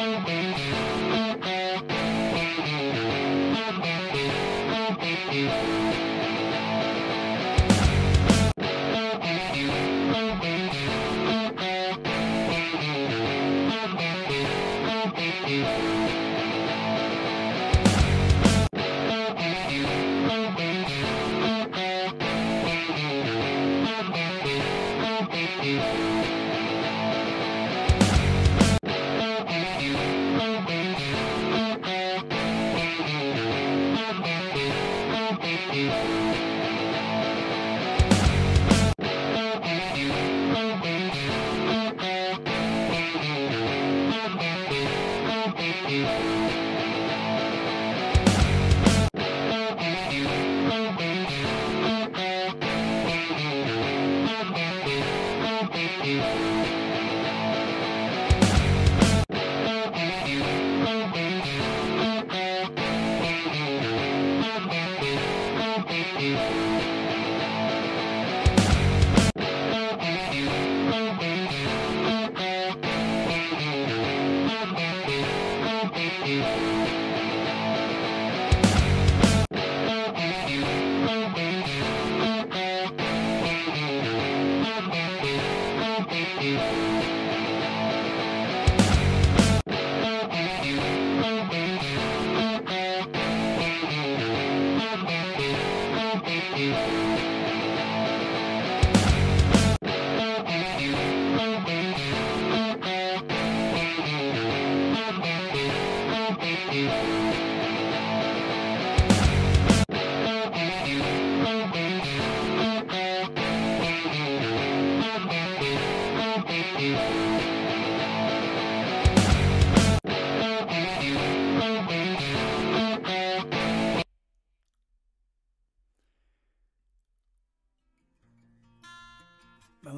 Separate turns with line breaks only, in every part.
Thank you.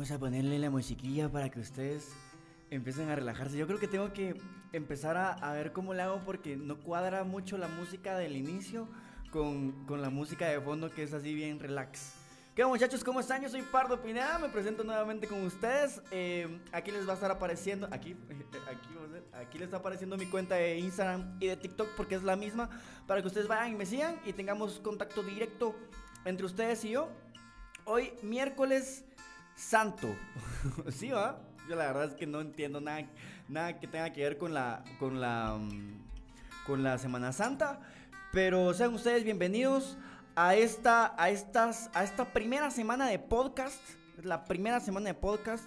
Vamos a ponerle la musiquilla para que ustedes empiecen a relajarse. Yo creo que tengo que empezar a, ver cómo le hago porque no cuadra mucho la música del inicio con, la música de fondo que es así bien relax. ¿Qué muchachos? ¿Cómo están? Yo soy Pardo Pineda, me presento nuevamente con ustedes. Eh, aquí les va a estar apareciendo, aquí, aquí, aquí les está apareciendo mi cuenta de Instagram y de TikTok porque es la misma, para que ustedes vayan y me sigan y tengamos contacto directo entre ustedes y yo. Hoy miércoles santo. ¿Sí va? Yo la verdad es que no entiendo nada, nada que tenga que ver con la, con la, mm, con la Semana Santa. Pero sean ustedes bienvenidos a esta, a estas, a esta primera semana de podcast. La primera semana de podcast.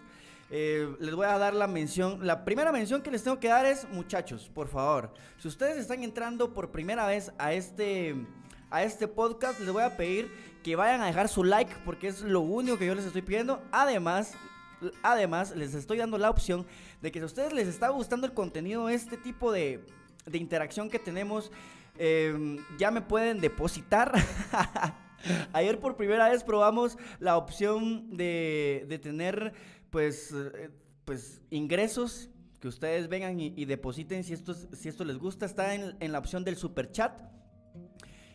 Eh, les voy a dar la mención. La primera mención que les tengo que dar es, muchachos, por favor, si ustedes están entrando por primera vez a este, a este podcast, les voy a pedir que vayan a dejar su like porque es lo único que yo les estoy pidiendo. Además, además les estoy dando la opción de que si a ustedes les está gustando el contenido, este tipo de, de interacción que tenemos, em, ya me pueden depositar. Ayer por primera vez probamos la opción de, de tener pues, eh, pues ingresos que ustedes vengan y, depositen si esto, si esto les gusta. Está en, en la opción del super chat.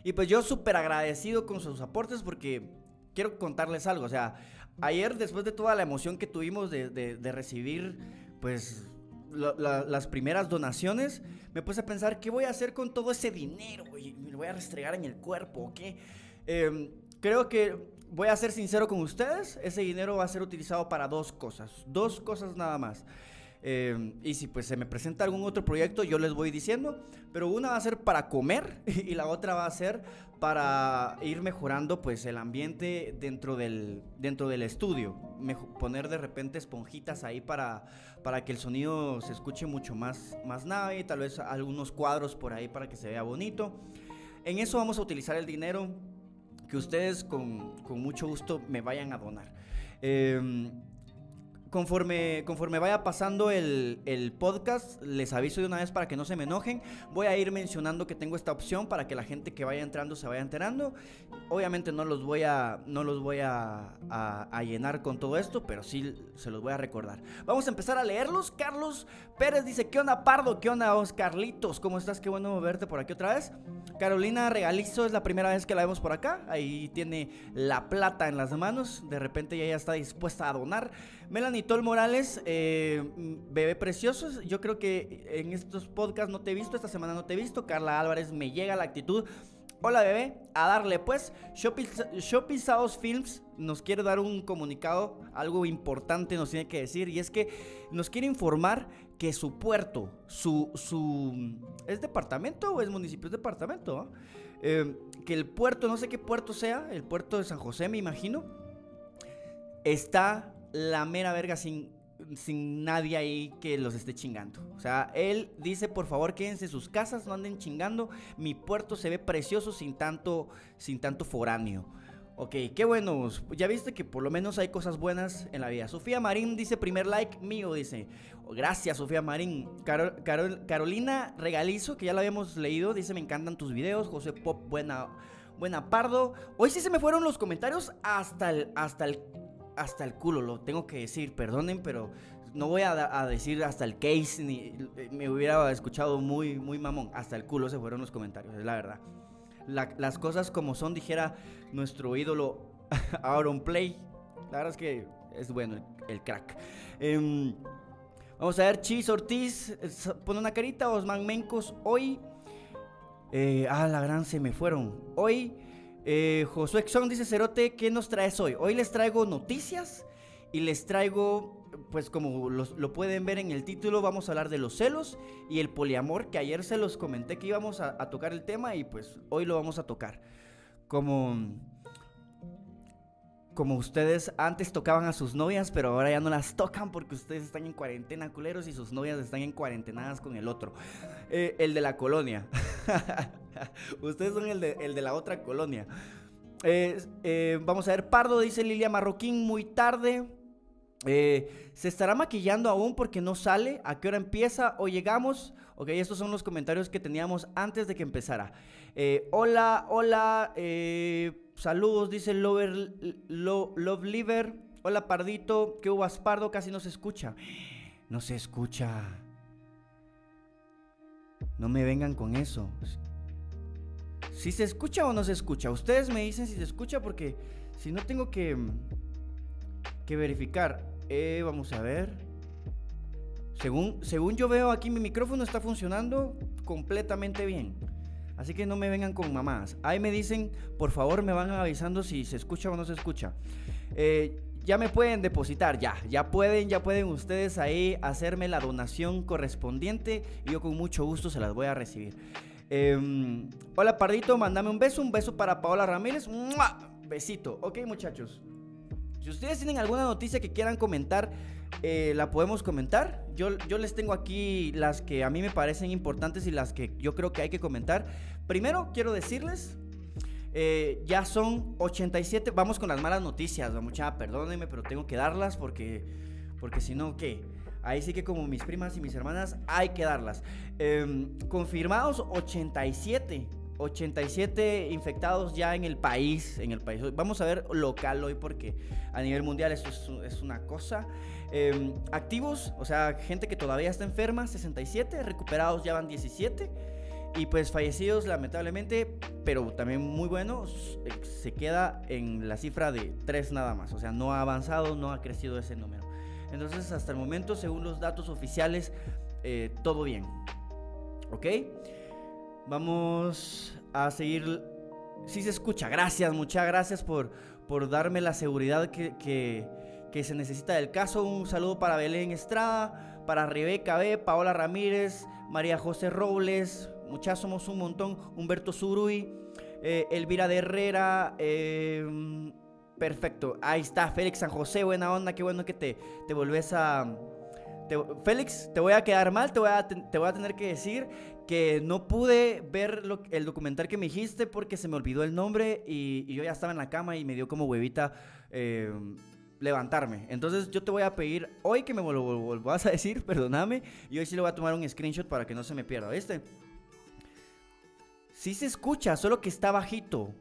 Y pues yo súper agradecido con sus aportes porque quiero contarles algo. O sea, ayer después de toda la emoción que tuvimos de, recibir pues las primeras donaciones, me puse a pensar, ¿qué voy a hacer con todo ese dinero? ¿Me lo voy a restregar en el cuerpo o qué? Em, creo que voy a ser sincero con ustedes, ese dinero va a ser utilizado para dos cosas, dos cosas nada más. Em, y si pues se me presenta algún otro proyecto, yo les voy diciendo. Pero una va a ser para comer y la otra va a ser para ir mejorando pues el ambiente dentro del, dentro del estudio. poner de repente esponjitas ahí para, para que el sonido se escuche mucho más, más nave. Tal vez algunos cuadros por ahí para que se vea bonito. En eso vamos a utilizar el dinero que ustedes con, con mucho gusto me vayan a donar. Eh, Conforme, conforme vaya pasando el, el, podcast, les aviso de una vez para que no se me enojen. Voy a ir mencionando que tengo esta opción para que la gente que vaya entrando se vaya enterando. Obviamente no los voy a, no los voy a, a, llenar con todo esto, pero sí se los voy a recordar. Vamos a empezar a leerlos. Carlos Pérez dice, ¿qué onda Pardo? ¿Qué onda Oscarlitos? ¿Cómo estás? Qué bueno verte por aquí otra vez. Carolina Regalizo es la primera vez que la vemos por acá. Ahí tiene la plata en las manos. De repente ya está dispuesta a donar. Melanie Tol Morales, eh, bebé precioso. Yo creo que en estos podcasts no te he visto. Esta semana no te he visto. Carla Álvarez me llega la actitud. Hola bebé, a darle pues. South Films nos quiere dar un comunicado, algo importante nos tiene que decir, y es que nos quiere informar que su puerto, su, su ¿es departamento o es municipio? Es departamento, eh, que el puerto, no sé qué puerto sea, el puerto de San José me imagino, está la mera verga sin sin nadie ahí que los esté chingando. O sea, él dice, por favor, quédense en sus casas, no anden chingando. Mi puerto se ve precioso sin tanto, sin tanto foráneo. Ok, qué bueno. Ya viste que por lo menos hay cosas buenas en la vida. Sofía Marín dice, primer like mío, dice. Gracias, Sofía Marín. Carolina Regalizo, que ya la habíamos leído, dice, me encantan tus videos. José Pop, buena, buena pardo. Hoy sí se me fueron los comentarios hasta el, hasta el hasta el culo, lo tengo que decir, perdonen, pero no voy a, decir hasta el case, ni me hubiera escuchado muy, muy mamón. Hasta el culo se fueron los comentarios, es la verdad. las cosas como son, dijera nuestro ídolo Aaron Play. La verdad es que es bueno el, crack. Em, vamos a ver, Chis Ortiz, pone una carita, Osman Mencos, hoy... Eh, ah, la gran se me fueron. Hoy eh, Josué Xon dice Cerote, ¿qué nos traes hoy? Hoy les traigo noticias y les traigo, pues como lo pueden ver en el título, vamos a hablar de los celos y el poliamor, que ayer se los comenté que íbamos a, tocar el tema y pues hoy lo vamos a tocar. Como, como ustedes antes tocaban a sus novias, pero ahora ya no las tocan porque ustedes están en cuarentena, culeros, y sus novias están en cuarentenadas con el otro. Eh, el de la colonia. Ustedes son el de, la otra colonia. Eh, vamos a ver, Pardo, dice Lilia Marroquín, muy tarde. Eh, ¿Se estará maquillando aún porque no sale? ¿A qué hora empieza? ¿O llegamos? Ok, estos son los comentarios que teníamos antes de que empezara. Eh, hola, hola, saludos, dice Lover, Love Liver. Hola, Pardito, ¿qué hubo, Pardo? Casi no se escucha. No se escucha. No me vengan con eso. Si se escucha o no se escucha. Ustedes me dicen si se escucha porque si no tengo que, que verificar. Eh, vamos a ver. Según, según yo veo aquí mi micrófono está funcionando completamente bien. Así que no me vengan con mamás. Ahí me dicen, por favor me van avisando si se escucha o no se escucha. Eh, ya me pueden depositar, ya, ya pueden, ya pueden ustedes ahí hacerme la donación correspondiente y yo con mucho gusto se las voy a recibir. Em, hola Pardito, mándame un beso, un beso para Paola Ramírez, besito, ok muchachos. Si ustedes tienen alguna noticia que quieran comentar, eh, la podemos comentar. Yo, yo les tengo aquí las que a mí me parecen importantes y las que yo creo que hay que comentar. Primero quiero decirles eh, ya son 87. Vamos con las malas noticias, mucha. Perdónenme, pero tengo que darlas porque, porque si no, ¿qué? Ahí sí que como mis primas y mis hermanas hay que darlas. Em, confirmados 87. 87 infectados ya en el país, en el país. Vamos a ver local hoy porque a nivel mundial esto es, una cosa. Em, activos, o sea, gente que todavía está enferma, 67. Recuperados ya van 17. Y pues fallecidos lamentablemente, pero también muy buenos, se queda en la cifra de 3 nada más. O sea, no ha avanzado, no ha crecido ese número. Entonces, hasta el momento, según los datos oficiales, eh, todo bien. ¿Ok? Vamos a seguir. Si se escucha, gracias, muchas gracias por, por darme la seguridad que, que, se necesita del caso. Un saludo para Belén Estrada, para Rebeca B, Paola Ramírez, María José Robles, muchas somos un montón. Humberto Zurui, eh, Elvira de Herrera, em, perfecto. Ahí está, Félix San José, buena onda, qué bueno que te, te volvés a... Félix, te voy a quedar mal, te voy a, te voy a tener que decir que no pude ver el documental que me dijiste porque se me olvidó el nombre y, yo ya estaba en la cama y me dio como huevita em, levantarme. Entonces yo te voy a pedir hoy que me lo volvás a decir, perdóname, y hoy sí le voy a tomar un screenshot para que no se me pierda, ¿viste? Sí se escucha, solo que está bajito.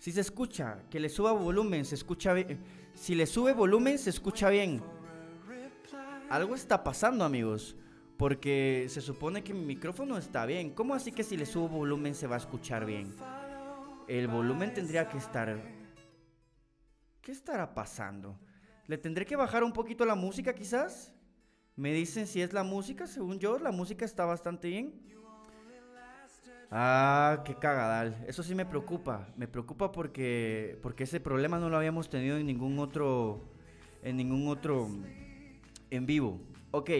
Si se escucha, que le suba volumen, se escucha bien. Si le sube volumen, se escucha bien. Algo está pasando, amigos. Porque se supone que mi micrófono está bien. ¿Cómo así que si le subo volumen se va a escuchar bien? El volumen tendría que estar... ¿Qué estará pasando? ¿Le tendré que bajar un poquito la música quizás? Me dicen si es la música, según yo, la música está bastante bien. Ah, qué cagadal. Eso sí me preocupa. Me preocupa porque, porque ese problema no lo habíamos tenido en ningún otro, en ningún otro en vivo. Ok.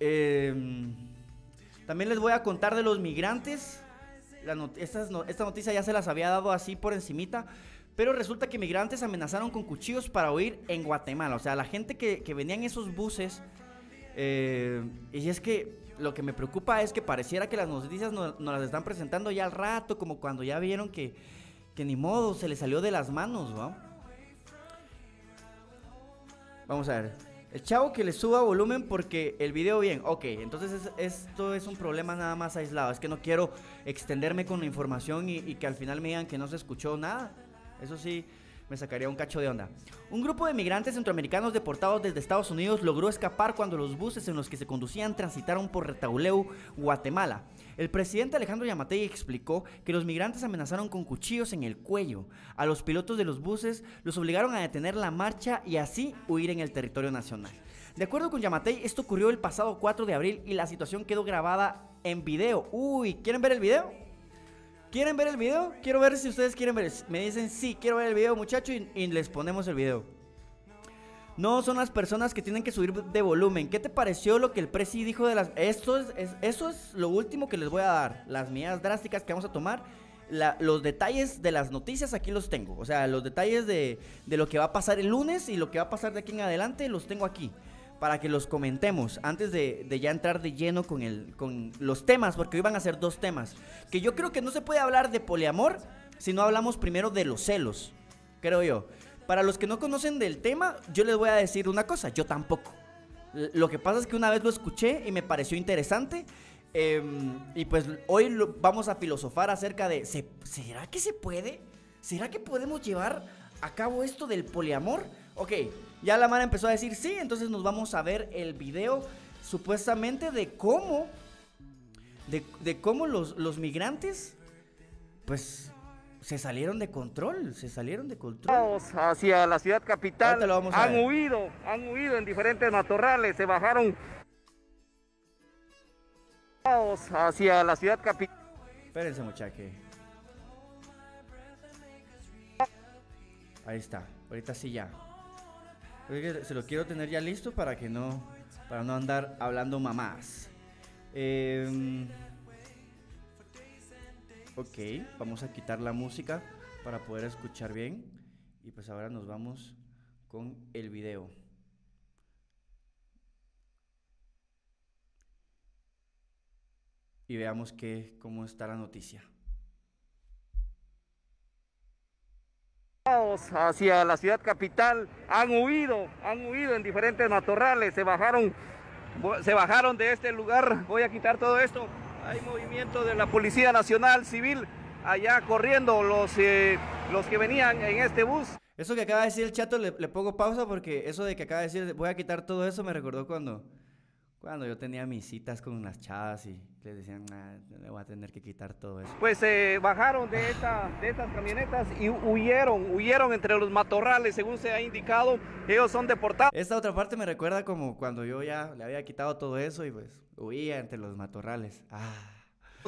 Em, también les voy a contar de los migrantes. esta noticia ya se las había dado así por encimita. Pero resulta que migrantes amenazaron con cuchillos para huir en Guatemala. O sea, la gente que, que venía en esos buses. Eh, y es que lo que me preocupa es que pareciera que las noticias nos, las están presentando ya al rato, como cuando ya vieron que, que ni modo, se le salió de las manos, ¿no? Vamos a ver. El chavo que le suba volumen porque el video bien. Ok, entonces esto es un problema nada más aislado. Es que no quiero extenderme con la información y que al final me digan que no se escuchó nada. Eso sí, me sacaría un cacho de onda. Un grupo de migrantes centroamericanos deportados desde Estados Unidos logró escapar cuando los buses en los que se conducían transitaron por Retauleu, Guatemala. El presidente Alejandro Yamatei explicó que los migrantes amenazaron con cuchillos en el cuello. A los pilotos de los buses los obligaron a detener la marcha y así huir en el territorio nacional. De acuerdo con Yamatei, esto ocurrió el pasado 4 de abril y la situación quedó grabada en video. Uy, ¿quieren ver el video? ¿Quieren ver el video? Quiero ver si ustedes quieren ver. Me dicen, sí, quiero ver el video, muchachos, y, les ponemos el video. No son las personas que tienen que subir de volumen. ¿Qué te pareció lo que el Presi dijo de las... Esto es, eso es lo último que les voy a dar. Las medidas drásticas que vamos a tomar. los detalles de las noticias aquí los tengo. O sea, los detalles de, de lo que va a pasar el lunes y lo que va a pasar de aquí en adelante los tengo aquí para que los comentemos antes de, ya entrar de lleno con, el, con los temas, porque hoy van a ser dos temas. Que yo creo que no se puede hablar de poliamor si no hablamos primero de los celos, creo yo. Para los que no conocen del tema, yo les voy a decir una cosa, yo tampoco. Lo que pasa es que una vez lo escuché y me pareció interesante. Em, y pues hoy vamos a filosofar acerca de, ¿será que se puede? ¿Será que podemos llevar a cabo esto del poliamor? Ok, ya la Mara empezó a decir sí, entonces nos vamos a ver el video supuestamente de cómo, de, cómo los, los migrantes, pues se salieron de control, se salieron de control.
Hacia la ciudad capital, han huido, han huido en diferentes matorrales, se bajaron hacia la ciudad capital.
Espérense muchachos. Ahí está, ahorita sí ya se lo quiero tener ya listo para que no, para no andar hablando mamás. Em, ok, vamos a quitar la música para poder escuchar bien. Y pues ahora nos vamos con el video. Y veamos que, cómo está la noticia.
Hacia la ciudad capital han huido, han huido en diferentes matorrales, se bajaron, se bajaron de este lugar. Voy a quitar todo esto. Hay movimiento de la Policía Nacional Civil allá corriendo los, eh, los que venían en este bus.
Eso que acaba de decir el chato le, le pongo pausa porque eso de que acaba de decir voy a quitar todo eso me recordó cuando cuando yo tenía mis citas con las chavas y les decían, nah, le voy a tener que quitar todo eso.
Pues se eh, bajaron de, esta, de estas camionetas y huyeron, huyeron entre los matorrales, según se ha indicado, ellos son deportados.
Esta otra parte me recuerda como cuando yo ya le había quitado todo eso y pues huía entre los matorrales. Ah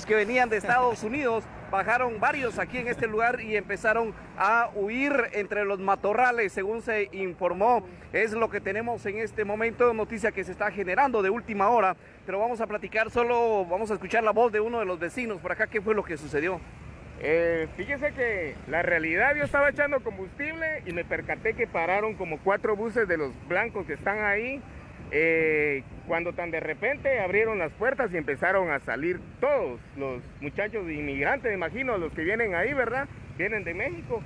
que venían de Estados Unidos, bajaron varios aquí en este lugar y empezaron a huir entre los matorrales, según se informó. Es lo que tenemos en este momento, noticia que se está generando de última hora, pero vamos a platicar solo, vamos a escuchar la voz de uno de los vecinos por acá, qué fue lo que sucedió.
Eh, fíjese que la realidad yo estaba echando combustible y me percaté que pararon como cuatro buses de los blancos que están ahí eh, cuando tan de repente abrieron las puertas y empezaron a salir todos los muchachos inmigrantes, imagino, los que vienen ahí, ¿verdad? Vienen de México.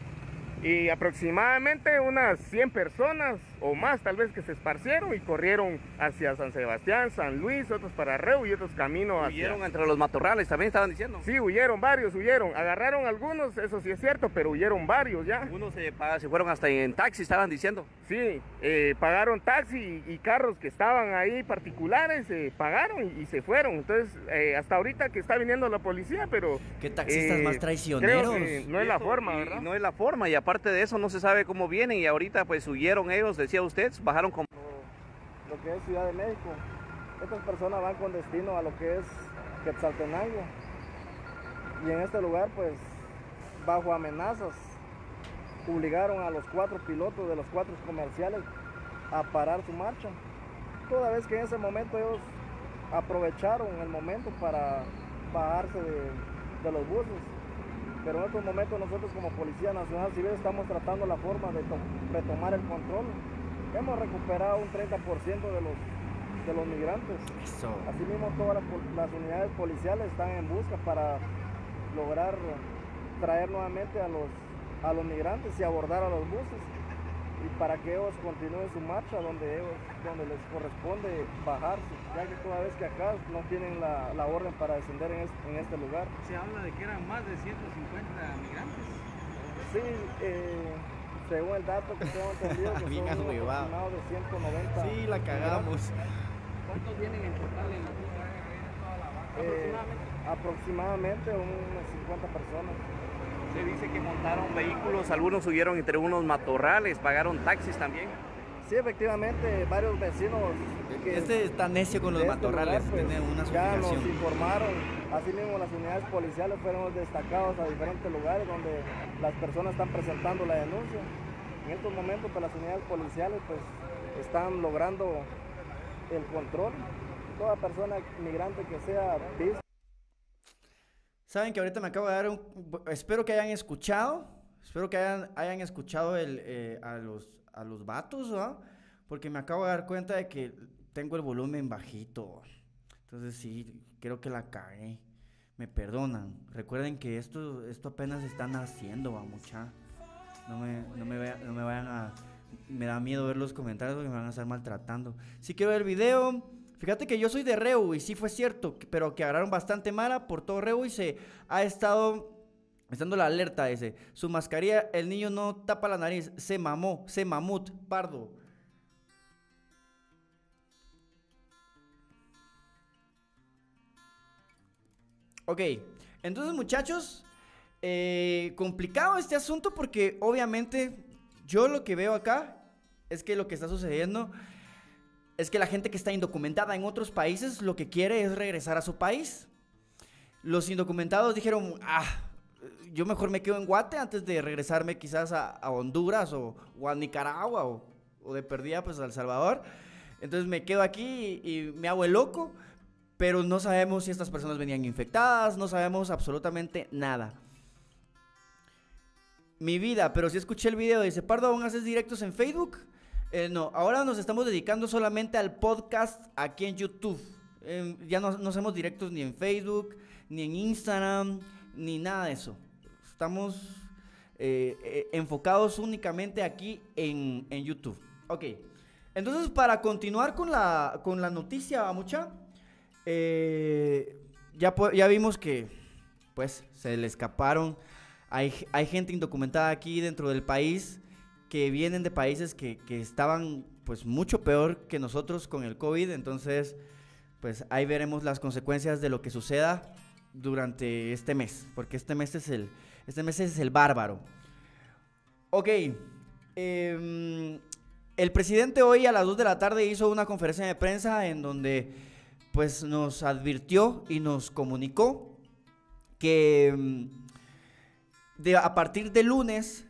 Y aproximadamente unas 100 personas o más tal vez que se esparcieron y corrieron hacia San Sebastián, San Luis, otros para Reu y otros caminos hacia...
Huyeron entre los matorrales, también estaban diciendo.
Sí, huyeron varios, huyeron. Agarraron algunos, eso sí es cierto, pero huyeron varios ya.
Algunos se, se fueron hasta en taxi, estaban diciendo.
Sí, eh, pagaron taxi y, carros que estaban ahí particulares, eh, pagaron y, se fueron. Entonces, eh, hasta ahorita que está viniendo la policía, pero...
¿Qué taxistas más traicioneros?
no es la forma, ¿verdad?
No es la forma y aparte de eso no se sabe cómo vienen y ahorita pues huyeron ellos, decía usted, bajaron como...
Lo que es Ciudad de México. Estas personas van con destino a lo que es Quetzaltenango. Y en este lugar, pues, bajo amenazas, obligaron a los cuatro pilotos de los cuatro comerciales a parar su marcha. Toda vez que en ese momento ellos aprovecharon el momento para bajarse de, los buses. Pero en estos momentos nosotros como Policía Nacional Civil estamos tratando la forma de, de tomar el control. Hemos recuperado un 30% de los de los migrantes. Asimismo, todas las, unidades policiales están en busca para lograr traer nuevamente a los, a los migrantes y abordar a los buses y para que ellos continúen su marcha donde ellos donde les corresponde bajarse, ya que toda vez que acá no tienen la, la orden para descender en este, en este, lugar.
Se habla de que eran más de 150 migrantes.
Sí, eh, según el dato que tengo entendido, que son aproximados de 190.
Sí, la cagamos.
¿Cuántos vienen en total en la
eh, aproximadamente unas 50 personas.
Se dice que montaron vehículos, algunos subieron entre unos matorrales, pagaron taxis también.
Sí, efectivamente, varios vecinos.
este está necio con los este matorrales, pues, tiene una
Ya nos informaron, así mismo las unidades policiales fueron destacados a diferentes lugares donde las personas están presentando la denuncia. En estos momentos, pues, las unidades policiales pues, están logrando el control. Toda persona migrante que sea
Saben que ahorita me acabo de dar un... Espero que hayan escuchado. Espero que hayan, hayan escuchado el, eh, a, los, a los vatos, ¿no? Porque me acabo de dar cuenta de que tengo el volumen bajito. Entonces sí, creo que la cagué. Me perdonan. Recuerden que esto, esto apenas están haciendo, va mucha. No me, no me, no me vayan a me da miedo ver los comentarios porque me van a estar maltratando. Si quiero ver el video, fíjate que yo soy de Reu y sí fue cierto, pero que agarraron bastante mala por todo Reu y se ha estado estando la alerta ese. Su mascarilla, el niño no tapa la nariz, se mamó, se mamut, pardo. Ok, entonces muchachos, eh, complicado este asunto porque obviamente yo lo que veo acá es que lo que está sucediendo es que la gente que está indocumentada en otros países lo que quiere es regresar a su país. Los indocumentados dijeron, ah, yo mejor me quedo en Guate antes de regresarme quizás a, Honduras o, a Nicaragua o, de perdida pues a El Salvador. Entonces me quedo aquí y me hago el loco, pero no sabemos si estas personas venían infectadas, no sabemos absolutamente nada mi vida, pero si escuché el video, dice, Pardo, ¿aún haces directos en Facebook? Eh, no, ahora nos estamos dedicando solamente al podcast aquí en YouTube. Em, ya no, no hacemos directos ni en Facebook, ni en Instagram, ni nada de eso. Estamos eh, eh, enfocados únicamente aquí en, YouTube. Ok, entonces para continuar con la, con la noticia, mucha, ya, ya vimos que pues se le escaparon hay, gente indocumentada aquí dentro del país que vienen de países que, estaban pues mucho peor que nosotros con el COVID, entonces pues ahí veremos las consecuencias de lo que suceda durante este mes, porque este mes es el, este mes es el bárbaro. Ok, em, el presidente hoy a las 2 de la tarde hizo una conferencia de prensa en donde pues nos advirtió y nos comunicó que em, a partir de lunes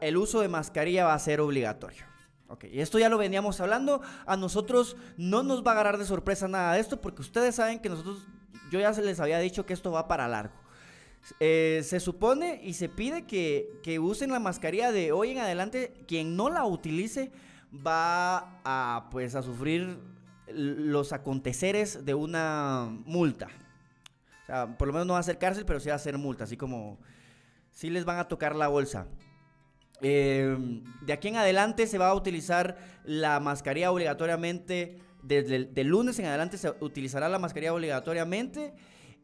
el uso de mascarilla va a ser obligatorio. Ok, esto ya lo veníamos hablando. A nosotros no nos va a agarrar de sorpresa nada de esto porque ustedes saben que nosotros, yo ya se les había dicho que esto va para largo. Eh, se supone y se pide que, que, usen la mascarilla de hoy en adelante. Quien no la utilice va a, pues, a sufrir los aconteceres de una multa. O sea, por lo menos no va a ser cárcel, pero sí va a ser multa, así como sí les van a tocar la bolsa. Eh, de aquí en adelante se va a utilizar la mascarilla obligatoriamente. Desde el de lunes en adelante se utilizará la mascarilla obligatoriamente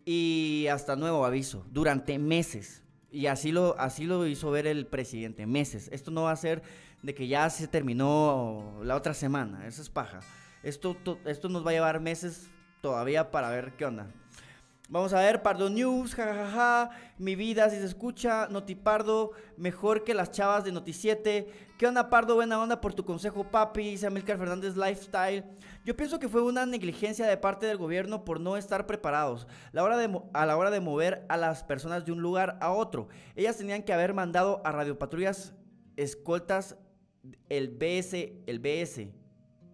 y hasta nuevo aviso, durante meses. Y así lo, así lo hizo ver el presidente, meses. Esto no va a ser de que ya se terminó la otra semana, eso es paja. Esto, to- esto nos va a llevar meses todavía para ver qué onda. Vamos a ver, Pardo News, jajaja, mi vida si se escucha, Notipardo, mejor que las chavas de Noticiete. ¿Qué onda, Pardo? Buena onda por tu consejo, papi, dice Amilcar Fernández Lifestyle. Yo pienso que fue una negligencia de parte del gobierno por no estar preparados la hora de a la hora de mover a las personas de un lugar a otro. Ellas tenían que haber mandado a radiopatrullas escoltas el BS, el BS.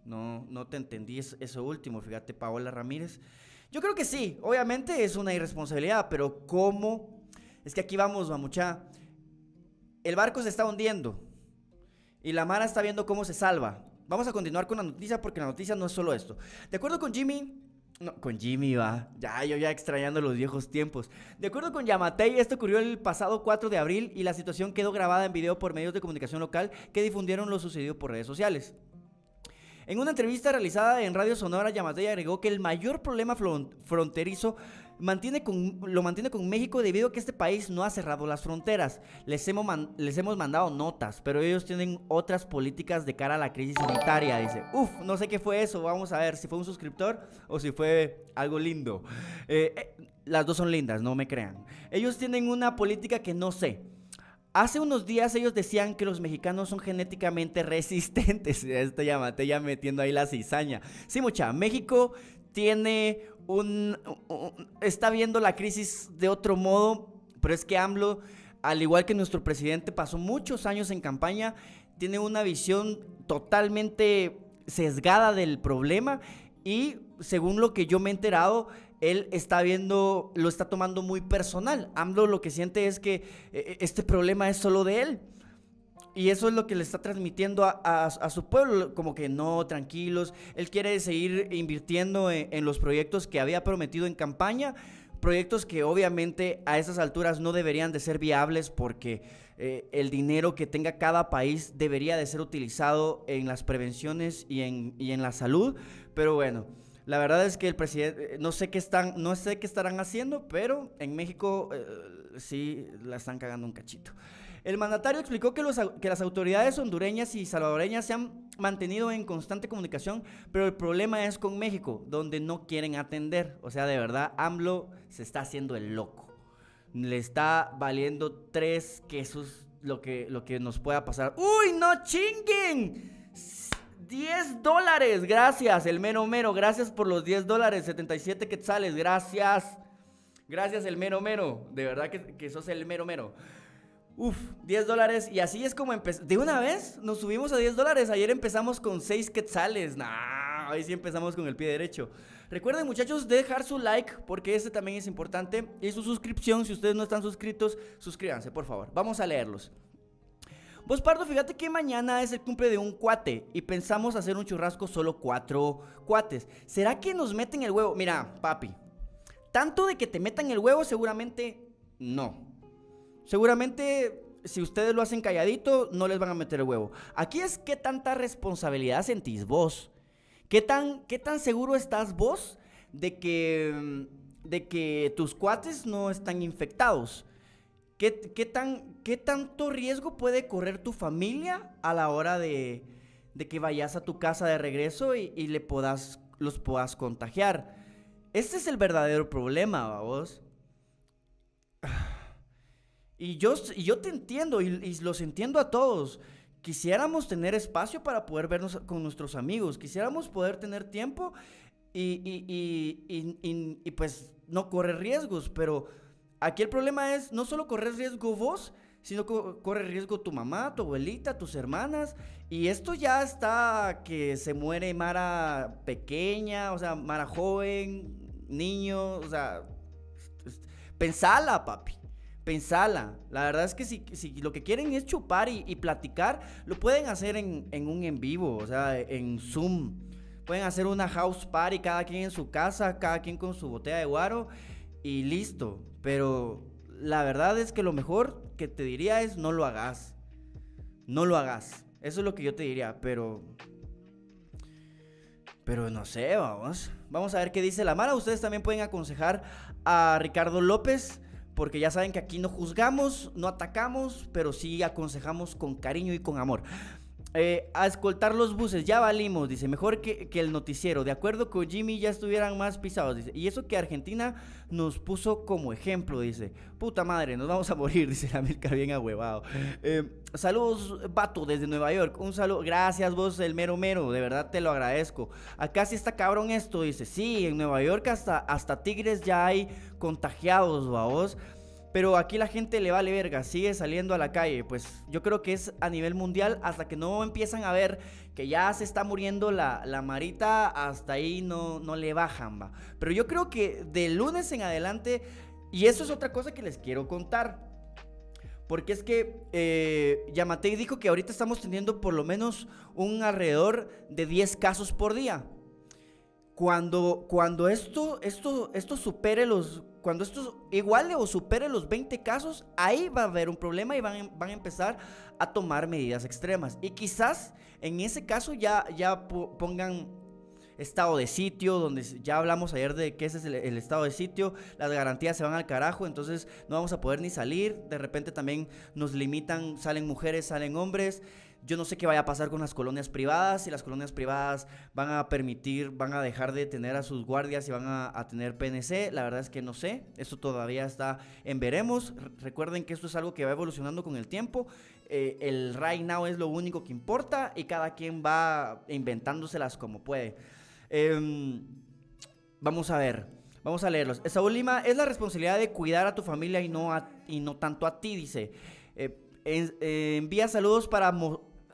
No, no te entendí es- eso último, fíjate, Paola Ramírez. Yo creo que sí, obviamente es una irresponsabilidad, pero ¿cómo? Es que aquí vamos, mamucha. El barco se está hundiendo y la Mara está viendo cómo se salva. Vamos a continuar con la noticia porque la noticia no es solo esto. De acuerdo con Jimmy, no, con Jimmy va. Ya, yo ya extrañando los viejos tiempos. De acuerdo con Yamatei, esto ocurrió el pasado 4 de abril y la situación quedó grabada en video por medios de comunicación local que difundieron lo sucedido por redes sociales. En una entrevista realizada en Radio Sonora, Yamatei agregó que el mayor problema fronterizo mantiene con- lo mantiene con México debido a que este país no ha cerrado las fronteras. Les hemos, les hemos mandado notas, pero ellos tienen otras políticas de cara a la crisis sanitaria. Dice, uf, no sé qué fue eso, vamos a ver si fue un suscriptor o si fue algo lindo. Eh, eh, las dos son lindas, no me crean. Ellos tienen una política que no sé. Hace unos días ellos decían que los mexicanos son genéticamente resistentes. Esto ya ya metiendo ahí la cizaña. Sí, mucha. México tiene un, Está viendo la crisis de otro modo, pero es que AMLO, al igual que nuestro presidente, pasó muchos años en campaña, tiene una visión totalmente sesgada del problema y según lo que yo me he enterado, él está viendo, lo está tomando muy personal. AMLO lo que siente es que eh, este problema es solo de él. Y eso es lo que le está transmitiendo a, su pueblo, como que no, tranquilos. Él quiere seguir invirtiendo en, los proyectos que había prometido en campaña, proyectos que obviamente a esas alturas no deberían de ser viables porque eh, el dinero que tenga cada país debería de ser utilizado en las prevenciones y en, y en la salud. Pero bueno, la verdad es que el presidente, eh, no sé qué están, no sé qué estarán haciendo, pero en México eh, sí la están cagando un cachito. El mandatario explicó que, las autoridades hondureñas y salvadoreñas se han mantenido en constante comunicación, pero el problema es con México, donde no quieren atender. O sea, de verdad, AMLO se está haciendo el loco. Le está valiendo tres quesos lo que, lo que nos pueda pasar. ¡Uy, no chinguen! 10 dólares, gracias, el mero mero, gracias por los 10 dólares, 77 quetzales, gracias. Gracias, el mero mero, de verdad que, que sos el mero mero. Uf, 10 dólares. Y así es como empezamos. De una vez nos subimos a 10 dólares. Ayer empezamos con 6 quetzales. Nah, hoy sí empezamos con el pie derecho. Recuerden, muchachos, dejar su like porque este también es importante. Y su suscripción. Si ustedes no están suscritos, suscríbanse, por favor. Vamos a leerlos. Vos, Pardo, fíjate que mañana es el cumple de un cuate y pensamos hacer un churrasco solo cuatro cuates. ¿Será que nos meten el huevo? Mira, papi, tanto de que te metan el huevo, seguramente no. Seguramente si ustedes lo hacen calladito, no les van a meter el huevo. Aquí es qué tanta responsabilidad sentís vos. ¿Qué tan, qué tan seguro estás vos de que, mm, de que tus cuates no están infectados? ¿Qué, qué tan, ¿Qué tanto riesgo puede correr tu familia a la hora de, de que vayas a tu casa de regreso y, y le podas, los puedas contagiar? Este es el verdadero problema, vos. Y yo, y yo te entiendo y, los entiendo a todos. Quisiéramos tener espacio para poder vernos con nuestros amigos. Quisiéramos poder tener tiempo y, y- y- y- pues no correr riesgos. Pero aquí el problema es no solo correr riesgo vos, sino co- corre riesgo tu mamá, tu abuelita, tus hermanas. Y esto ya está que se muere Mara pequeña, o sea, Mara joven, niño, o sea, pensala, papi. Pensala. La verdad es que si, si lo que quieren es chupar y, platicar, lo pueden hacer en, en un en vivo, o sea, en Zoom. Pueden hacer una house party, cada quien en su casa, cada quien con su botella de guaro y listo. Pero la verdad es que lo mejor que te diría es no lo hagas. no lo hagas. Eso es lo que yo te diría, pero... Pero no sé, vamos. Vamos a ver qué dice la Mara. Ustedes también pueden aconsejar a Ricardo López, porque ya saben que aquí no juzgamos, no atacamos, pero sí aconsejamos con cariño y con amor. Eh, a escoltar los buses, ya valimos, dice, mejor que, que, el noticiero. De acuerdo con Jimmy, ya estuvieran más pisados, dice. Y eso que Argentina nos puso como ejemplo, dice. Puta madre, nos vamos a morir, dice la Milka bien ahuevado. Eh, saludos, Vato, desde Nueva York. Un saludo, gracias vos, el mero mero, de verdad te lo agradezco. Acá sí está cabrón esto, dice. Sí, en Nueva York hasta, hasta tigres ya hay contagiados, vos. Pero aquí la gente le vale verga, sigue saliendo a la calle. Pues yo creo que es a nivel mundial hasta que no empiezan a ver que ya se está muriendo la, la marita, hasta ahí no, no le bajan, va. Pero yo creo que de lunes en adelante, y eso es otra cosa que les quiero contar. Porque es que eh, Yamatei dijo que ahorita estamos teniendo por lo menos un alrededor de 10 casos por día. Cuando, cuando esto, esto, esto supere los cuando esto iguale o supere los 20 casos, ahí va a haber un problema y van, van a empezar a tomar medidas extremas. Y quizás en ese caso ya, ya pongan estado de sitio, donde ya hablamos ayer de que ese es el, el, estado de sitio, las garantías se van al carajo, entonces no vamos a poder ni salir, de repente también nos limitan, salen mujeres, salen hombres, yo no sé qué vaya a pasar con las colonias privadas, si las colonias privadas van a permitir, van a dejar de tener a sus guardias y van a, tener PNC, la verdad es que no sé, esto todavía está en veremos. Recuerden que esto es algo que va evolucionando con el tiempo, eh, el right now es lo único que importa y cada quien va inventándoselas como puede. Eh, vamos a ver. Vamos a leerlos. Saúl Lima, es la responsabilidad de cuidar a tu familia y no, a, y no tanto a ti, dice. Eh, eh, envía saludos para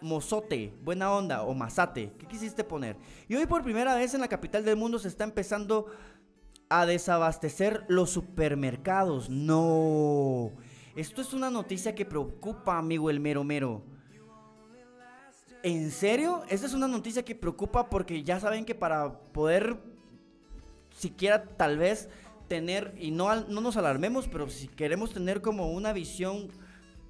Mozote, buena onda, o Mazate. ¿Qué quisiste poner? Y hoy por primera vez en la capital del mundo se está empezando a desabastecer los supermercados. No. Esto es una noticia que preocupa, amigo el mero mero. ¿En serio? Esta es una noticia que preocupa porque ya saben que para poder siquiera tal vez tener, y no, no nos alarmemos, pero si queremos tener como una visión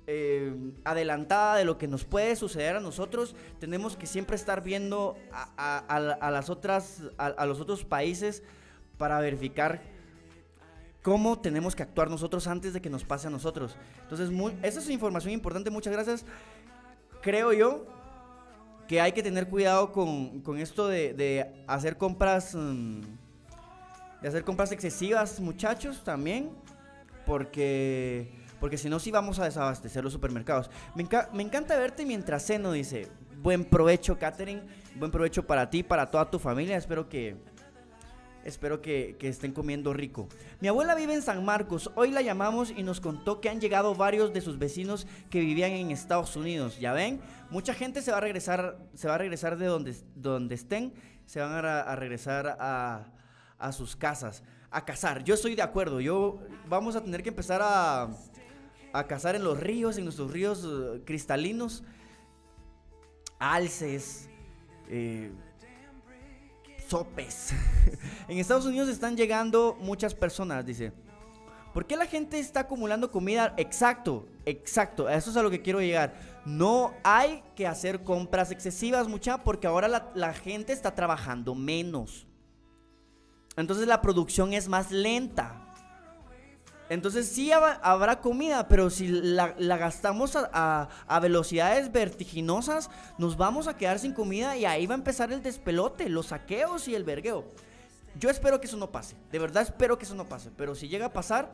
eh, adelantada de lo que nos puede suceder a nosotros, tenemos que siempre estar viendo a, a, a, las otras, a, los otros países para verificar cómo tenemos que actuar nosotros antes de que nos pase a nosotros. Entonces, muy, esa es información importante, muchas gracias. Creo yo que hay que tener cuidado con, con esto de, de, hacer compras, um, de hacer compras excesivas, muchachos, también, porque, porque si no, sí vamos a desabastecer los supermercados. Me, enca me encanta verte mientras ceno, dice. Buen provecho, Katherine. Buen provecho para ti, para toda tu familia. Espero que, Espero que, que, estén comiendo rico. Mi abuela vive en San Marcos. Hoy la llamamos y nos contó que han llegado varios de sus vecinos que vivían en Estados Unidos. Ya ven, mucha gente se va a regresar, se va a regresar de donde, donde estén, se van a, a regresar a, a, sus casas, a cazar. Yo estoy de acuerdo. Yo vamos a tener que empezar a, a cazar en los ríos, en nuestros ríos uh, cristalinos, alces. Eh, sopes. en Estados Unidos están llegando muchas personas, dice. ¿Por qué la gente está acumulando comida? Exacto, exacto. Eso es a lo que quiero llegar. No hay que hacer compras excesivas, mucha, porque ahora la gente está trabajando menos. Entonces la producción es más lenta. Entonces sí habrá comida, pero si la, gastamos a, velocidades vertiginosas, nos vamos a quedar sin comida y ahí va a empezar el despelote, los saqueos y el vergueo. Yo espero que eso no pase, de verdad espero que eso no pase, pero si llega a pasar,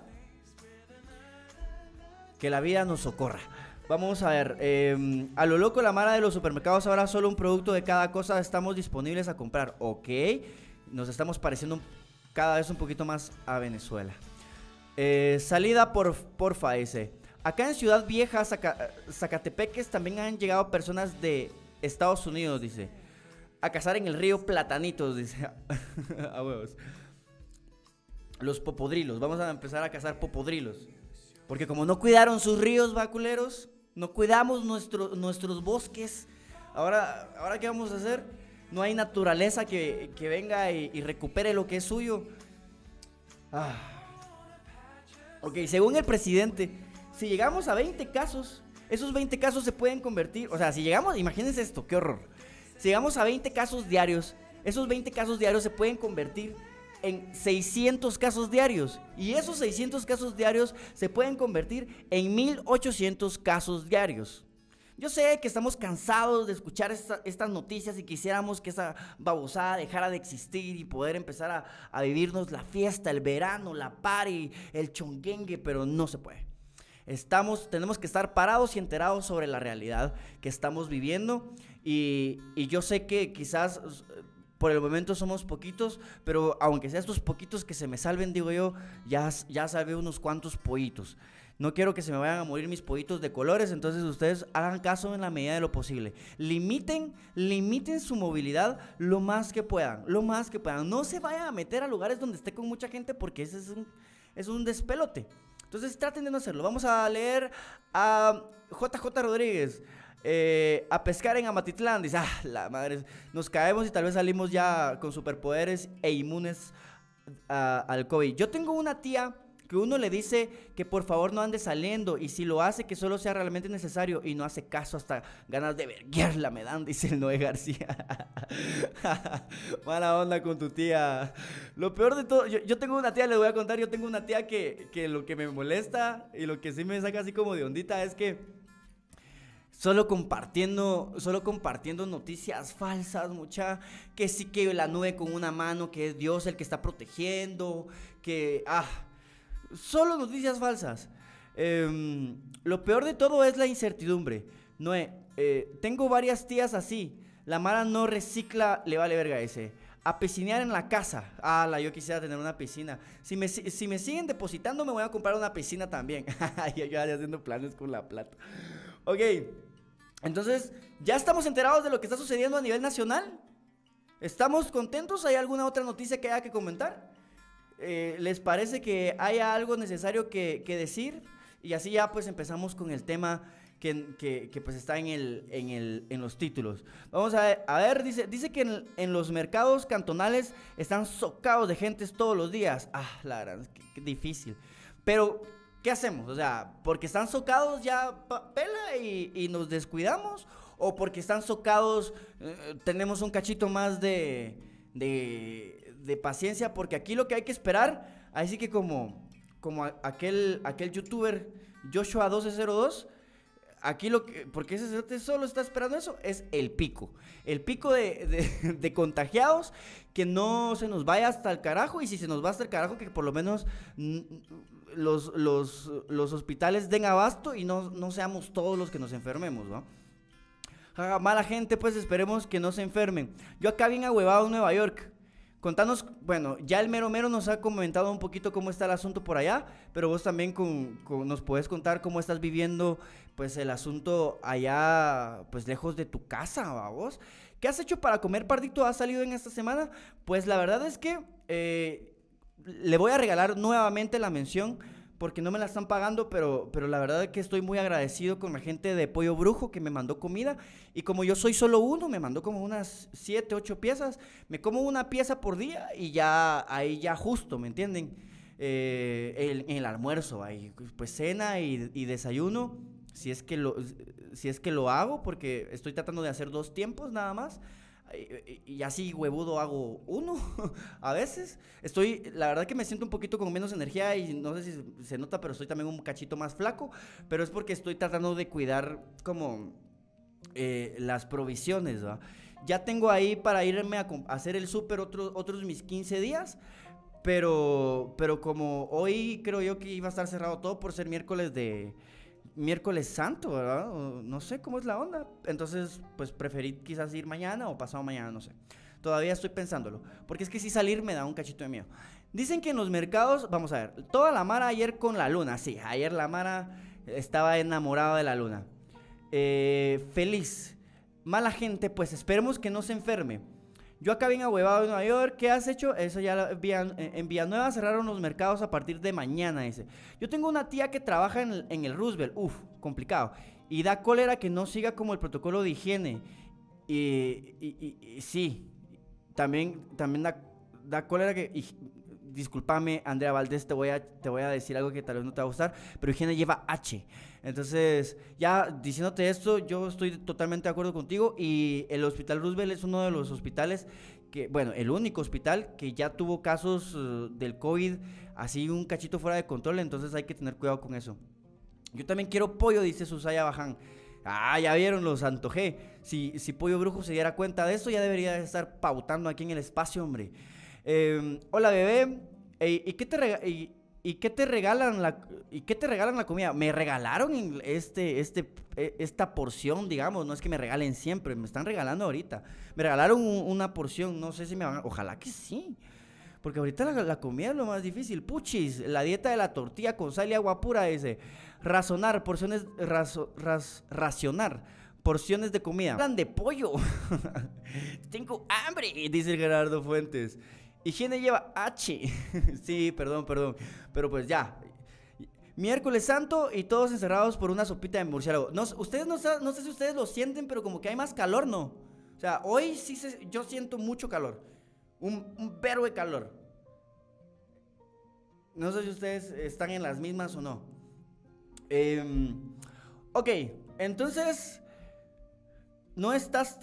que la vida nos socorra. Vamos a ver, eh, a lo loco la mara de los supermercados ahora solo un producto de cada cosa estamos disponibles a comprar. Ok, nos estamos pareciendo cada vez un poquito más a Venezuela. Eh, salida por porfa, dice. Acá en Ciudad Vieja, Zaca, Zacatepeques, también han llegado personas de Estados Unidos, dice. A cazar en el río Platanitos, dice. a huevos. Los popodrilos. Vamos a empezar a cazar popodrilos. Porque como no cuidaron sus ríos, vaculeros, no cuidamos nuestro, nuestros bosques. Ahora, ahora, ¿qué vamos a hacer? No hay naturaleza que, que venga y, y recupere lo que es suyo. Ah. Ok, según el presidente, si llegamos a 20 casos, esos 20 casos se pueden convertir, o sea, si llegamos, imagínense esto, qué horror. Si llegamos a 20 casos diarios, esos 20 casos diarios se pueden convertir en 600 casos diarios. Y esos 600 casos diarios se pueden convertir en 1800 casos diarios. Yo sé que estamos cansados de escuchar estas noticias y quisiéramos que esa babosada dejara de existir y poder empezar a, a vivirnos la fiesta, el verano, la party, el chonguengue, pero no se puede. Estamos, tenemos que estar parados y enterados sobre la realidad que estamos viviendo y, y yo sé que quizás por el momento somos poquitos, pero aunque sea estos poquitos que se me salven, digo yo, ya, ya salvé unos cuantos pollitos. No quiero que se me vayan a morir mis pollitos de colores, entonces ustedes hagan caso en la medida de lo posible. Limiten, limiten su movilidad lo más que puedan, lo más que puedan. No se vayan a meter a lugares donde esté con mucha gente porque ese es un, es un despelote. Entonces traten de no hacerlo. Vamos a leer a JJ Rodríguez. Eh, a pescar en Amatitlán. Dice, ah, la madre, nos caemos y tal vez salimos ya con superpoderes e inmunes al COVID. Yo tengo una tía que uno le dice que por favor no ande saliendo y si lo hace que solo sea realmente necesario y no hace caso hasta ganas de verguiarla me dan, dice el Noé García. Mala onda con tu tía. Lo peor de todo, yo, tengo una tía, le voy a contar, yo tengo una tía que, que lo que me molesta y lo que sí me saca así como de ondita es que solo compartiendo, solo compartiendo noticias falsas, mucha, que sí que la nube con una mano, que es Dios el que está protegiendo, que, ah, Solo noticias falsas. Em, lo peor de todo es la incertidumbre. Noé, eh, tengo varias tías así. La Mara no recicla, le vale verga ese. A piscinear en la casa. Ah, yo quisiera tener una piscina. Si me, si me siguen depositando, me voy a comprar una piscina también. yo ya haciendo planes con la plata. Ok. Entonces, ¿ya estamos enterados de lo que está sucediendo a nivel nacional? ¿Estamos contentos? ¿Hay alguna otra noticia que haya que comentar? Eh, ¿les parece que haya algo necesario que, decir? Y así ya pues empezamos con el tema que, pues está en, el, en, el, en los títulos. Vamos a ver, a ver dice, dice que en, los mercados cantonales están socados de gentes todos los días. Ah, la qué, difícil. Pero, ¿qué hacemos? O sea, porque están socados ya pela y, nos descuidamos, o porque están socados eh, tenemos un cachito más de de paciencia, porque aquí lo que hay que esperar, así que como, como aquel, aquel youtuber Joshua 1202, aquí lo que, porque ese solo está esperando eso, es el pico. El pico de, de, contagiados, que no se nos vaya hasta el carajo, y si se nos va hasta el carajo, que por lo menos los, los, los hospitales den abasto y no, no seamos todos los que nos enfermemos, ¿no? mala gente, pues esperemos que no se enfermen. Yo acá bien ahuevado en Nueva York. Contanos, bueno, ya el mero mero nos ha comentado un poquito cómo está el asunto por allá, pero vos también nos puedes contar cómo estás viviendo pues el asunto allá, pues lejos de tu casa, vos. ¿Qué has hecho para comer pardito? ¿Has salido en esta semana? Pues la verdad es que eh, le voy a regalar nuevamente la mención porque no me la están pagando, pero, pero la verdad es que estoy muy agradecido con la gente de Pollo Brujo que me mandó comida. Y como yo soy solo uno, me mandó como unas 7, 8 piezas. Me como una pieza por día y ya ahí ya justo, ¿me entienden? Eh, el, almuerzo, ahí, pues cena y, y, desayuno, si es, que lo, si es que lo hago, porque estoy tratando de hacer dos tiempos nada más y así huevudo hago uno a veces. Estoy, la verdad que me siento un poquito con menos energía y no sé si se nota, pero estoy también un cachito más flaco, pero es porque estoy tratando de cuidar como eh, las provisiones, Ya tengo ahí para irme a, hacer el súper otros mis 15 días, pero, pero como hoy creo yo que iba a estar cerrado todo por ser miércoles de miércoles santo, ¿verdad? no sé cómo es la onda. Entonces, pues preferí quizás ir mañana o pasado mañana, no sé. Todavía estoy pensándolo. Porque es que si salir me da un cachito de miedo. Dicen que en los mercados, vamos a ver, toda la Mara ayer con la luna, sí, ayer la Mara estaba enamorada de la luna. Eh, feliz. Mala gente, pues esperemos que no se enferme. Yo acá bien ahuevado en Nueva York, ¿qué has hecho? Eso ya en Villanueva cerraron los mercados a partir de mañana, dice. Yo tengo una tía que trabaja en el, Roosevelt, uf, complicado. Y da cólera que no siga como el protocolo de higiene. Y, sí, también, también da, cólera que discúlpame, Andrea Valdés, te voy, a, te voy a decir algo que tal vez no te va a gustar, pero higiene lleva H. Entonces, ya diciéndote esto, yo estoy totalmente de acuerdo contigo y el Hospital Roosevelt es uno de los hospitales que, bueno, el único hospital que ya tuvo casos eh, del COVID así un cachito fuera de control, entonces hay que tener cuidado con eso. Yo también quiero pollo, dice Susaya Baján. Ah, ya vieron, los antojé. Si, si Pollo Brujo se diera cuenta de esto, ya debería estar pautando aquí en el espacio, hombre. Em, hola, bebé. ¿y, qué te qué te regalan la y qué te regalan la comida? Me regalaron este este e, esta porción, digamos, no es que me regalen siempre, me están regalando ahorita. Me regalaron una porción, no sé si me van, a, ojalá que sí. Porque ahorita la, comida es lo más difícil. Puchis, la dieta de la tortilla con sal y agua pura, dice. Razonar, porciones, racionar, porciones de comida. Hablan de pollo. Tengo hambre, dice Gerardo Fuentes. Higiene lleva H. sí, perdón, perdón. Pero pues ya. Miércoles Santo y todos encerrados por una sopita de murciélago. No, ustedes no, no sé si ustedes lo sienten, pero como que hay más calor, ¿no? O sea, hoy sí yo siento mucho calor. Un, un de calor. No sé si ustedes están en las mismas o no. Em, ok, entonces, ¿no estás,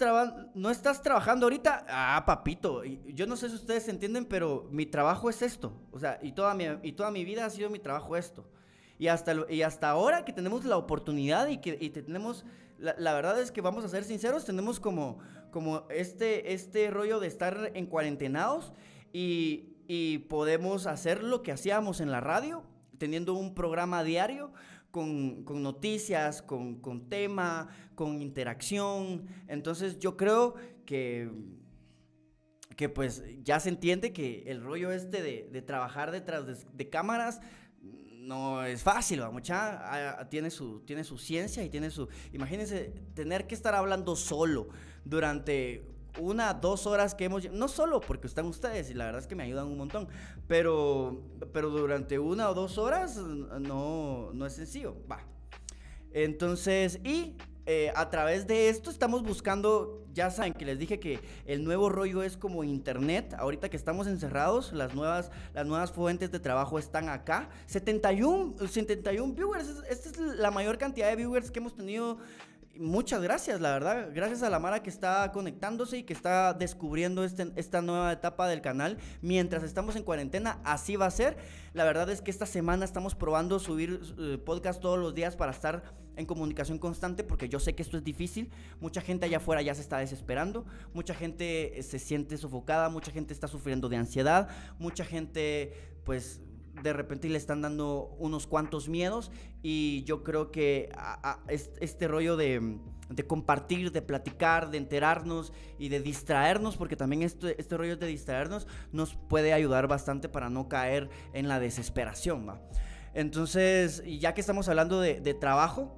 ¿no estás trabajando ahorita? Ah, papito, yo no sé si ustedes entienden, pero mi trabajo es esto. O sea, y toda mi, y toda mi vida ha sido mi trabajo esto. Y hasta, y hasta ahora que tenemos la oportunidad y que tenemos, la, verdad es que vamos a ser sinceros, tenemos como, como este, este rollo de estar en cuarentenados y, y podemos hacer lo que hacíamos en la radio, teniendo un programa diario con, noticias, con, tema, con interacción. Entonces yo creo que, que pues ya se entiende que el rollo este de, trabajar detrás de, cámaras no es fácil, va, mucha, ah, tiene su, tiene su ciencia y tiene su... Imagínense tener que estar hablando solo durante una, dos horas que hemos... No solo porque están ustedes y la verdad es que me ayudan un montón, pero, pero durante una o dos horas no, no es sencillo. Va. Entonces, y eh, a través de esto estamos buscando, ya saben que les dije que el nuevo rollo es como internet, ahorita que estamos encerrados, las nuevas, las nuevas fuentes de trabajo están acá, 71, 71 viewers, esta es la mayor cantidad de viewers que hemos tenido muchas gracias, la verdad. Gracias a la Mara que está conectándose y que está descubriendo este, esta nueva etapa del canal. Mientras estamos en cuarentena, así va a ser. La verdad es que esta semana estamos probando subir eh, podcast todos los días para estar en comunicación constante porque yo sé que esto es difícil. Mucha gente allá afuera ya se está desesperando. Mucha gente eh, se siente sofocada. Mucha gente está sufriendo de ansiedad. Mucha gente pues de repente le están dando unos cuantos miedos y yo creo que este rollo de, compartir, de platicar, de enterarnos y de distraernos, porque también este, este rollo de distraernos nos puede ayudar bastante para no caer en la desesperación. ¿va? Entonces, ya que estamos hablando de, trabajo,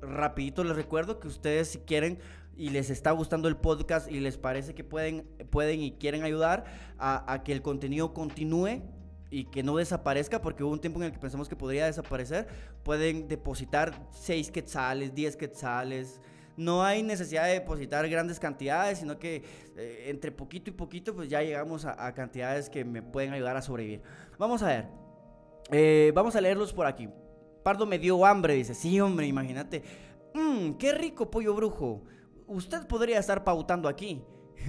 rapidito les recuerdo que ustedes si quieren y les está gustando el podcast y les parece que pueden, pueden y quieren ayudar a, a que el contenido continúe, y que no desaparezca, porque hubo un tiempo en el que pensamos que podría desaparecer, pueden depositar 6 quetzales, 10 quetzales. No hay necesidad de depositar grandes cantidades, sino que eh, entre poquito y poquito pues ya llegamos a, cantidades que me pueden ayudar a sobrevivir. Vamos a ver. Eh, vamos a leerlos por aquí. Pardo me dio hambre, dice. Sí, hombre, imagínate. Mmm, qué rico pollo brujo. Usted podría estar pautando aquí.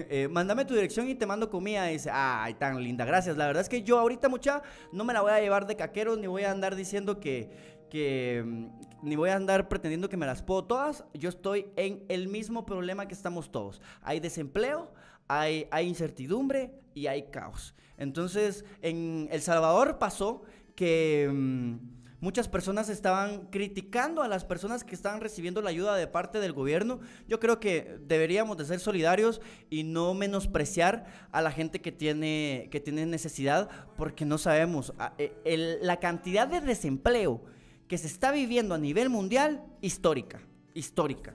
Eh, mándame tu dirección y te mando comida. Dice, ay, tan linda, gracias. La verdad es que yo ahorita, mucha, no me la voy a llevar de caqueros, ni voy a andar diciendo que, que, mm, ni voy a andar pretendiendo que me las puedo todas. Yo estoy en el mismo problema que estamos todos. Hay desempleo, hay, hay incertidumbre y hay caos. Entonces, en El Salvador pasó que... Mm, Muchas personas estaban criticando a las personas que estaban recibiendo la ayuda de parte del gobierno. Yo creo que deberíamos de ser solidarios y no menospreciar a la gente que tiene, que tiene necesidad porque no sabemos e, la cantidad de desempleo que se está viviendo a nivel mundial histórica, histórica.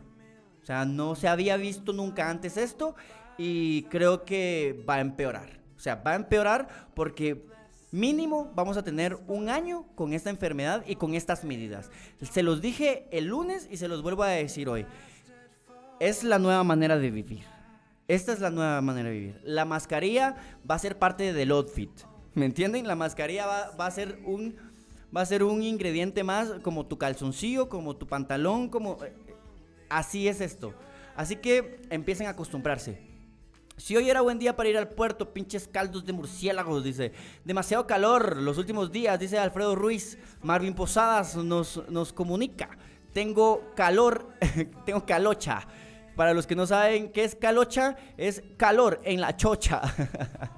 O sea, no se había visto nunca antes esto y creo que va a empeorar. O sea, va a empeorar porque Mínimo vamos a tener un año con esta enfermedad y con estas medidas. Se los dije el lunes y se los vuelvo a decir hoy. Es la nueva manera de vivir. Esta es la nueva manera de vivir. La mascarilla va a ser parte del outfit. ¿Me entienden? La mascarilla va, a ser un va a ser un ingrediente más como tu calzoncillo, como tu pantalón, como eh, así es esto. Así que empiecen a acostumbrarse. Si hoy era buen día para ir al puerto, pinches caldos de murciélagos, dice. Demasiado calor los últimos días, dice Alfredo Ruiz. Marvin Posadas nos, nos comunica. Tengo calor, tengo calocha. Para los que no saben qué es calocha, es calor en la chocha.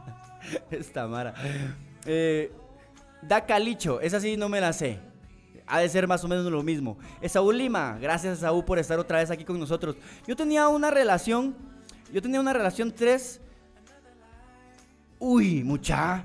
Esta mara. Eh, da calicho, esa sí no me la sé. Ha de ser más o menos lo mismo. Esaú Lima, gracias Esaú por estar otra vez aquí con nosotros. Yo tenía una relación, yo tenía una relación 3. Uy, mucha.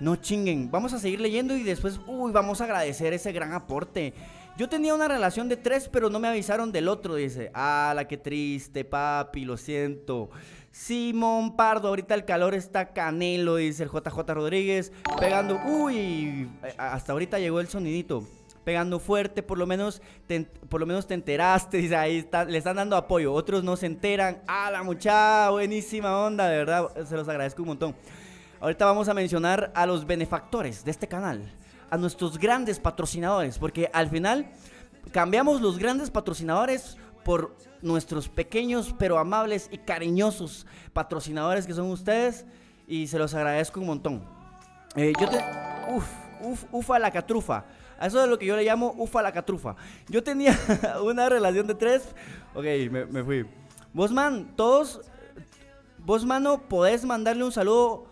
No chinguen, vamos a seguir leyendo y después, uy, vamos a agradecer ese gran aporte. Yo tenía una relación de tres, pero no me avisaron del otro, dice. Ah, la que triste, papi, lo siento. Simón Pardo, ahorita el calor está canelo, dice el JJ Rodríguez. Pegando, uy, hasta ahorita llegó el sonidito. Pegando fuerte, por lo menos te, por lo menos te enteraste, dice, ahí está, le están dando apoyo. Otros no se enteran. Ah, la muchacha, buenísima onda, de verdad, se los agradezco un montón. Ahorita vamos a mencionar a los benefactores de este canal a nuestros grandes patrocinadores, porque al final cambiamos los grandes patrocinadores por nuestros pequeños pero amables y cariñosos patrocinadores que son ustedes y se los agradezco un montón. Eh, yo te... Uf, uf, ufa la catrufa. Eso es lo que yo le llamo ufa la catrufa. Yo tenía una relación de tres... Ok, me, me fui. Vos, man, todos... Vos, mano, podés mandarle un saludo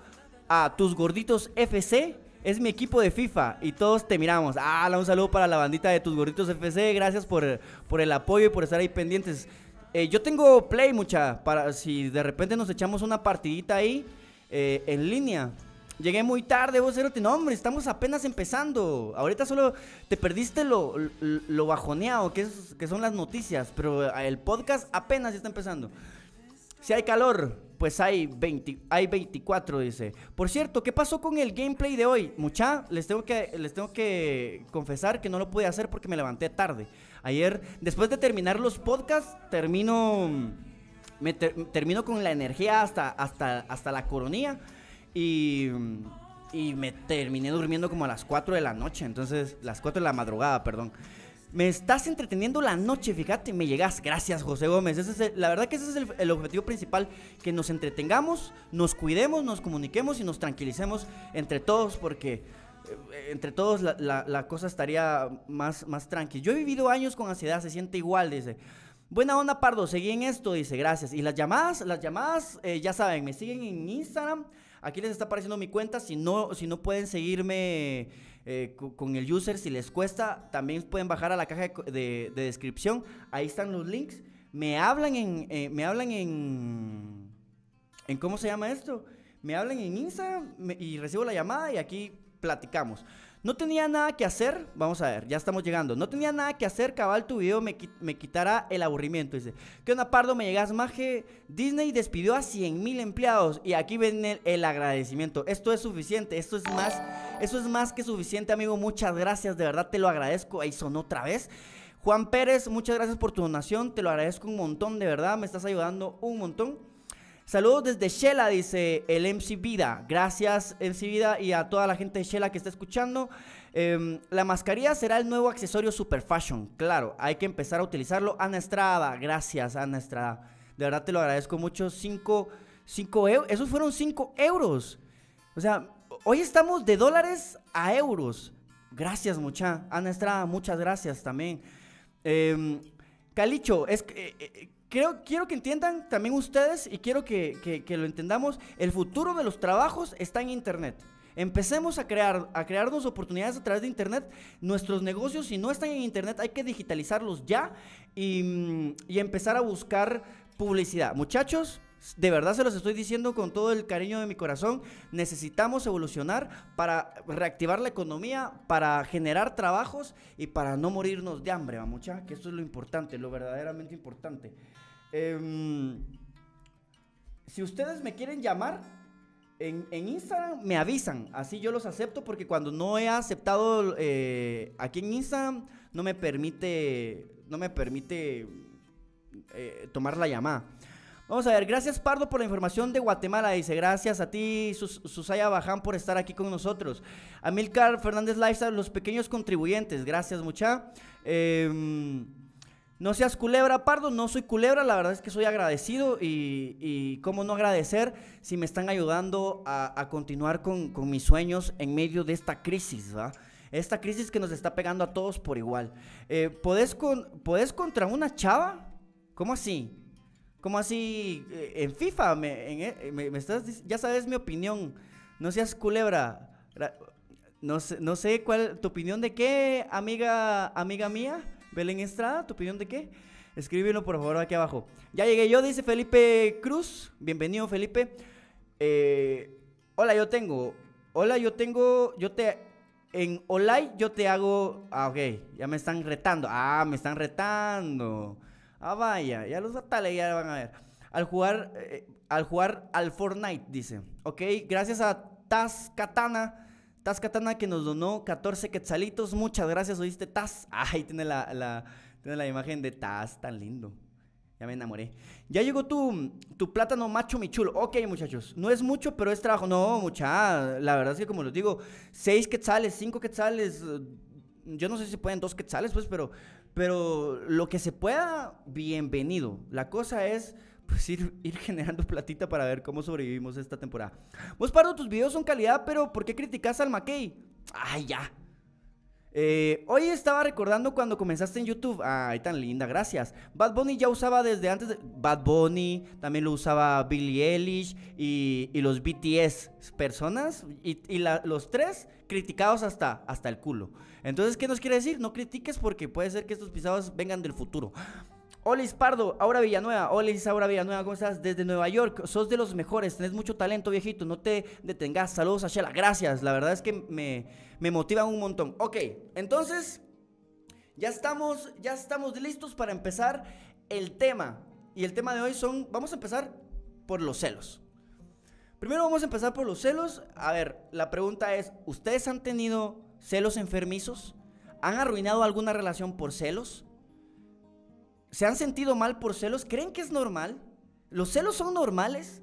a tus gorditos FC es mi equipo de FIFA y todos te miramos. Ah, un saludo para la bandita de tus gorritos FC. Gracias por, por el apoyo y por estar ahí pendientes. Eh, yo tengo Play, mucha, para si de repente nos echamos una partidita ahí eh, en línea. Llegué muy tarde, vos erote. No, hombre, estamos apenas empezando. Ahorita solo te perdiste lo, lo, bajoneado que, es, que son las noticias, pero el podcast apenas está empezando. Si hay calor, pues hay, 20, hay 24, dice. Por cierto, ¿qué pasó con el gameplay de hoy? Mucha, les tengo que, les tengo que confesar que no lo pude hacer porque me levanté tarde. Ayer, después de terminar los podcasts, termino, me termino con la energía hasta, hasta, hasta la coronilla y, y me terminé durmiendo como a las 4 de la noche, entonces, las 4 de la madrugada, perdón. Me estás entreteniendo la noche, fíjate, me llegas. Gracias, José Gómez. es la verdad que ese es el, objetivo principal, que nos entretengamos, nos cuidemos, nos comuniquemos y nos tranquilicemos entre todos, porque eh, entre todos la, cosa estaría más, más tranquila. Yo he vivido años con ansiedad, se siente igual, dice. Buena onda, Pardo, seguí en esto, dice, gracias. Y las llamadas, las llamadas, eh, ya saben, me siguen en Instagram. Aquí les está apareciendo mi cuenta. Si no, si no pueden seguirme eh, con, el user, si les cuesta, también pueden bajar a la caja de, descripción. Ahí están los links. Me hablan en, eh, me hablan en, en, ¿cómo se llama esto? Me hablan en Instagram y recibo la llamada y aquí platicamos. No tenía nada que hacer, vamos a ver, ya estamos llegando. No tenía nada que hacer, cabal, tu video me, me quitará el aburrimiento. Dice, ¿qué onda, Pardo? Me llegas, maje. Disney despidió a 100 mil empleados y aquí ven el, agradecimiento. Esto es suficiente, esto es más, eso es más que suficiente, amigo. Muchas gracias, de verdad te lo agradezco. Ahí sonó otra vez. Juan Pérez, muchas gracias por tu donación, te lo agradezco un montón, de verdad, me estás ayudando un montón. Saludos desde Shela, dice el MC Vida. Gracias, MC Vida, y a toda la gente de Shela que está escuchando. Em, la mascarilla será el nuevo accesorio super fashion. Claro, hay que empezar a utilizarlo. Ana Estrada, gracias, Ana Estrada. De verdad te lo agradezco mucho. 5 euros. Esos fueron 5 euros. O sea, hoy estamos de dólares a euros. Gracias, mucha. Ana Estrada, muchas gracias también. Em, Calicho, es que. Eh, quiero que entiendan también ustedes y quiero que, lo entendamos, el futuro de los trabajos está en Internet. Empecemos a crear, a crearnos oportunidades a través de Internet. Nuestros negocios, si no están en Internet, hay que digitalizarlos ya y, y empezar a buscar publicidad. Muchachos, de verdad se los estoy diciendo con todo el cariño de mi corazón. Necesitamos evolucionar para reactivar la economía, para generar trabajos y para no morirnos de hambre, mucha, que esto es lo importante, lo verdaderamente importante. Em, si ustedes me quieren llamar en, Instagram, me avisan. Así yo los acepto porque cuando no he aceptado eh, aquí en Instagram, no me permite, no me permite eh, tomar la llamada. Vamos a ver, gracias Pardo por la información de Guatemala. Dice, gracias a ti, Sus- Susaya Baján, por estar aquí con nosotros. Amilcar Fernández Lifestyle, los pequeños contribuyentes. Gracias, mucha. Em, no seas culebra, Pardo. No soy culebra, la verdad es que soy agradecido. Y, y cómo no agradecer si me están ayudando a, a continuar con, con mis sueños en medio de esta crisis, ¿va? Esta crisis que nos está pegando a todos por igual. Eh, ¿podés, con, ¿Podés contra una chava? ¿Cómo así? ¿Cómo así? Eh, En FIFA, me, en e- me- estás, ya sabes mi opinión. No seas culebra. Ra- No sé, no sé cuál, tu opinión de qué, amiga, amiga mía, Belén Estrada, tu opinión de qué. Escríbelo por favor aquí abajo. Ya llegué yo, dice Felipe Cruz. Bienvenido, Felipe. Eh, hola, yo tengo. Hola, yo tengo. Yo te. En Olay yo te hago. Ah, ok. Ya me están retando. Ah, me están retando. Ah, vaya. Ya los fatales ya van a ver. Al jugar. eh, al jugar al Fortnite, dice. Ok. Gracias a Taz Katana. Taz Katana que nos donó 14 quetzalitos. Muchas gracias, oíste, Taz. Ahí tiene la, la, tiene la imagen de Taz, tan lindo. Ya me enamoré. Ya llegó tu, tu plátano macho mi chulo. Ok, muchachos. No es mucho, pero es trabajo. No, mucha. La verdad es que, como les digo, seis quetzales, cinco quetzales. eh, Yo no sé si pueden dos quetzales, pues, pero, pero lo que se pueda, bienvenido. La cosa es. Pues ir, generando platita para ver cómo sobrevivimos esta temporada. Vos, Pardo, tus videos son calidad, pero ¿por qué criticas al McKay? Ay, ya. Eh, hoy estaba recordando cuando comenzaste en YouTube. Ay, tan linda, gracias. Bad Bunny ya usaba desde antes. Bad Bunny, también lo usaba Billie Eilish y, y los BTS. Personas y, los tres criticados hasta, hasta el culo. Entonces, ¿qué nos quiere decir? No critiques porque puede ser que estos pisados vengan del futuro. Olis Pardo, Aura Villanueva. Olis Aura Villanueva, ¿cómo estás? Desde Nueva York. Sos de los mejores, tenés mucho talento, viejito. No te detengas. Saludos a. Gracias. La verdad es que me, me motivan un montón. Ok, entonces, ya estamos, ya estamos listos para empezar el tema. Y el tema de hoy son, vamos a empezar por los celos. Primero vamos a empezar por los celos. A ver, la pregunta es, ¿ustedes han tenido celos enfermizos? ¿Han arruinado alguna relación por celos? ¿Se han sentido mal por celos? ¿Creen que es normal? ¿Los celos son normales?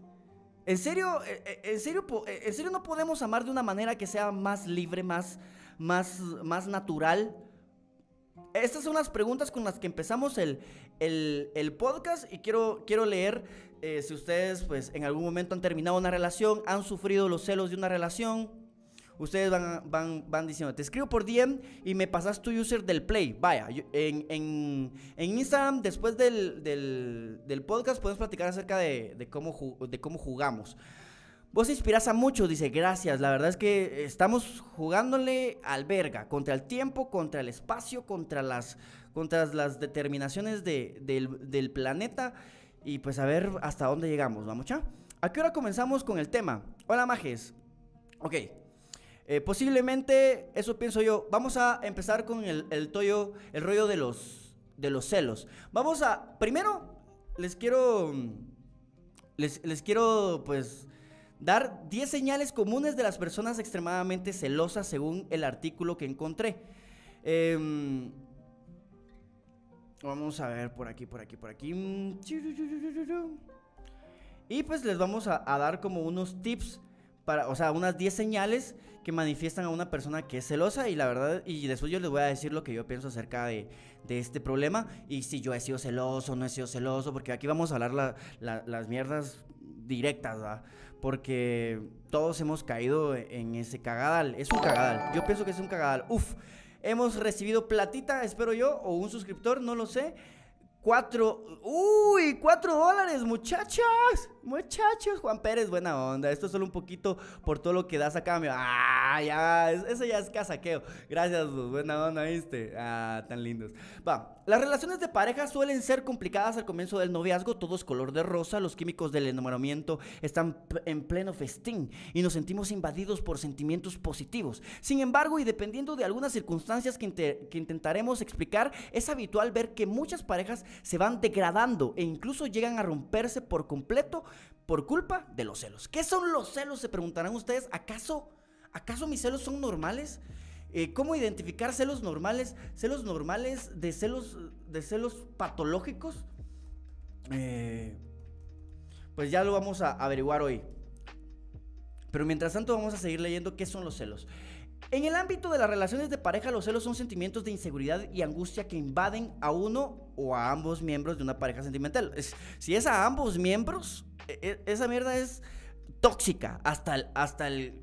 ¿En serio, eh, eh, en serio, eh, en serio no podemos amar de una manera que sea más libre, más, más, más natural? Estas son las preguntas con las que empezamos el, el- podcast y quiero, quiero leer si ustedes pues en algún momento han terminado una relación, han sufrido los celos de una relación. Ustedes van, van, van diciendo, te escribo por DM y me pasas tu user del Play. Vaya, yo- en, en- en Instagram, después del, del- del podcast, podemos platicar acerca de, de cómo, de cómo jugamos. Vos inspiras a muchos, dice, gracias. La verdad es que estamos jugándole al verga, contra el tiempo, contra el espacio, contra las, contra las determinaciones de- del, del planeta. Y pues a ver hasta dónde llegamos, ¿vamos ya? ¿A qué hora comenzamos con el tema? Hola, Majes. Ok. Eh, posiblemente, eso pienso yo. Vamos a empezar con el, el el rollo de los, de los celos. Vamos a, primero, les quiero, les, les quiero, pues, dar 10 señales comunes de las personas extremadamente celosas según el artículo que encontré. Em, vamos a ver por aquí, por aquí, por aquí. Y pues les vamos a, a dar como unos tips para, o sea, unas 10 señales que manifiestan a una persona que es celosa y la verdad, y después yo les voy a decir lo que yo pienso acerca de, de este problema y si yo he sido celoso no he sido celoso, porque aquí vamos a hablar la- la- las mierdas directas, ¿va? Porque todos hemos caído en ese cagadal, es un cagadal, yo pienso que es un cagadal, uf, hemos recibido platita, espero yo, o un suscriptor, no lo sé, Cuatro, uy, cuatro dólares, muchachos, muchachos. Juan Pérez, buena onda. Esto es solo un poquito por todo lo que das a cambio. Ah, ya, es- eso ya es casaqueo. Gracias, pues, buena onda, viste. Ah, tan lindos. Va, las relaciones de pareja suelen ser complicadas al comienzo del noviazgo. Todo es color de rosa. Los químicos del enamoramiento están en pleno festín y nos sentimos invadidos por sentimientos positivos. Sin embargo, y dependiendo de algunas circunstancias que, que intentaremos explicar, es habitual ver que muchas parejas se van degradando e incluso llegan a romperse por completo por culpa de los celos. ¿Qué son los celos? Se preguntarán ustedes. ¿Acaso, acaso mis celos son normales? Eh, ¿Cómo identificar celos normales? ¿Celos normales de celos, de celos patológicos? Eh, pues ya lo vamos a averiguar hoy. Pero mientras tanto vamos a seguir leyendo qué son los celos. En el ámbito de las relaciones de pareja, los celos son sentimientos de inseguridad y angustia que invaden a uno o a ambos miembros de una pareja sentimental. Si es a ambos miembros, esa mierda es tóxica hasta el, hasta el,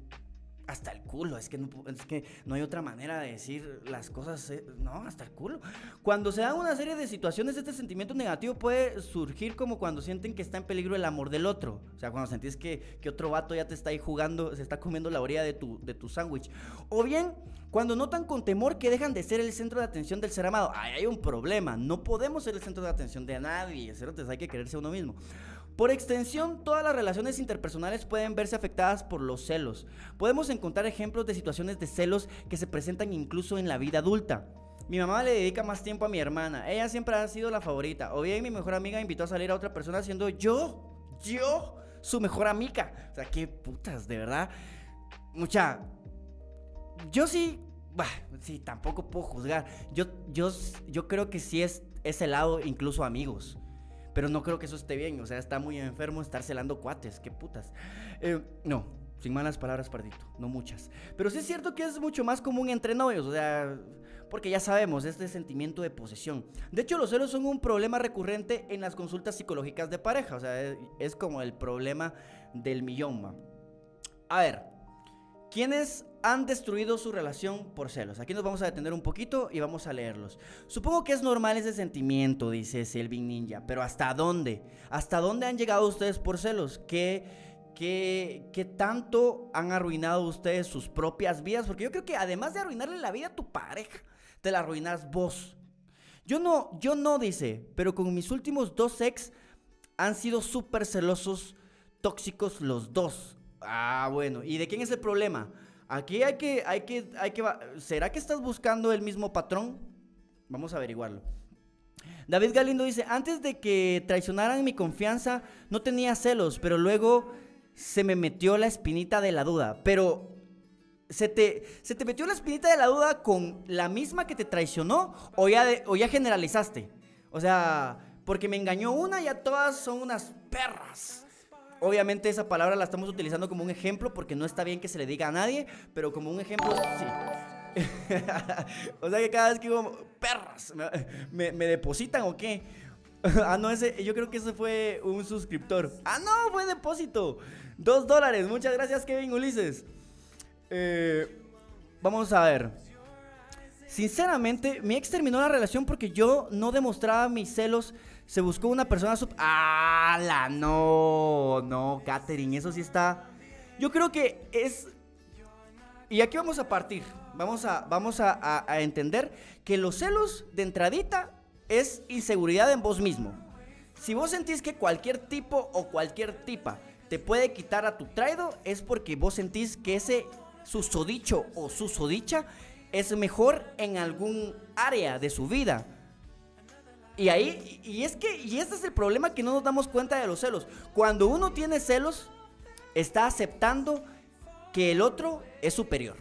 hasta el culo. Es que, no, es que no hay otra manera de decir las cosas. eh, No, hasta el culo. Cuando se dan una serie de situaciones, este sentimiento negativo puede surgir como cuando sienten que está en peligro el amor del otro. O sea, cuando sentís que, que otro vato ya te está ahí jugando, se está comiendo la orilla de tu, de tu sándwich. O bien, cuando notan con temor que dejan de ser el centro de atención del ser amado. Ahí hay un problema. No podemos ser el centro de atención de nadie. cerotes, Hay que quererse a uno mismo. Por extensión, todas las relaciones interpersonales pueden verse afectadas por los celos. Podemos encontrar ejemplos de situaciones de celos que se presentan incluso en la vida adulta. Mi mamá le dedica más tiempo a mi hermana. Ella siempre ha sido la favorita. O bien mi mejor amiga invitó a salir a otra persona siendo yo, yo, su mejor amiga. O sea, qué putas, de verdad. Mucha. Yo sí. Bah, sí, tampoco puedo juzgar. Yo, yo, yo creo que sí es ese lado, incluso amigos. Pero no creo que eso esté bien. O sea, está muy enfermo estar celando cuates. Qué putas. Eh, no, sin malas palabras, pardito. No muchas. Pero sí es cierto que es mucho más común entre novios. O sea, porque ya sabemos, este sentimiento de posesión. De hecho, los celos son un problema recurrente en las consultas psicológicas de pareja. O sea, es, como el problema del millón, ma. A ver, ¿quiénes han destruido su relación por celos? Aquí nos vamos a detener un poquito y vamos a leerlos. Supongo que es normal ese sentimiento, dice Selvin Ninja, pero ¿hasta dónde? ¿Hasta dónde han llegado ustedes por celos? ¿Qué, qué, qué tanto han arruinado ustedes sus propias vidas? Porque yo creo que además de arruinarle la vida a tu pareja, te la arruinas vos. Yo no, yo no, dice, pero con mis últimos dos ex han sido súper celosos, tóxicos los dos. Ah, bueno. ¿Y de quién es el problema? Aquí hay que, hay que, hay que, ¿será que estás buscando el mismo patrón? Vamos a averiguarlo. David Galindo dice, antes de que traicionaran mi confianza, no tenía celos, pero luego se me metió la espinita de la duda. Pero, ¿se te, ¿se te metió la espinita de la duda con la misma que te traicionó o ya, de- o ya generalizaste? O sea, porque me engañó una, ya todas son unas perras. Obviamente esa palabra la estamos utilizando como un ejemplo porque no está bien que se le diga a nadie, pero como un ejemplo sí. o sea que cada vez que digo perras, ¿me, me- depositan o qué? ah, no, ese, yo creo que ese fue un suscriptor. Ah, no, fue depósito. Dos dólares. Muchas gracias, Kevin Ulises. Eh, vamos a ver. Sinceramente, mi ex terminó la relación porque yo no demostraba mis celos. Se buscó una persona sub... ¡Ah, No, no, Katherine, eso sí está... Yo creo que es... Y aquí vamos a partir. Vamos a, vamos a entender que los celos de entradita es inseguridad en vos mismo. Si vos sentís que cualquier tipo o cualquier tipa te puede quitar a tu traido, es porque vos sentís que ese susodicho o susodicha es mejor en algún área de su vida. Y ahí, y es que, y este es el problema que no nos damos cuenta de los celos. Cuando uno tiene celos, está aceptando que el otro es superior.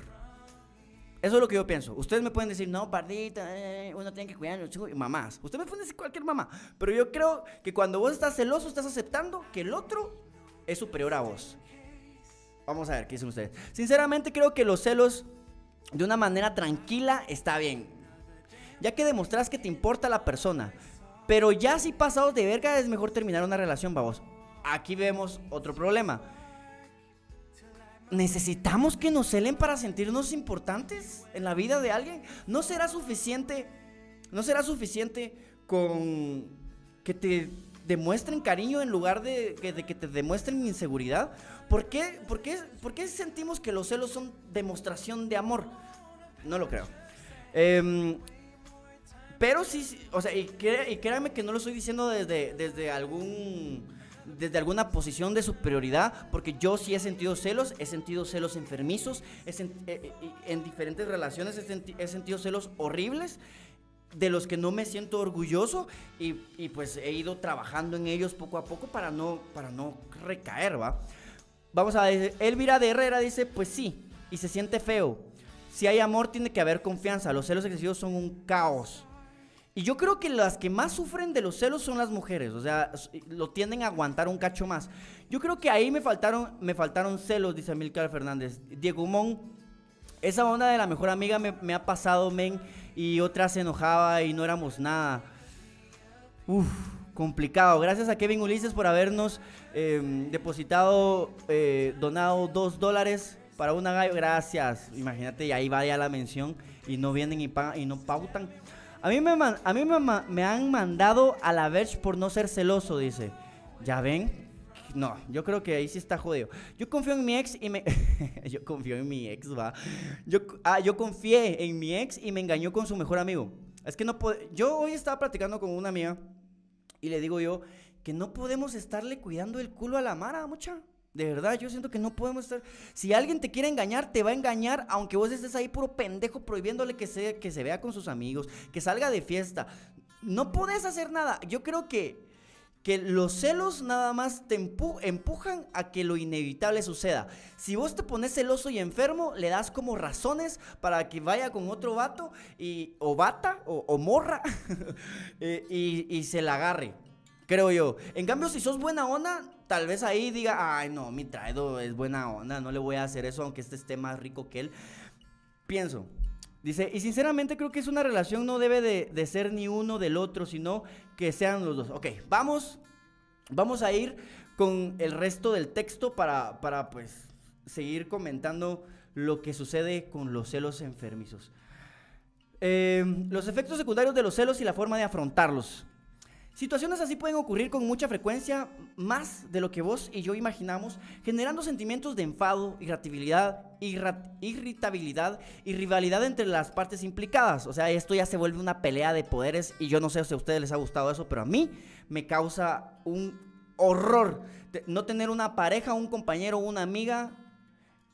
Eso es lo que yo pienso. Ustedes me pueden decir, no, pardita, eh, uno tiene que cuidar a los chicos y mamás. Ustedes me pueden decir cualquier mamá. Pero yo creo que cuando vos estás celoso, estás aceptando que el otro es superior a vos. Vamos a ver qué dicen ustedes. Sinceramente creo que los celos de una manera tranquila está bien. Ya que demostrás que te importa la persona. Pero ya si pasados de verga es mejor terminar una relación, vamos. Aquí vemos otro problema. ¿Necesitamos que nos celen para sentirnos importantes en la vida de alguien? ¿No será suficiente? ¿No será suficiente con que te demuestren cariño en lugar de que te demuestren inseguridad? ¿Por qué, por, qué, ¿Por qué sentimos que los celos son demostración de amor? No lo creo. Em, pero sí, o sea, y, cré- y créanme que no lo estoy diciendo desde, desde algún desde alguna posición de superioridad, porque yo sí he sentido celos, he sentido celos enfermizos, eh, eh, en diferentes relaciones he, senti- he sentido celos horribles, de los que no me siento orgulloso y, y pues he ido trabajando en ellos poco a poco para no, para no recaer, ¿va? Vamos a ver, Elvira de Herrera dice, pues sí, y se siente feo. Si hay amor, tiene que haber confianza. Los celos excesivos son un caos. Y yo creo que las que más sufren de los celos son las mujeres, o sea, lo tienden a aguantar un cacho más. Yo creo que ahí me faltaron, me faltaron celos, dice Amilcar Fernández. Diego Mon, esa onda de la mejor amiga me, me ha pasado, men, y otra se enojaba y no éramos nada. Uf, complicado. Gracias a Kevin Ulises por habernos em, depositado, eh, donado dos dólares para una gallo. Gracias. Imagínate, y ahí vaya la mención y no vienen y, y no pautan. A mí, me, a mí me, han mandado a la Verge por no ser celoso, dice. ¿Ya ven? No, yo creo que ahí sí está jodido. Yo confío en mi ex y me... yo confío en mi ex, va. Yo, ah, yo confié en mi ex y me engañó con su mejor amigo. Es que no puedo... Yo hoy estaba platicando con una amiga y le digo yo que no podemos estarle cuidando el culo a la Mara, mucha. De verdad, yo siento que no podemos estar. Si alguien te quiere engañar, te va a engañar, aunque vos estés ahí puro pendejo prohibiéndole que se, que se vea con sus amigos, que salga de fiesta. No puedes hacer nada. Yo creo que, que los celos nada más te empujan a que lo inevitable suceda. Si vos te pones celoso y enfermo, le das como razones para que vaya con otro vato, y, o bata, o, morra, eh, y, se la agarre creo yo. En cambio, si sos buena onda, tal vez ahí diga, ay, no, mi traído es buena onda, no le voy a hacer eso aunque este esté más rico que él. Pienso. Dice, y sinceramente creo que es una relación no debe de, ser ni uno del otro, sino que sean los dos. Ok, vamos, vamos a ir con el resto del texto para, para pues seguir comentando lo que sucede con los celos enfermizos. Eh, los efectos secundarios de los celos y la forma de afrontarlos. Situaciones así pueden ocurrir con mucha frecuencia, más de lo que vos y yo imaginamos, generando sentimientos de enfado, irritabilidad, irritabilidad y rivalidad entre las partes implicadas. O sea, esto ya se vuelve una pelea de poderes y yo no sé si a ustedes les ha gustado eso, pero a mí me causa un horror no tener una pareja, un compañero, una amiga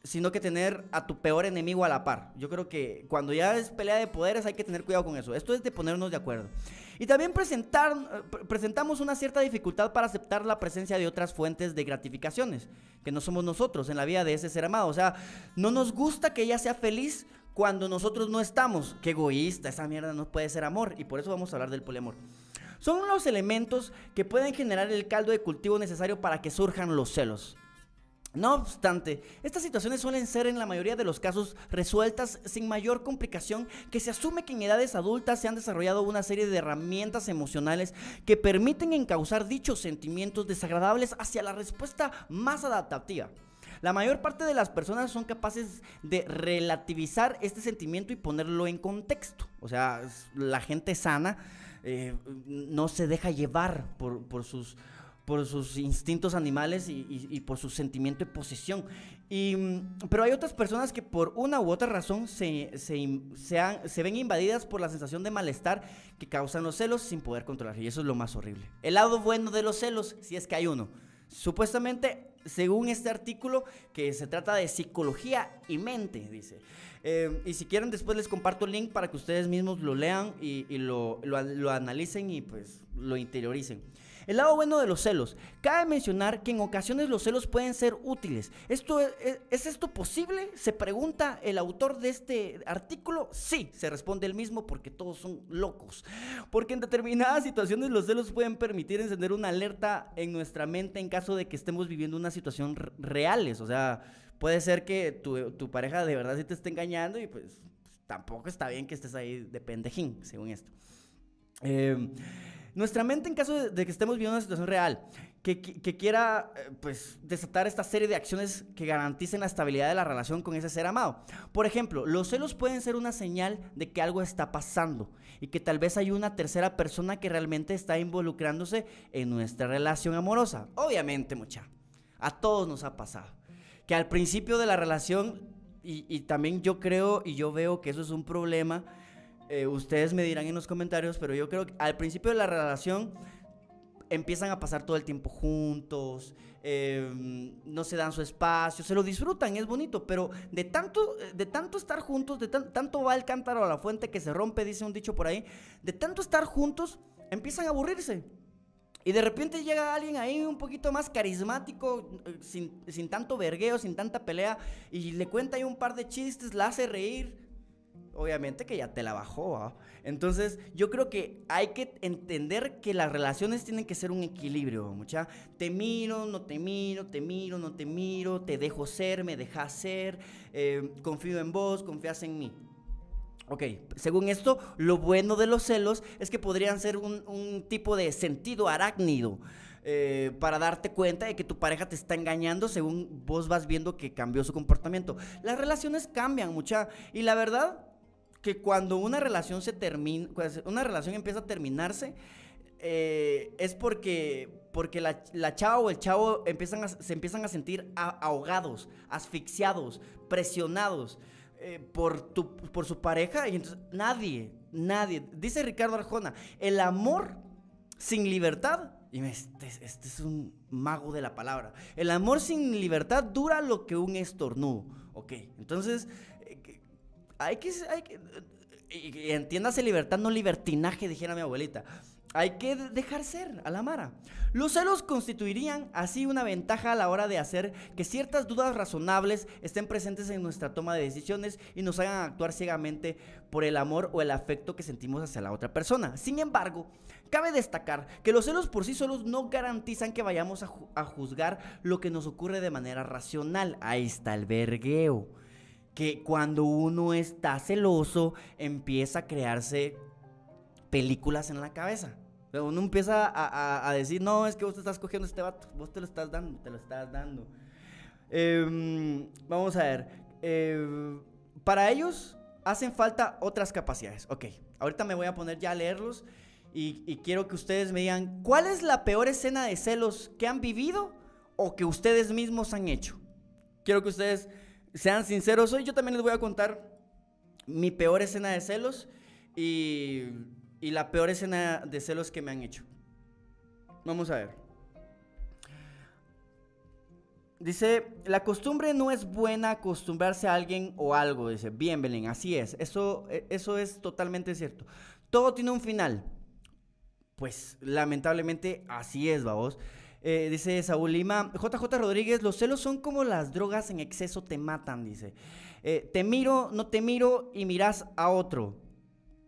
sino que tener a tu peor enemigo a la par. Yo creo que cuando ya es pelea de poderes hay que tener cuidado con eso. Esto es de ponernos de acuerdo. Y también presentar, eh, presentamos una cierta dificultad para aceptar la presencia de otras fuentes de gratificaciones, que no somos nosotros en la vida de ese ser amado. O sea, no nos gusta que ella sea feliz cuando nosotros no estamos. Qué egoísta, esa mierda no puede ser amor. Y por eso vamos a hablar del poliamor. Son los elementos que pueden generar el caldo de cultivo necesario para que surjan los celos. No obstante, estas situaciones suelen ser en la mayoría de los casos resueltas sin mayor complicación que se asume que en edades adultas se han desarrollado una serie de herramientas emocionales que permiten encauzar dichos sentimientos desagradables hacia la respuesta más adaptativa. La mayor parte de las personas son capaces de relativizar este sentimiento y ponerlo en contexto. O sea, la gente sana eh, no se deja llevar por, por sus por sus instintos animales y, por su sentimiento de posesión. Y, pero hay otras personas que por una u otra razón se, se, se, ven invadidas por la sensación de malestar que causan los celos sin poder controlar. Y eso es lo más horrible. El lado bueno de los celos, si es que hay uno. Supuestamente, según este artículo, que se trata de psicología y mente, dice. Eh, y si quieren, después les comparto el link para que ustedes mismos lo lean y, lo, lo, lo analicen y pues lo interioricen. El lado bueno de los celos. Cabe mencionar que en ocasiones los celos pueden ser útiles. ¿Esto es, ¿Es esto posible? Se pregunta el autor de este artículo. Sí, se responde el mismo porque todos son locos. Porque en determinadas situaciones los celos pueden permitir encender una alerta en nuestra mente en caso de que estemos viviendo una situación reales. O sea, puede ser que tu, pareja de verdad sí te esté engañando y pues tampoco está bien que estés ahí de pendejín, según esto. Eh, nuestra mente, en caso de, que estemos viviendo una situación real, que, quiera eh, pues, desatar esta serie de acciones que garanticen la estabilidad de la relación con ese ser amado. Por ejemplo, los celos pueden ser una señal de que algo está pasando y que tal vez hay una tercera persona que realmente está involucrándose en nuestra relación amorosa. Obviamente, mucha. A todos nos ha pasado. Que al principio de la relación, y, y también yo creo y yo veo que eso es un problema, eh, ustedes me dirán en los comentarios, pero yo creo que al principio de la relación empiezan a pasar todo el tiempo juntos, em, no se dan su espacio, se lo disfrutan, es bonito, pero de tanto, de tanto estar juntos, de tanto va el cántaro a la fuente que se rompe, dice un dicho por ahí, de tanto estar juntos, empiezan a aburrirse. Y de repente llega alguien ahí un poquito más carismático, eh, sin, sin tanto vergueo, sin tanta pelea, y le cuenta ahí un par de chistes, la hace reír, obviamente que ya te la bajó. Entonces, yo creo que hay que entender que las relaciones tienen que ser un equilibrio, mucha. Te miro, no te miro, te miro, no te miro, te dejo ser, me dejas ser, eh, confío en vos, confías en mí. Ok, según esto, lo bueno de los celos es que podrían ser un, un tipo de sentido arácnido. Eh, para darte cuenta de que tu pareja te está engañando según vos vas viendo que cambió su comportamiento. Las relaciones cambian mucha y la verdad que cuando una relación se termina, una relación empieza a terminarse, eh, es porque, porque la, la, chava o el chavo se empiezan a sentir ahogados, asfixiados, presionados eh, por, tu, por su pareja y entonces nadie, nadie, dice Ricardo Arjona, el amor sin libertad y este, este, es un mago de la palabra. El amor sin libertad dura lo que un estornudo. Ok, entonces hay que... Hay que y, entiéndase libertad, no libertinaje, dijera mi abuelita. Hay que dejar ser a la Mara. Los celos constituirían así una ventaja a la hora de hacer que ciertas dudas razonables estén presentes en nuestra toma de decisiones y nos hagan actuar ciegamente por el amor o el afecto que sentimos hacia la otra persona. Sin embargo, Cabe destacar que los celos por sí solos no garantizan que vayamos a, juzgar lo que nos ocurre de manera racional. Ahí está el vergueo. Que cuando uno está celoso empieza a crearse películas en la cabeza. Uno empieza a, decir, no, es que vos te estás cogiendo este vato, vos te lo estás dando, te lo estás dando. Em, vamos a ver. Em, para ellos hacen falta otras capacidades. Ok, ahorita me voy a poner ya a leerlos y, quiero que ustedes me digan, ¿cuál es la peor escena de celos que han vivido o que ustedes mismos han hecho? Quiero que ustedes sean sinceros hoy. Yo también les voy a contar mi peor escena de celos y, la peor escena de celos que me han hecho. Vamos a ver. Dice, la costumbre no es buena acostumbrarse a alguien o algo. Dice, bien, Belén, así es. Eso, e, eso es totalmente cierto. Todo tiene un final pues lamentablemente así es, vamos. Eh, dice Saúl Lima, JJ Rodríguez, los celos son como las drogas en exceso te matan, dice. Eh, te miro, no te miro y miras a otro.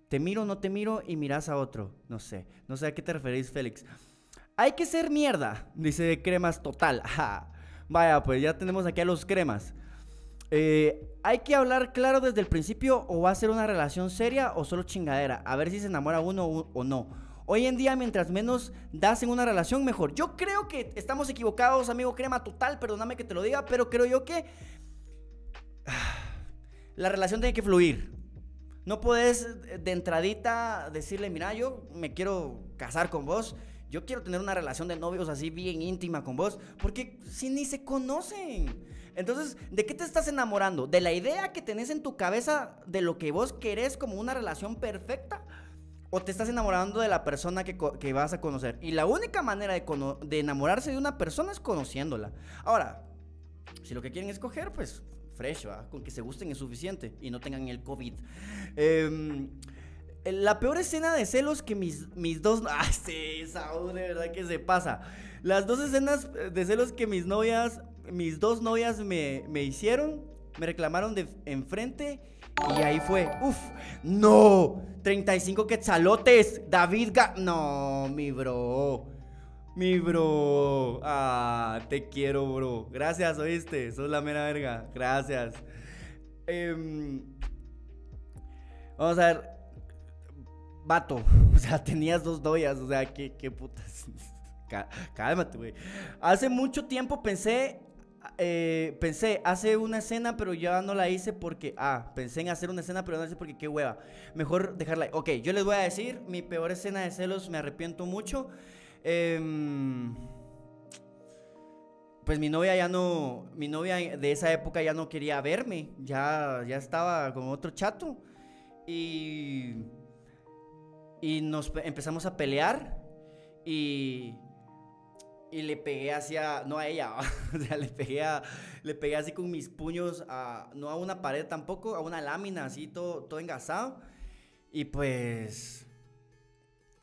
Te miro, no te miro y miras a otro. No sé, no sé a qué te referís, Félix. Hay que ser mierda, dice Cremas Total. Vaya, pues ya tenemos aquí a los cremas. Eh, hay que hablar claro desde el principio o va a ser una relación seria o solo chingadera. A ver si se enamora uno o no. Hoy en día, mientras menos das en una relación, mejor. Yo creo que estamos equivocados, amigo crema total, perdóname que te lo diga, pero creo yo que la relación tiene que fluir. No puedes de entradita decirle, mira, yo me quiero casar con vos, yo quiero tener una relación de novios así bien íntima con vos, porque si ni se conocen. Entonces, ¿de qué te estás enamorando? ¿De la idea que tenés en tu cabeza de lo que vos querés como una relación perfecta? O te estás enamorando de la persona que, vas a conocer. Y la única manera de, enamorarse de una persona es conociéndola. Ahora, si lo que quieren escoger, pues fresh. Con que se gusten es suficiente y no tengan el COVID. Em, la peor escena de celos que mis, mis dos... ¡Ah, sí, Saúl, de verdad que se pasa! Las dos escenas de celos que mis novias, mis dos novias me, me hicieron, me reclamaron de enfrente y ahí fue, ¡Uf! no, 35 quetzalotes, David Ga no, mi bro, mi bro, ah, te quiero, bro, gracias, oíste, sos la mera verga, gracias. Em, vamos a ver, vato, o sea, tenías dos doyas, o sea, qué, qué putas. Cálmate, güey. Hace mucho tiempo pensé eh, pensé, hace una escena, pero ya no la hice porque, ah, pensé en hacer una escena, pero no la hice porque qué hueva. Mejor dejarla. Ok, yo les voy a decir, mi peor escena de celos, me arrepiento mucho. Em, pues mi novia ya no, mi novia de esa época ya no quería verme, ya, ya estaba con otro chato. Y, y nos empezamos a pelear y y le pegué hacia, no a ella, o sea, le pegué, le pegué así con mis puños, a, no a una pared tampoco, a una lámina, así todo, todo engasado. Y pues,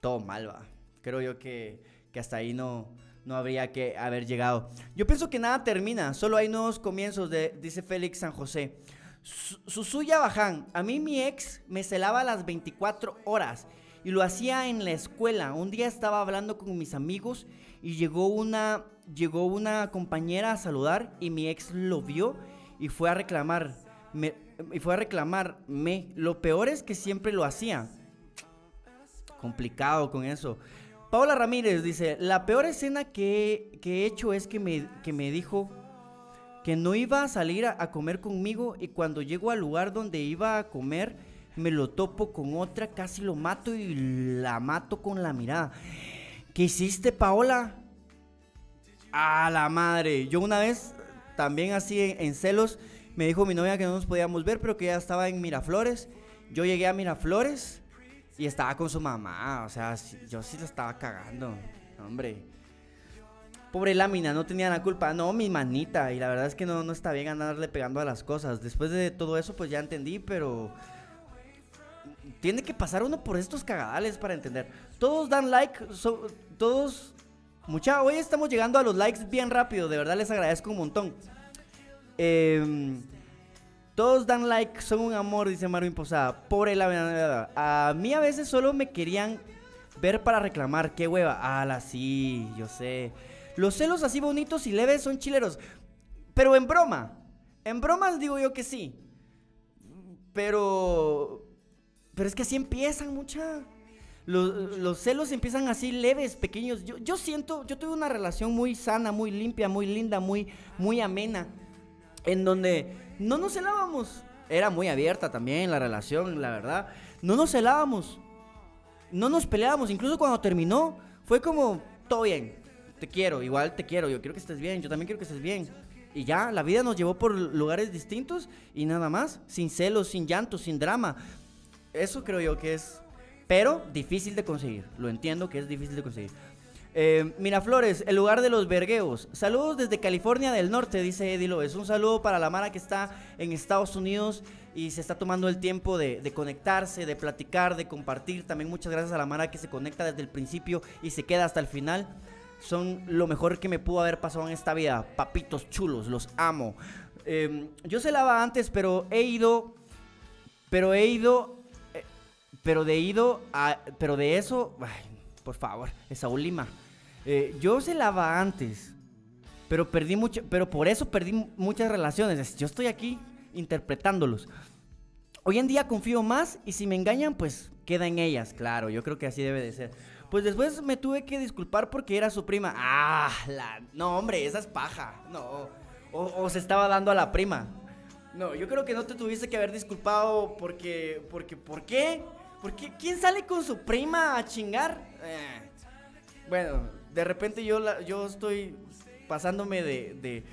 todo mal va. Creo yo que, que hasta ahí no, no habría que haber llegado. Yo pienso que nada termina, solo hay nuevos comienzos, de, dice Félix San José. Su- Susuya Baján, a mí mi ex me celaba las 24 horas y lo hacía en la escuela. Un día estaba hablando con mis amigos y llegó una, llegó una compañera a saludar y mi ex lo vio y fue a reclamar. Me, fue a reclamarme. Lo peor es que siempre lo hacía. Complicado con eso. Paola Ramírez dice, la peor escena que, que he hecho es que me, que me dijo que no iba a salir a, a comer conmigo y cuando llego al lugar donde iba a comer me lo topo con otra, casi lo mato y la mato con la mirada. ¿Qué hiciste, Paola? A la madre. Yo una vez, también así en, celos, me dijo mi novia que no nos podíamos ver, pero que ya estaba en Miraflores. Yo llegué a Miraflores y estaba con su mamá. O sea, yo sí la estaba cagando. Hombre. Pobre lámina, no tenía la culpa. No, mi manita. Y la verdad es que no, no está bien andarle pegando a las cosas. Después de todo eso, pues ya entendí, pero. Tiene que pasar uno por estos cagadales para entender. Todos dan like, todos. Mucha, hoy estamos llegando a los likes bien rápido, de verdad les agradezco un montón. Em, todos dan like, son un amor, dice Marvin Posada. Pobre la A mí a veces solo me querían ver para reclamar. Qué hueva. Ala, sí, yo sé. Los celos así bonitos y leves son chileros. Pero en broma. En bromas digo yo que sí. Pero. Pero es que así empiezan, mucha. Los, los celos empiezan así leves, pequeños. Yo, yo siento, yo tuve una relación muy sana, muy limpia, muy linda, muy, muy amena. En donde no nos celábamos. Era muy abierta también la relación, la verdad. No nos celábamos. No nos peleábamos. Incluso cuando terminó, fue como, todo bien. Te quiero, igual te quiero. Yo quiero que estés bien. Yo también quiero que estés bien. Y ya, la vida nos llevó por lugares distintos y nada más. Sin celos, sin llanto, sin drama. Eso creo yo que es. Pero difícil de conseguir. Lo entiendo que es difícil de conseguir. Eh, Miraflores, el lugar de los vergueos. Saludos desde California del Norte, dice Eddie López. Un saludo para la Mara que está en Estados Unidos y se está tomando el tiempo de, de conectarse, de platicar, de compartir. También muchas gracias a la Mara que se conecta desde el principio y se queda hasta el final. Son lo mejor que me pudo haber pasado en esta vida. Papitos chulos, los amo. Eh, yo se lava antes, pero he ido. Pero he ido. Pero de ido a. Pero de eso. por favor, Saúl Lima. Eh, yo se lava antes. Pero perdí mucho. Pero por eso perdí mu- muchas relaciones. Yo estoy aquí interpretándolos. Hoy en día confío más y si me engañan, pues queda en ellas. Claro, yo creo que así debe de ser. Pues después me tuve que disculpar porque era su prima. Ah, la... no, hombre, esa es paja. No. O, o se estaba dando a la prima. No, yo creo que no te tuviste que haber disculpado porque, porque, ¿por qué? Porque ¿quién sale con su prima a chingar? Eh, Bueno, de repente yo, la- yo estoy pasándome de, de,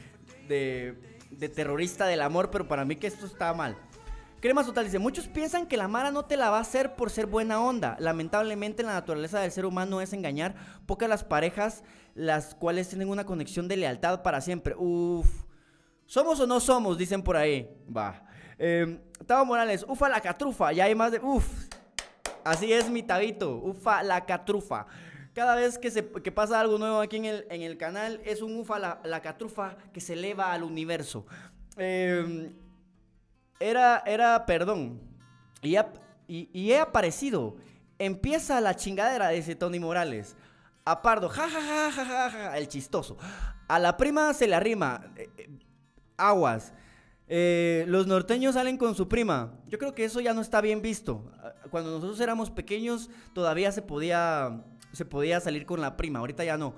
de, de terrorista del amor, pero para mí que esto está mal. Crema Total dice, muchos piensan que la Mara no te la va a hacer por ser buena onda. Lamentablemente la naturaleza del ser humano es engañar. Pocas las parejas las cuales tienen una conexión de lealtad para siempre. Uf. ¿Somos o no somos? Dicen por ahí. Va. Eh, Tavo Morales, ufa la catrufa. Ya hay más de... Uf. Así es mi tabito. Ufa la catrufa. Cada vez que, se, que pasa algo nuevo aquí en el, en el canal, es un ufa la, la catrufa que se eleva al universo. Eh, era, era, perdón. Y, y, y he aparecido. Empieza la chingadera, dice Tony Morales. A Pardo, ja, ja, ja, ja, ja, ja, el chistoso. A la prima se le arrima. eh, eh, aguas. Eh, los norteños salen con su prima. Yo creo que eso ya no está bien visto. Cuando nosotros éramos pequeños, todavía se podía, se podía salir con la prima. Ahorita ya no.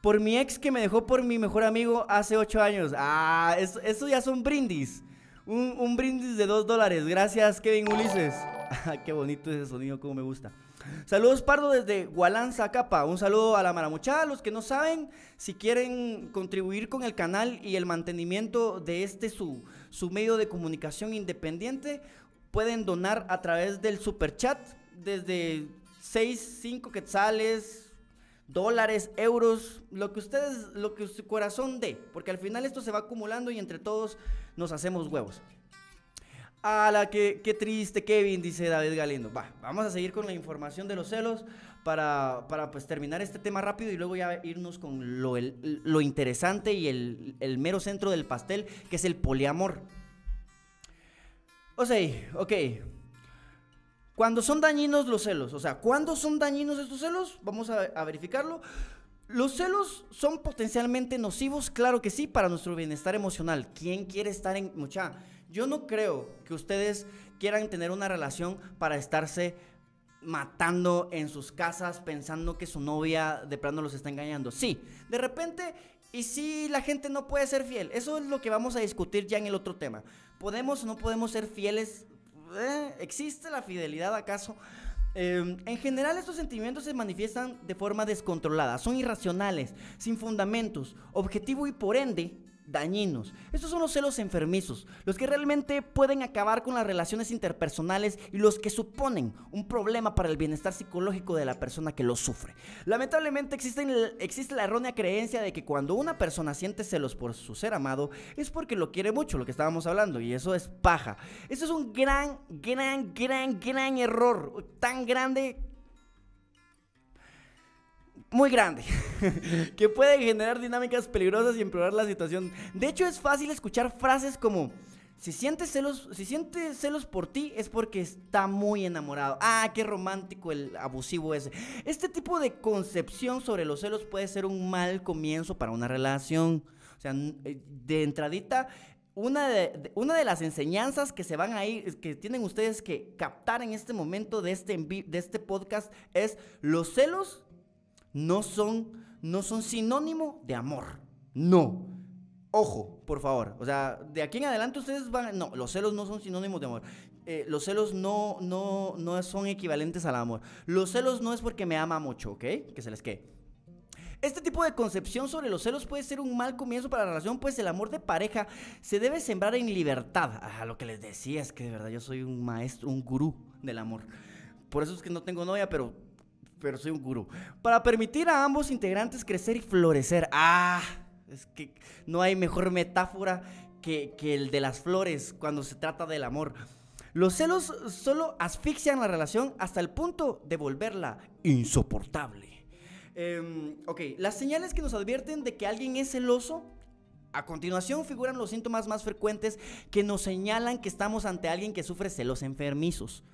Por mi ex que me dejó por mi mejor amigo hace ocho años. Ah, eso, ya son brindis. Un, brindis de dos dólares. Gracias, Kevin Ulises. Ah, Qué bonito ese sonido, como me gusta. Saludos, Pardo, desde Gualanza, Capa. Un saludo a la Maramuchada. Los que no saben, si quieren contribuir con el canal y el mantenimiento de este su, su medio de comunicación independiente, pueden donar a través del super chat desde 6, 5 quetzales, dólares, euros, lo que ustedes, lo que su corazón dé, porque al final esto se va acumulando y entre todos nos hacemos huevos. A la que, qué triste, Kevin, dice David Galindo. Va, vamos a seguir con la información de los celos para, para pues terminar este tema rápido y luego ya irnos con lo, el- lo interesante y el, el mero centro del pastel, que es el poliamor. O sea, ok. Cuando son dañinos los celos, o sea, ¿cuándo son dañinos estos celos? Vamos a, a verificarlo. ¿Los celos son potencialmente nocivos? Claro que sí, para nuestro bienestar emocional. ¿Quién quiere estar en... Mucha, yo no creo que ustedes quieran tener una relación para estarse matando en sus casas pensando que su novia de plano los está engañando. Sí, de repente, y si la gente no puede ser fiel, eso es lo que vamos a discutir ya en el otro tema. ¿Podemos o no podemos ser fieles? Eh, ¿Existe la fidelidad acaso? Eh, en general estos sentimientos se manifiestan de forma descontrolada, son irracionales, sin fundamentos, objetivo y por ende dañinos. Estos son los celos enfermizos, los que realmente pueden acabar con las relaciones interpersonales y los que suponen un problema para el bienestar psicológico de la persona que los sufre. Lamentablemente existe, existe la errónea creencia de que cuando una persona siente celos por su ser amado es porque lo quiere mucho, lo que estábamos hablando, y eso es paja. Eso es un gran, gran, gran, gran error, tan grande muy grande, que puede generar dinámicas peligrosas y empeorar la situación. De hecho, es fácil escuchar frases como, si sientes celos, si sientes celos por ti es porque está muy enamorado. Ah, qué romántico el abusivo ese. Este tipo de concepción sobre los celos puede ser un mal comienzo para una relación. O sea, eh, de entradita, una de, una de las enseñanzas que se van a ir, que tienen ustedes que captar en este momento de este, de este podcast es los celos no son, no son sinónimo de amor. No. Ojo, por favor. O sea, de aquí en adelante ustedes van... No, los celos no son sinónimos de amor. Eh, los celos no, no, no son equivalentes al amor. Los celos no es porque me ama mucho, ¿ok? Que se les quede. Este tipo de concepción sobre los celos puede ser un mal comienzo para la relación, pues el amor de pareja se debe sembrar en libertad. Ah, lo que les decía es que de verdad yo soy un maestro, un gurú del amor. Por eso es que no tengo novia, pero pero soy un gurú. Para permitir a ambos integrantes crecer y florecer. Ah, es que no hay mejor metáfora que, el de las flores cuando se trata del amor. Los celos solo asfixian la relación hasta el punto de volverla insoportable. Em, ok, las señales que nos advierten de que alguien es celoso a continuación figuran los síntomas más frecuentes que nos señalan que estamos ante alguien que sufre celos enfermizos.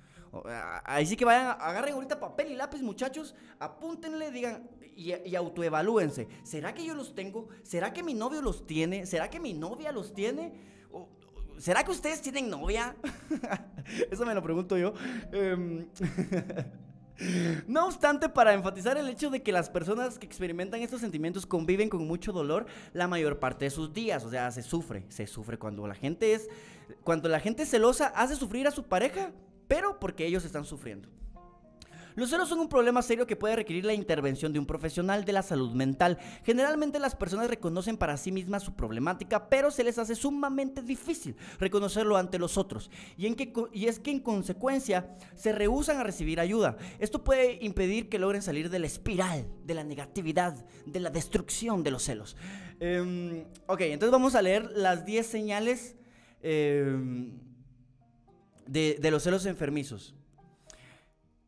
Ahí sí que vayan, agarren ahorita papel y lápiz, muchachos, apúntenle, digan y, autoevalúense. ¿Será que yo los tengo? ¿Será que mi novio los tiene? ¿Será que mi novia los tiene? ¿Será que ustedes tienen novia? Eso me lo pregunto yo. Em, no obstante, para enfatizar el hecho de que las personas que experimentan estos sentimientos conviven con mucho dolor la mayor parte de sus días, o sea, se sufre, se sufre cuando la gente es cuando la gente celosa hace sufrir a su pareja pero porque ellos están sufriendo. Los celos son un problema serio que puede requerir la intervención de un profesional de la salud mental. Generalmente las personas reconocen para sí mismas su problemática, pero se les hace sumamente difícil reconocerlo ante los otros. Y, en que, y es que en consecuencia se rehusan a recibir ayuda. Esto puede impedir que logren salir de la espiral, de la negatividad, de la destrucción de los celos. Em, ok, entonces vamos a leer las 10 señales. Em, de, los celos enfermizos.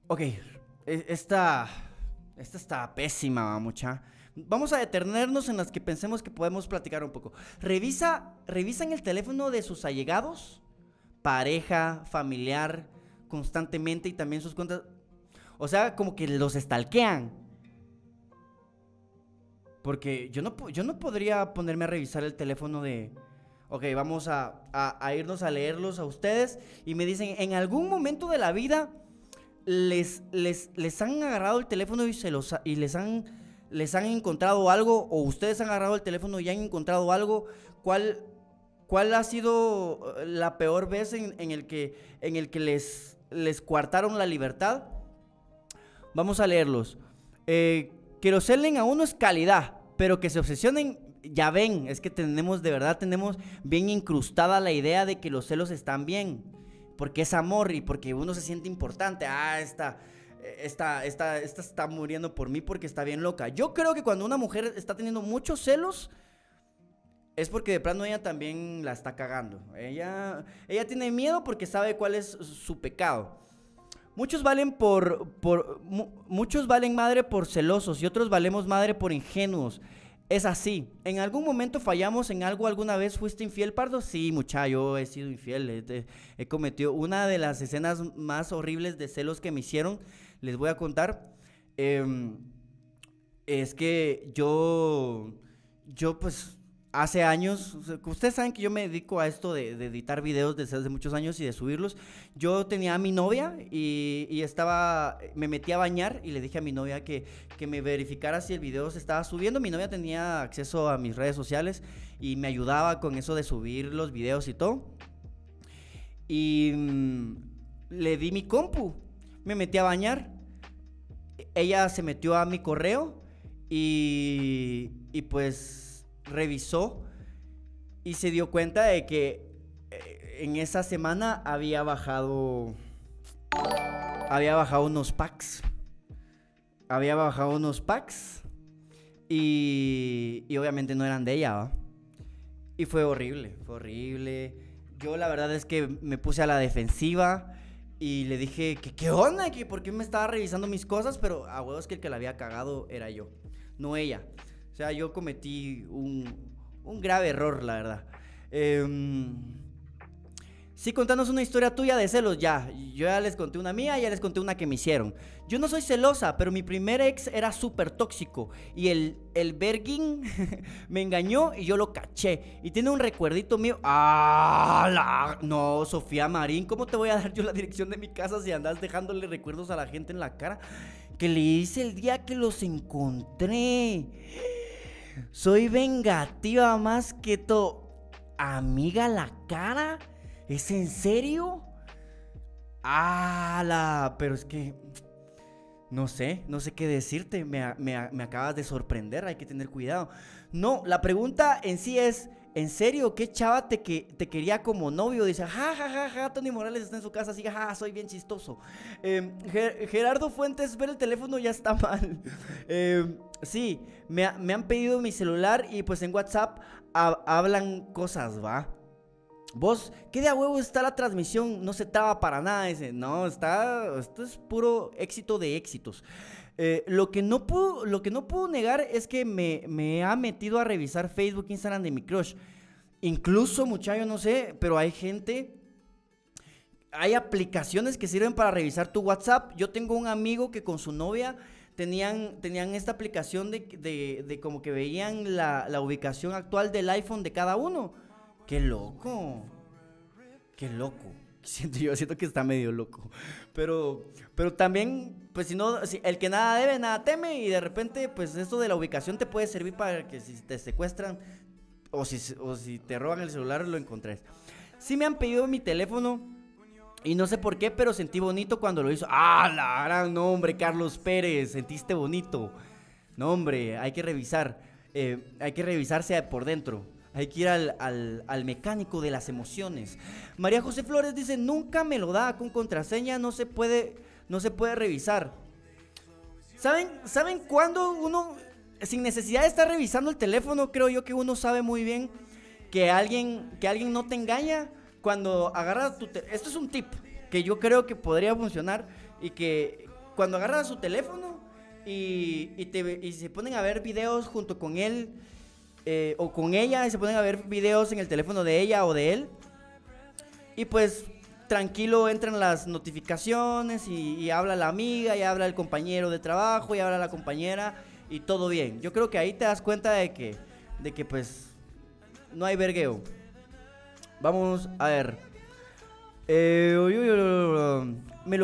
Ok, e, esta, esta está pésima, mucha. Vamos a detenernos en las que pensemos que podemos platicar un poco. Revisa, revisan el teléfono de sus allegados, pareja, familiar, constantemente y también sus cuentas. O sea, como que los estalquean. Porque yo no, yo no podría ponerme a revisar el teléfono de, ok, vamos a, irnos a leerlos a ustedes y me dicen, en algún momento de la vida les, les, les han agarrado el teléfono y, se los, y les, han, les han encontrado algo o ustedes han agarrado el teléfono y han encontrado algo, ¿cuál, cuál ha sido eh, la peor vez en, el, que, en el que les, les coartaron la libertad? Vamos a leerlos. Eh, que lo celen a uno es calidad, pero que se obsesionen ya ven, es que tenemos, de verdad, tenemos bien incrustada la idea de que los celos están bien. Porque es amor y porque uno se siente importante. Ah, esta, esta, esta, esta está muriendo por mí porque está bien loca. Yo creo que cuando una mujer está teniendo muchos celos, es porque de plano ella también la está cagando. Ella, ella tiene miedo porque sabe cuál es su pecado. Muchos valen por, por muchos valen madre por celosos y otros valemos madre por ingenuos. Es así. ¿En algún momento fallamos en algo alguna vez? ¿Fuiste infiel, Pardo? Sí, mucha, yo he sido infiel. He cometido una de las escenas más horribles de celos que me hicieron. Les voy a contar. Em, es que yo, yo pues hace años, ustedes saben que yo me dedico a esto de, editar videos desde hace muchos años y de subirlos. Yo tenía a mi novia y, y estaba, me metí a bañar y le dije a mi novia que, que me verificara si el video se estaba subiendo. Mi novia tenía acceso a mis redes sociales y me ayudaba con eso de subir los videos y todo. Y mm, le di mi compu, me metí a bañar. Ella se metió a mi correo y, y pues revisó y se dio cuenta de que eh, en esa semana había bajado había bajado unos packs. Había bajado unos packs y, obviamente no eran de ella y fue horrible fue horrible. Yo la verdad es que me puse a la defensiva y le dije que qué onda que por qué me estaba revisando mis cosas pero a huevos que el que la había cagado era yo no ella sea, yo cometí un, un grave error, la verdad. Em, sí, contanos una historia tuya de celos, ya. Yo ya les conté una mía, ya les conté una que me hicieron. Yo no soy celosa, pero mi primer ex era súper tóxico. Y el, el Bergin me engañó y yo lo caché. Y tiene un recuerdito mío. ¡Ah! la- No, Sofía Marín, ¿cómo te voy a dar yo la dirección de mi casa si andas dejándole recuerdos a la gente en la cara? Que le hice el día que los encontré. Soy vengativa más que todo. Amiga, la cara. ¿Es en serio? ¡Hala! Pero es que. No sé, no sé qué decirte. Me, me me acabas de sorprender, hay que tener cuidado. No, la pregunta en sí es: ¿en serio qué chava te, que, te quería como novio? Dice: ja, ja, ja, ja, Tony Morales está en su casa, así, ja, ja, soy bien chistoso. Em, Ger- Gerardo Fuentes, ver el teléfono ya está mal. Em, sí, me, me han pedido mi celular y pues en WhatsApp ha- hablan cosas, ¿va? Vos, ¿qué de a huevo está la transmisión? No se traba para nada. Dice, no, está, esto es puro éxito de éxitos. Eh, lo, que no puedo, lo que no puedo negar es que me, me ha metido a revisar Facebook, Instagram de mi crush. Incluso, muchacho, no sé, pero hay gente, hay aplicaciones que sirven para revisar tu WhatsApp. Yo tengo un amigo que con su novia tenían, tenían esta aplicación de, de- de como que veían la, la ubicación actual del iPhone de cada uno. ¡Qué loco! ¡Qué loco! Siento yo, siento que está medio loco. Pero, pero también, pues si no, si el que nada debe, nada teme. Y de repente, pues esto de la ubicación te puede servir para que si te secuestran o si, o si te roban el celular, lo encontres. Sí me han pedido mi teléfono. Y no sé por qué, pero sentí bonito cuando lo hizo. ¡Ah, la gran nombre, Carlos Pérez! Sentiste bonito. No, hombre, hay que revisar. eh, hay que revisarse por dentro. Hay que ir al, al- al mecánico de las emociones. María José Flores dice, nunca me lo da con contraseña, no se puede, no se puede revisar. ¿Saben, ¿Saben cuándo uno, sin necesidad de estar revisando el teléfono, creo yo que uno sabe muy bien que alguien, que alguien no te engaña cuando agarras tu... Esto es un tip que yo creo que podría funcionar y que cuando agarras su teléfono y, y te, y se ponen a ver videos junto con él eh, o con ella y se ponen a ver videos en el teléfono de ella o de él y pues tranquilo entran las notificaciones y, y habla la amiga, y habla el compañero de trabajo, y habla la compañera, y todo bien. Yo creo que ahí te das cuenta de que, de que pues no hay vergueo. Vamos a ver. Eh, me,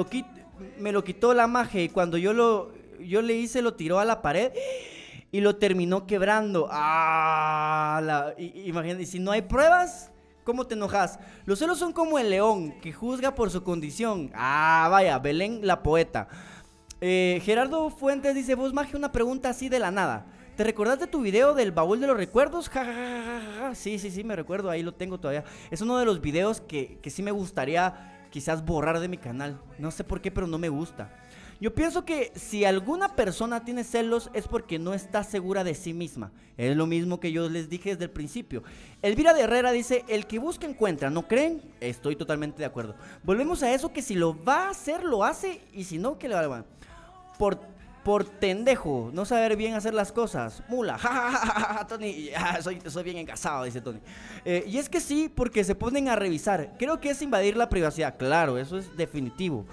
lo quitó la magia y cuando yo lo le hice lo tiró a la pared y lo terminó quebrando. Ah, la, imagínate, si no hay pruebas, ¿cómo te enojas? Los celos son como el león que juzga por su condición. Ah, vaya, Belén la poeta. Eh, Gerardo Fuentes dice, vos magia una pregunta así de la nada. ¿Te recordás de tu video del baúl de los recuerdos? Sí, sí, sí, me recuerdo, ahí lo tengo todavía. Es uno de los videos que, que sí me gustaría quizás borrar de mi canal. No sé por qué, pero no me gusta. Yo pienso que si alguna persona tiene celos es porque no está segura de sí misma. Es lo mismo que yo les dije desde el principio. Elvira de Herrera dice, el que busca encuentra, ¿no creen? Estoy totalmente de acuerdo. Volvemos a eso que si lo va a hacer, lo hace y si no, que le valga. Por, por tendejo, no saber bien hacer las cosas. Mula, ja, ja, ja, ja, ja, Tony, ya, soy, soy bien engasado, dice Tony. Eh, y es que sí, porque se ponen a revisar. Creo que es invadir la privacidad, claro, eso es definitivo.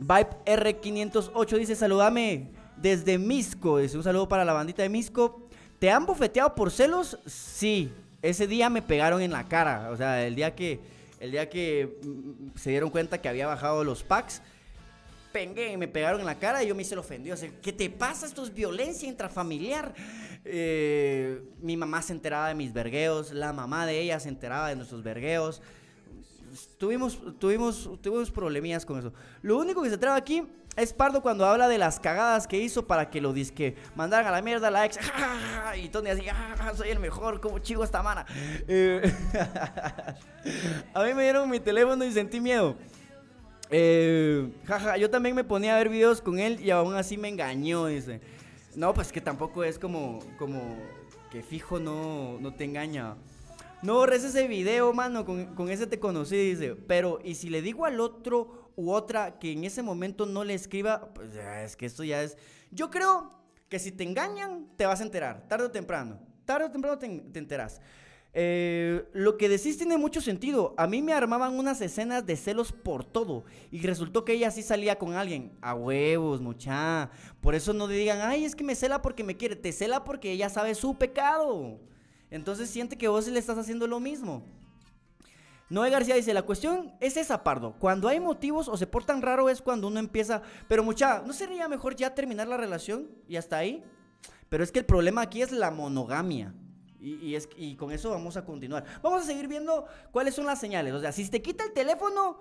Vibe R508 dice, saludame desde Misco. Dice, un saludo para la bandita de Misco. ¿Te han bofeteado por celos? Sí. Ese día me pegaron en la cara. O sea, el día que, el día que mm, se dieron cuenta que había bajado los packs, pengué, me pegaron en la cara y yo me hice el ofendido. O sea, ¿qué te pasa? Esto es violencia intrafamiliar. Eh, mi mamá se enteraba de mis vergueos, la mamá de ella se enteraba de nuestros vergueos. Tuvimos, tuvimos, tuvimos problemillas con eso. Lo único que se traba aquí es Pardo cuando habla de las cagadas que hizo para que lo disque mandaran a la mierda a la ex. Y Tony así, "Ah, soy el mejor, como chico esta mana. Eh, a mí me dieron mi teléfono y sentí miedo. Eh, jaja, yo también me ponía a ver videos con él y aún así me engañó, dice. No, pues que tampoco es como, como que fijo no, no te engaña. No borres ese video, mano, con, con ese te conocí, dice. Pero, ¿y si le digo al otro u otra que en ese momento no le escriba? Pues ya, es que esto ya es... Yo creo que si te engañan, te vas a enterar, tarde o temprano. Tarde o temprano te, te enteras. Eh, lo que decís tiene mucho sentido. A mí me armaban unas escenas de celos por todo. Y resultó que ella sí salía con alguien. A huevos, mucha. Por eso no digan, ay, es que me cela porque me quiere. Te cela porque ella sabe su pecado. Entonces siente que vos le estás haciendo lo mismo. Noé García dice, la cuestión es esa, Pardo. Cuando hay motivos o se portan raro es cuando uno empieza... Pero mucha, ¿no sería mejor ya terminar la relación y hasta ahí? Pero es que el problema aquí es la monogamia. Y, es, y con eso vamos a continuar. Vamos a seguir viendo cuáles son las señales. O sea, si te quita el teléfono,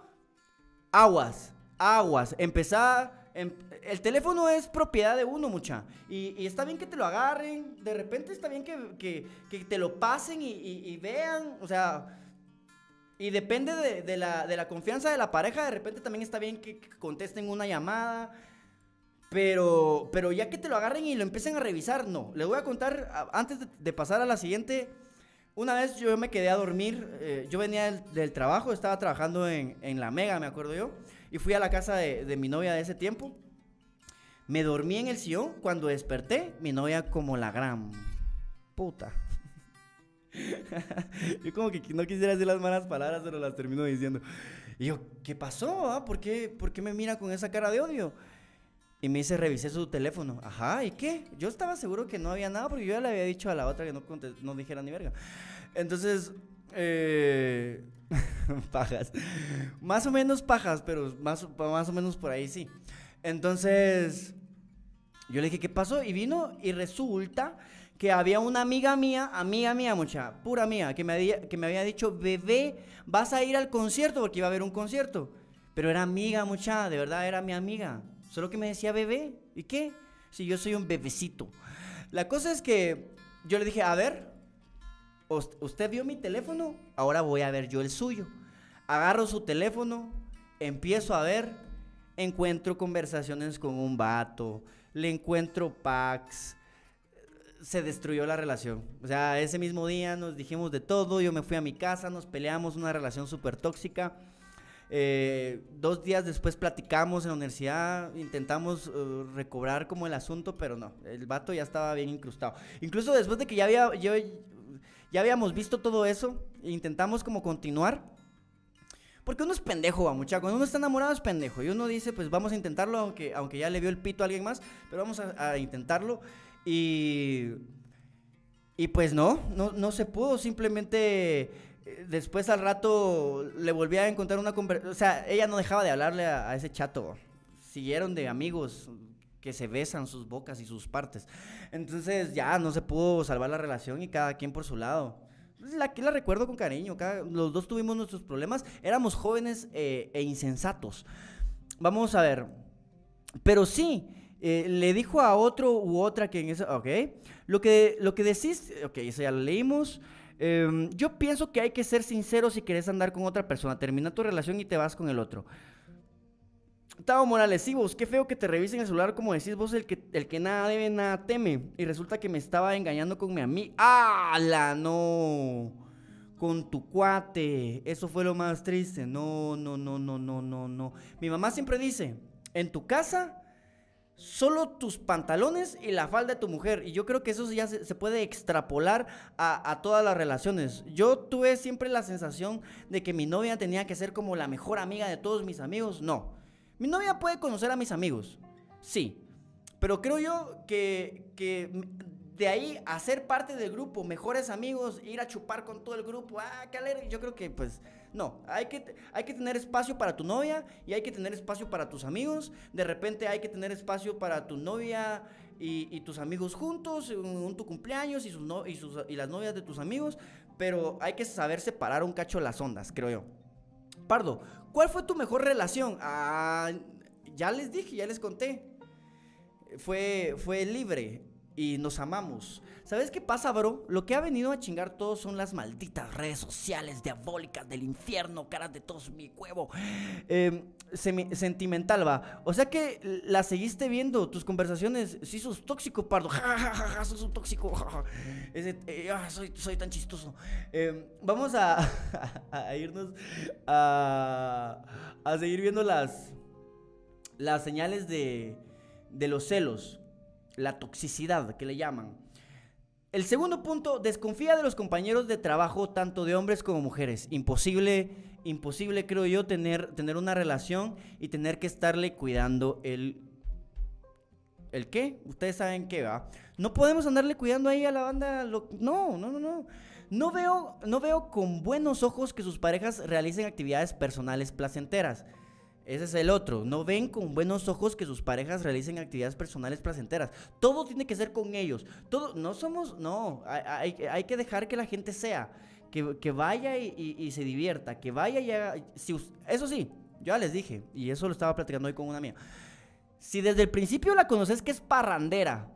aguas, aguas. Empezar... em- el teléfono es propiedad de uno, mucha. Y, está bien que te lo agarren. De repente está bien que, te lo pasen y, vean. O sea... Y depende de, la, confianza de la pareja, de repente también está bien que contesten una llamada. Pero, pero ya que te lo agarren y lo empiecen a revisar, no. Les voy a contar, antes de, pasar a la siguiente, una vez yo me quedé a dormir, eh, yo venía del, del trabajo, estaba trabajando en, en La Mega, me acuerdo yo, y fui a la casa de, de mi novia de ese tiempo. Me dormí en el sillón, cuando desperté, mi novia como la gran puta. yo como que no quisiera decir las malas palabras, pero las termino diciendo. Y yo, ¿qué pasó? ah? ¿Por, qué, ¿Por qué me mira con esa cara de odio? Y me dice, revisé su teléfono. Ajá, ¿y qué? Yo estaba seguro que no había nada porque yo ya le había dicho a la otra que no, no dijera ni verga. Entonces, eh, pajas. Más o menos pajas, pero más, más o menos por ahí sí. Entonces, yo le dije, ¿qué pasó? Y vino y resulta que había una amiga mía, amiga mía, mucha, pura mía, que me, había, que me había dicho, bebé, vas a ir al concierto porque iba a haber un concierto. Pero era amiga, mucha, de verdad era mi amiga. Solo que me decía bebé. ¿Y qué? Si yo soy un bebecito. La cosa es que yo le dije, a ver, us- usted vio mi teléfono, ahora voy a ver yo el suyo. Agarro su teléfono, empiezo a ver, encuentro conversaciones con un vato, le encuentro packs, se destruyó la relación. O sea, ese mismo día nos dijimos de todo, yo me fui a mi casa, nos peleamos, una relación súper tóxica. Eh, dos días después platicamos en la universidad, intentamos eh, recobrar como el asunto, pero no, el vato ya estaba bien incrustado. Incluso después de que ya, había, yo, ya habíamos visto todo eso, intentamos como continuar. Porque uno es pendejo, va, muchacho. Cuando uno está enamorado es pendejo. Y uno dice, pues vamos a intentarlo, aunque, aunque ya le vio el pito a alguien más, pero vamos a, a intentarlo. Y, y pues no, no, no se pudo. Simplemente después al rato le volví a encontrar una conversación. O sea, ella no dejaba de hablarle a, ese chato. Siguieron de amigos que se besan sus bocas y sus partes. Entonces ya no se pudo salvar la relación y cada quien por su lado. La la recuerdo con cariño. cada- los dos tuvimos nuestros problemas. Éramos jóvenes eh, e insensatos. Vamos a ver. Pero sí, eh, le dijo a otro u otra que en eso, ok. Lo que, lo que decís, ok, eso ya lo leímos. Em, yo pienso que hay que ser sincero si querés andar con otra persona. Termina tu relación y te vas con el otro. Tavo Morales, sí, vos, qué feo que te revisen el celular, como decís vos, el que, el que nada debe, nada teme. Y resulta que me estaba engañando con mi amiga. ¡Hala, no! Con tu cuate. Eso fue lo más triste. No, no, no, no, no, no, no. Mi mamá siempre dice, en tu casa solo tus pantalones y la falda de tu mujer. Y yo creo que eso ya se, puede extrapolar a, todas las relaciones. Yo tuve siempre la sensación de que mi novia tenía que ser como la mejor amiga de todos mis amigos. No. Mi novia puede conocer a mis amigos. Sí. Pero creo yo que, de ahí a ser parte del grupo, mejores amigos, ir a chupar con todo el grupo, ah, qué alegre, yo creo que pues no, hay que, hay que tener espacio para tu novia y hay que tener espacio para tus amigos, de repente hay que tener espacio para tu novia y, tus amigos juntos, un tu cumpleaños y las novias de tus amigos, pero hay que saber separar un cacho las ondas, creo yo. Pardo, ¿cuál fue tu mejor relación? Ah, ya les dije, ya les conté. Fue, fue libre y nos amamos. ¿Sabes qué pasa, bro? Lo que ha venido a chingar todo son las malditas redes sociales diabólicas del infierno, caras de todos mi huevo. Semi- sentimental, va. O sea que la seguiste viendo, tus conversaciones. Sí, sos tóxico, Pardo. Ja, sos un tóxico. eh, ah, soy, tan chistoso. Eh, vamos a, a irnos a, a seguir viendo las, las señales de, de los celos, la toxicidad que le llaman. El segundo punto, desconfía de los compañeros de trabajo, tanto de hombres como mujeres. Imposible, imposible creo yo tener, tener una relación y tener que estarle cuidando el... ¿El qué? Ustedes saben qué va. No podemos andarle cuidando ahí a la banda. lo- No, no, no, no. No veo, no veo con buenos ojos que sus parejas realicen actividades personales placenteras. Ese es el otro. No ven con buenos ojos que sus parejas realicen actividades personales placenteras. Todo tiene que ser con ellos. Todo, no somos, no. Hay, que dejar que la gente sea. Que, vaya y, se divierta. Que vaya y haga. si eso sí, ya les dije. Y eso lo estaba platicando hoy con una mía. Si desde el principio la conoces que es parrandera.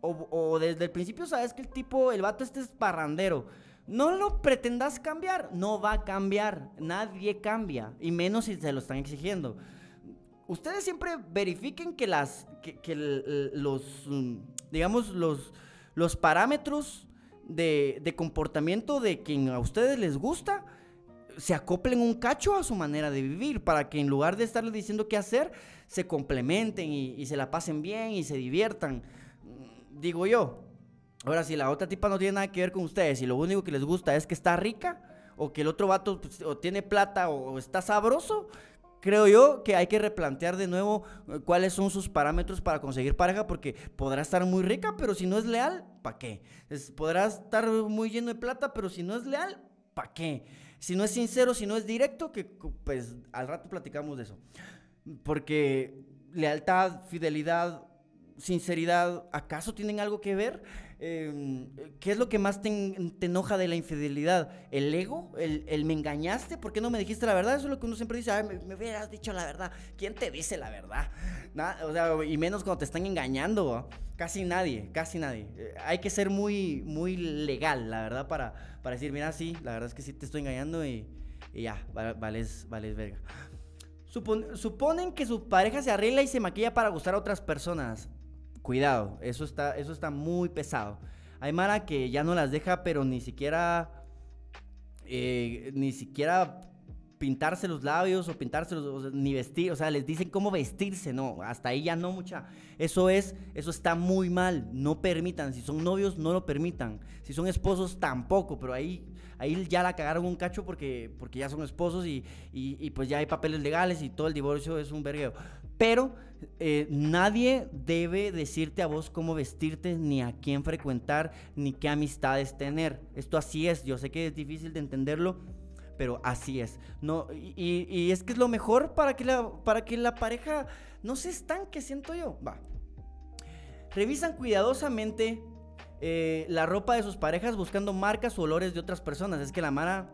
O, o desde el principio sabes que el tipo, el vato este es parrandero. No lo pretendas cambiar, no va a cambiar, nadie cambia, y menos si se lo están exigiendo. Ustedes siempre verifiquen que las, que, los, mm, digamos, los, los parámetros de, comportamiento de quien a ustedes les gusta se acoplen un cacho a su manera de vivir para que en lugar de estarles diciendo qué hacer, se complementen y, y se la pasen bien y se diviertan. Mm, Digo yo. Ahora, si la otra tipa no tiene nada que ver con ustedes y lo único que les gusta es que está rica o que el otro vato pues, o tiene plata o, o está sabroso, creo yo que hay que replantear de nuevo eh, cuáles son sus parámetros para conseguir pareja porque podrá estar muy rica, pero si no es leal, ¿para qué? Podrá estar muy lleno de plata, pero si no es leal, ¿para qué? Si no es sincero, si no es directo, que pues al rato platicamos de eso. Porque lealtad, fidelidad, sinceridad, ¿acaso tienen algo que ver? Eh, ¿Qué es lo que más te, en- te enoja de la infidelidad? ¿El ego? ¿El, el me engañaste? ¿Por qué no me dijiste la verdad? Eso es lo que uno siempre dice, "Ay, me, hubieras dicho la verdad. ¿Quién te dice la verdad? O sea, y menos cuando te están engañando. Casi nadie, casi nadie. Eh, hay que ser muy, muy legal, la verdad, para, para decir, mira, sí, la verdad es que sí te estoy engañando y, y ya, va- vales, vales verga. Supon- suponen que su pareja se arregla y se maquilla para gustar a otras personas. Cuidado, eso está, eso está muy pesado. Hay Mara que ya no las deja, pero ni siquiera. eh, ni siquiera pintarse los labios o pintarse los, ni vestir, o sea, les dicen cómo vestirse, no, hasta ahí ya no mucha. Eso es, eso está muy mal, no permitan, si son novios no lo permitan, si son esposos tampoco, pero ahí, ahí ya la cagaron un cacho porque, porque ya son esposos y, y- y pues ya hay papeles legales y todo el divorcio es un vergueo. Pero eh, nadie debe decirte a vos cómo vestirte, ni a quién frecuentar, ni qué amistades tener. Esto así es, yo sé que es difícil de entenderlo, pero así es. No, y, y- es que es lo mejor para que la, para que la pareja no se estanque, siento yo. Va. Revisan cuidadosamente eh, la ropa de sus parejas buscando marcas o olores de otras personas. Es que la Mara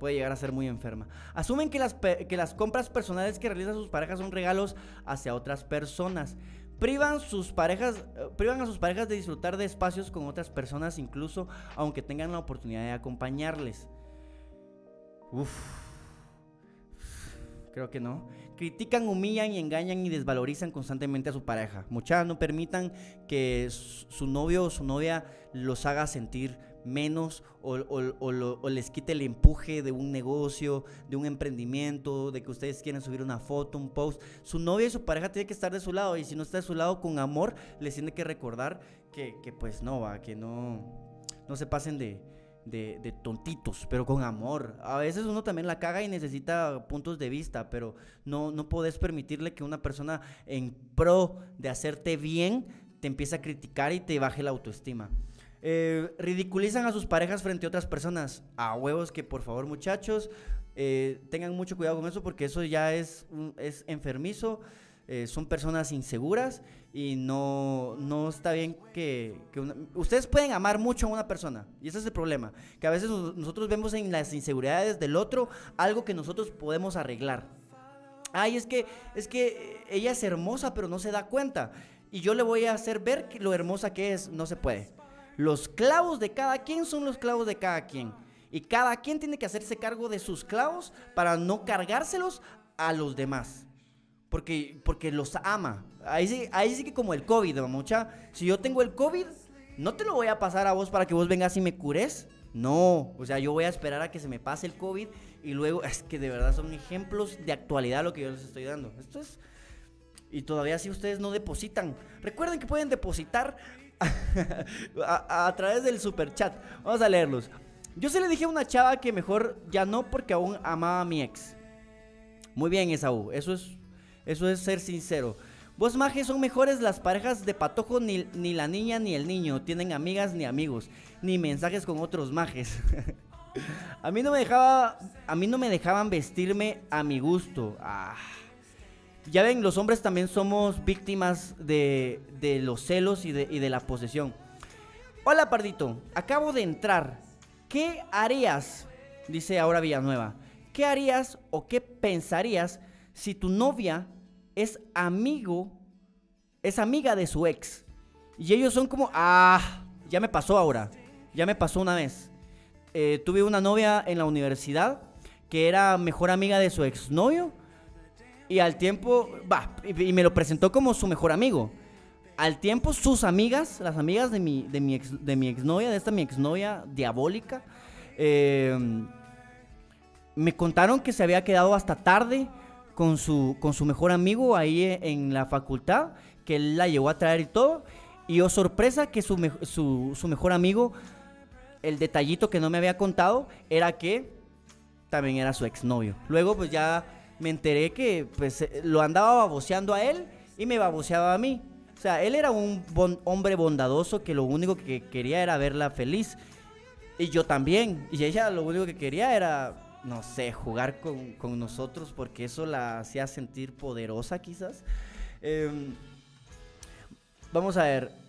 puede llegar a ser muy enferma. Asumen que las, que las compras personales que realizan sus parejas son regalos hacia otras personas. Privan, sus parejas, eh, privan a sus parejas de disfrutar de espacios con otras personas, incluso aunque tengan la oportunidad de acompañarles. Uf. Creo que no. Critican, humillan y engañan y desvalorizan constantemente a su pareja. Muchas no permitan que su novio o su novia los haga sentir menos o, les quite el empuje de un negocio, de un emprendimiento, de que ustedes quieren subir una foto, un post. Su novia y su pareja tiene que estar de su lado y si no está de su lado con amor, les tiene que recordar que, pues no, va, que no, no se pasen de, de, de tontitos, pero con amor. A veces uno también la caga y necesita puntos de vista, pero no, no podés permitirle que una persona en pro de hacerte bien te empiece a criticar y te baje la autoestima. Eh, ridiculizan a sus parejas frente a otras personas. A huevos que por favor muchachos eh, tengan mucho cuidado con eso porque eso ya es, es enfermizo. eh, son personas inseguras y no, no está bien que, que una- ustedes pueden amar mucho a una persona y ese es el problema que a veces nos- nosotros vemos en las inseguridades del otro algo que nosotros podemos arreglar ay es que es que ella es hermosa pero no se da cuenta y yo le voy a hacer ver lo hermosa que es no se puede los clavos de cada quien son los clavos de cada quien y cada quien tiene que hacerse cargo de sus clavos para no cargárselos a los demás porque, porque los ama. Ahí sí, ahí sí que como el COVID, mucha. Si yo tengo el COVID, no te lo voy a pasar a vos para que vos vengas y me cures. No, o sea, yo voy a esperar a que se me pase el COVID y luego, es que de verdad son ejemplos de actualidad lo que yo les estoy dando. Esto es... Y todavía si ustedes no depositan. Recuerden que pueden depositar a, través del super chat. Vamos a leerlos. Yo se le dije a una chava que mejor ya no porque aún amaba a mi ex. Muy bien, Esaú. Eso es, eso es ser sincero. Vos, Maje, son mejores las parejas de patojo, ni, ni la niña ni el niño. Tienen amigas ni amigos, ni mensajes con otros majes. a mí no me dejaba, a mí no me dejaban vestirme a mi gusto. Ah. Ya ven, los hombres también somos víctimas de, los celos y de, y de la posesión. Hola, Pardito. Acabo de entrar. ¿Qué harías? Dice ahora Villanueva. ¿Qué harías o qué pensarías si tu novia es amigo, es amiga de su ex? Y ellos son como, ah, ya me pasó ahora. Ya me pasó una vez. Eh, tuve una novia en la universidad que era mejor amiga de su exnovio. Y al tiempo, va, y, me lo presentó como su mejor amigo. Al tiempo, sus amigas, las amigas de mi, de mi, ex, de mi exnovia, de esta mi exnovia diabólica, eh, me contaron que se había quedado hasta tarde con su, con su mejor amigo ahí e- en la facultad, que él la llevó a traer y todo. Y yo sorpresa que su, su, su mejor amigo, el detallito que no me había contado, era que también era su exnovio. Luego pues ya me enteré que pues eh, lo andaba baboseando a él y me baboseaba a mí. O sea, él era un hombre bondadoso que lo único que quería era verla feliz. Y yo también. Y ella lo único que quería era, no sé, jugar con, con nosotros porque eso la hacía sentir poderosa quizás. Em, vamos a ver.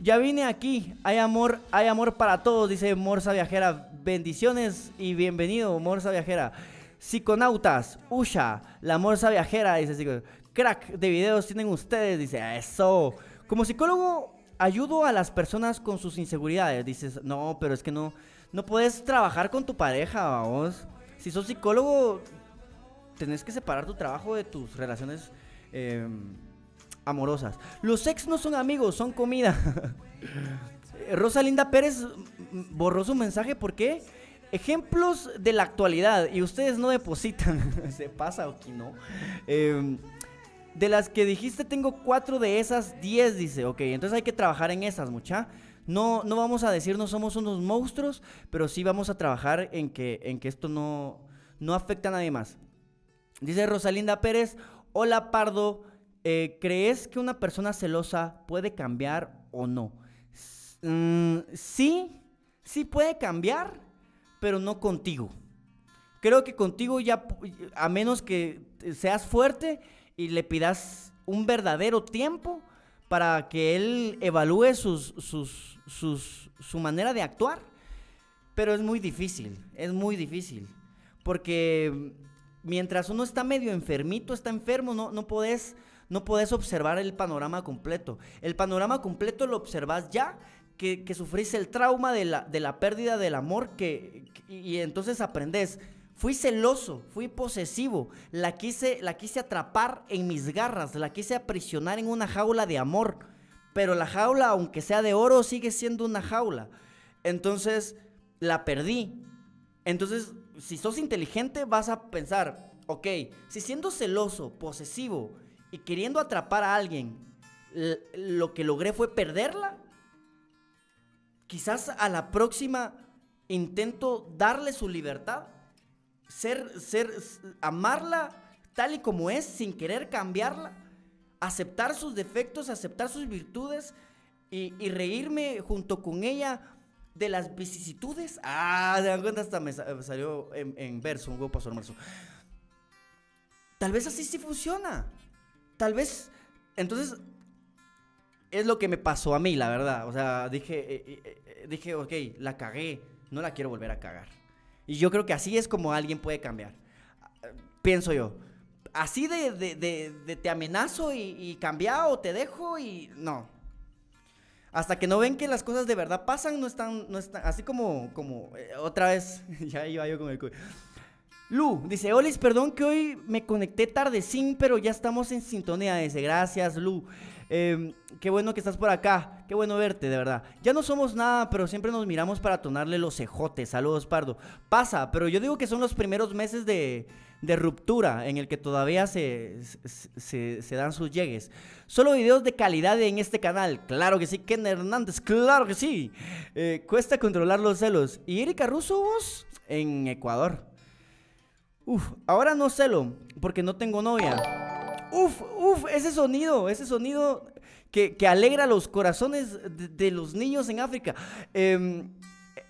Ya vine aquí. Hay amor, hay amor para todos, dice Morsa Viajera. Bendiciones y bienvenido, Morsa Viajera. Psiconautas, Usha, la Morsa Viajera, dice Crack de videos tienen ustedes, dice eso. Como psicólogo, ayudo a las personas con sus inseguridades. Dices, no, pero es que no, no puedes trabajar con tu pareja, vos. Si sos psicólogo, tenés que separar tu trabajo de tus relaciones eh, amorosas. Los ex no son amigos, son comida. Rosalinda Pérez mm, borró su mensaje, ¿por qué? Ejemplos de la actualidad y ustedes no depositan. ¿Se pasa o que no? Eh, de las que dijiste, tengo cuatro de esas, diez, dice. Ok, entonces hay que trabajar en esas, mucha. No, no vamos a decir no somos unos monstruos, pero sí vamos a trabajar en que, en que esto no, no afecta a nadie más. Dice Rosalinda Pérez, hola Pardo, eh, ¿crees que una persona celosa puede cambiar o no? Mm, sí, sí puede cambiar, pero no contigo. Creo que contigo ya, a menos que seas fuerte y le pidas un verdadero tiempo para que él evalúe sus, sus- su manera de actuar. Pero es muy difícil, es muy difícil. Porque mientras uno está medio enfermito, está enfermo, no, no, podés, no podés observar el panorama completo. El panorama completo lo observas ya que, que sufrís el trauma de la, de la pérdida del amor que, y entonces aprendes, Fui celoso, fui posesivo, la quise, la quise atrapar en mis garras, la quise aprisionar en una jaula de amor. Pero la jaula, aunque sea de oro, sigue siendo una jaula. Entonces, la perdí. Entonces, si sos inteligente, vas a pensar, ok, si siendo celoso, posesivo y queriendo atrapar a alguien, lo que logré fue perderla, quizás a la próxima intento darle su libertad ser, ser, amarla tal y como es, sin querer cambiarla, aceptar sus defectos, aceptar sus virtudes y, reírme junto con ella de las vicisitudes. Ah, de cuenta, hasta me, salió en, verso, un huevo pasó hermoso. Tal vez así sí funciona. Tal vez, entonces, es lo que me pasó a mí, la verdad. O sea, dije, eh, eh, eh, dije, ok, la cagué, no la quiero volver a cagar. Y yo creo que así es como alguien puede cambiar. Pienso yo. Así de, te amenazo y, y cambia o te dejo y no. Hasta que no ven que las cosas de verdad pasan, no están, no están así como, como, otra vez, ya iba yo con el... Lu, dice, Olis, perdón que hoy me conecté tarde, sin, pero ya estamos en sintonía. Dice, gracias, Lu. Em, qué bueno que estás por acá. Qué bueno verte, de verdad. Ya no somos nada, pero siempre nos miramos para tonarle los cejotes. Saludos, Pardo. Pasa, pero yo digo que son los primeros meses de, ruptura en el que todavía se, se, dan sus llegues. Solo videos de calidad en este canal. Claro que sí, Ken Hernández. Claro que sí. Eh, cuesta controlar los celos. ¿Y Erika Russo vos? En Ecuador. Uf, ahora no celo, porque no tengo novia. Uf, uf, ese sonido, ese sonido que, alegra los corazones de, los niños en África. Em,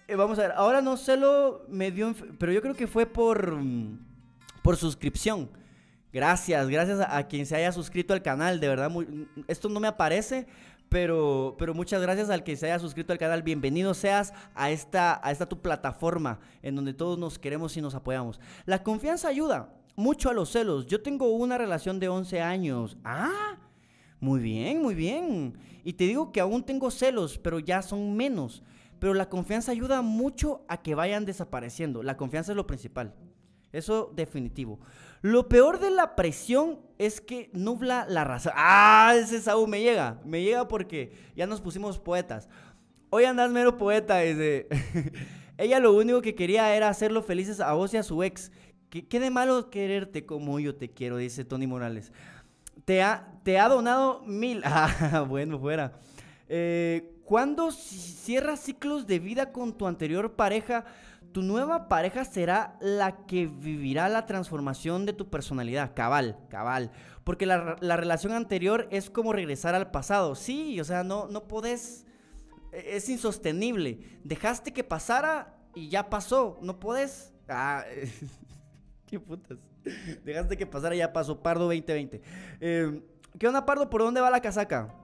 eh, vamos a ver, ahora no sé lo me dio, pero yo creo que fue por, mm, por suscripción. Gracias, gracias a, quien se haya suscrito al canal, de verdad, esto no me aparece, pero, pero muchas gracias al que se haya suscrito al canal. Bienvenido seas a esta, a esta tu plataforma en donde todos nos queremos y nos apoyamos. La confianza ayuda mucho a los celos. Yo tengo una relación de 11 años. Ah, muy bien, muy bien. Y te digo que aún tengo celos, pero ya son menos. Pero la confianza ayuda mucho a que vayan desapareciendo. La confianza es lo principal. Eso definitivo. Lo peor de la presión es que nubla la razón. Ah, ese Saúl me llega. Me llega porque ya nos pusimos poetas. Hoy andas mero poeta, dice. Ella lo único que quería era hacerlo felices a vos y a su ex. ¿Qué, de malo quererte como yo te quiero? Dice Tony Morales. Te ha, te ha donado mil. Ah, bueno, fuera. Eh, cuando cierras ciclos de vida con tu anterior pareja, tu nueva pareja será la que vivirá la transformación de tu personalidad. Cabal, cabal. Porque la, relación anterior es como regresar al pasado. Sí, o sea, no, no podés. E, es insostenible. Dejaste que pasara y ya pasó. No podés. Ah, ¿Qué putas? Dejaste que pasara, ya pasó Pardo 2020. Em, ¿Qué onda, Pardo? ¿Por dónde va la casaca?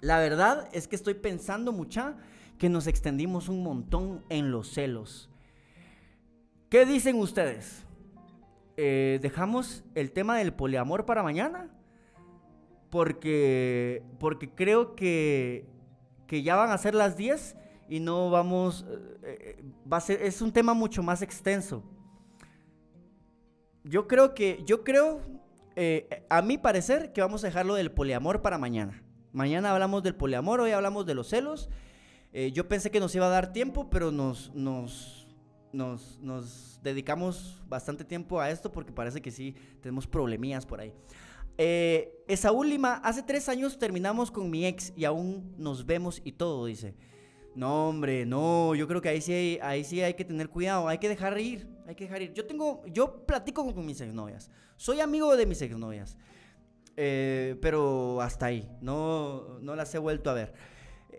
La verdad es que estoy pensando mucha que nos extendimos un montón en los celos. ¿Qué dicen ustedes? Eh, ¿Dejamos el tema del poliamor para mañana? Porque, porque creo que, que ya van a ser las 10 y no vamos... Eh, eh, va a ser, es un tema mucho más extenso yo creo que, yo creo, a mi parecer, que vamos a dejarlo del poliamor para mañana. Mañana hablamos del poliamor, hoy hablamos de los celos. Yo pensé que nos iba a dar tiempo, pero nos, nos, nos, dedicamos bastante tiempo a esto porque parece que sí tenemos problemillas por ahí. Eh, Esaúl Lima, hace tres años terminamos con mi ex y aún nos vemos y todo, dice. No, hombre, no, yo creo que ahí sí hay, ahí sí hay que tener cuidado, hay que dejar ir, hay que dejar ir. Yo tengo, yo platico con mis exnovias, soy amigo de mis exnovias, eh, pero hasta ahí, no, no las he vuelto a ver.